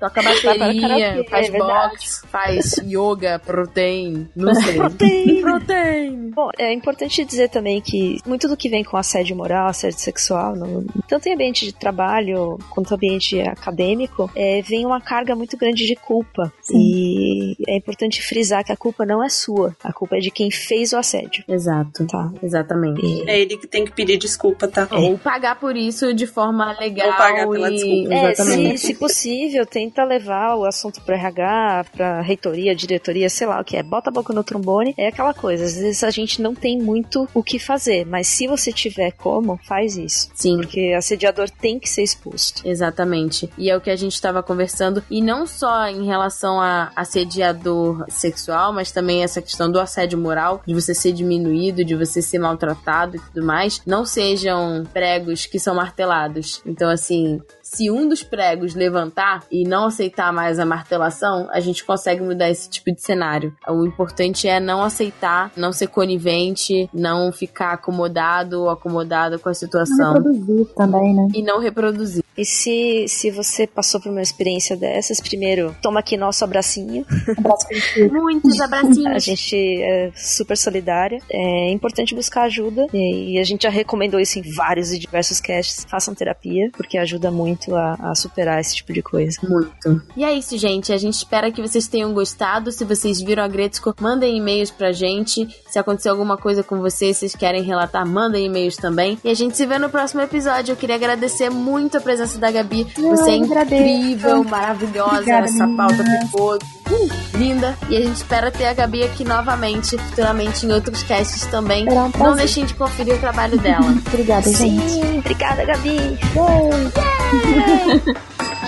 toca bateria, karaokê, faz é boxe, faz yoga, protein, não sei. Protein. protein. Bom, é importante dizer também que muito do que vem com assédio moral, assédio sexual, no- tanto em ambiente de trabalho quanto ambiente acadêmico, é, vem uma carga muito grande de culpa. E é importante frisar que a culpa não é sua, a culpa é de quem fez o assédio. Exato. Tá. Exatamente. E- É ele que tem que pedir desculpa, tá? Ou pagar por isso de forma legal. Ou pagar pela e... desculpa. É, Exatamente. se, se possível, tenta levar o assunto pro RH, pra reitoria, diretoria, sei lá o que é. Bota a boca no trombone. É aquela coisa. Às vezes a gente não tem muito o que fazer, mas se você tiver como, faz isso. Sim. Porque assediador tem que ser exposto. Exatamente. E é o que a gente estava conversando. E não só em relação a assediador sexual, mas também essa questão do assédio moral, de você ser diminuído, de você ser maltratado e tudo mais. Não sejam pregos que são martelados. Então, assim. Se um dos pregos levantar e não aceitar mais a martelação, a gente consegue mudar esse tipo de cenário. O importante é não aceitar, não ser conivente, não ficar acomodado ou acomodada com a Não situação reproduzir também, né? e não reproduzir. E se, se você passou por uma experiência dessas, primeiro, toma aqui nosso abracinho. Muitos A abracinhos. gente é super solidária. É importante buscar ajuda. E a gente já recomendou isso em vários e diversos casts. Façam terapia, porque ajuda muito a, a superar esse tipo de coisa. Muito. E é isso, gente. A gente espera que vocês tenham gostado. Se vocês viram a Gretzko, mandem e-mails pra gente. Se aconteceu alguma coisa com vocês, vocês querem relatar, mandem e-mails também. E a gente se vê no próximo episódio. Eu queria agradecer muito a presença da Gabi. Você é agradeço. incrível, maravilhosa. Obrigada, Essa menina. pauta ficou uh, linda. E a gente espera ter a Gabi aqui novamente, futuramente em outros casts também. Um Não deixem de conferir o trabalho dela. Obrigada, gente. Sim, obrigada, Gabi. Yay!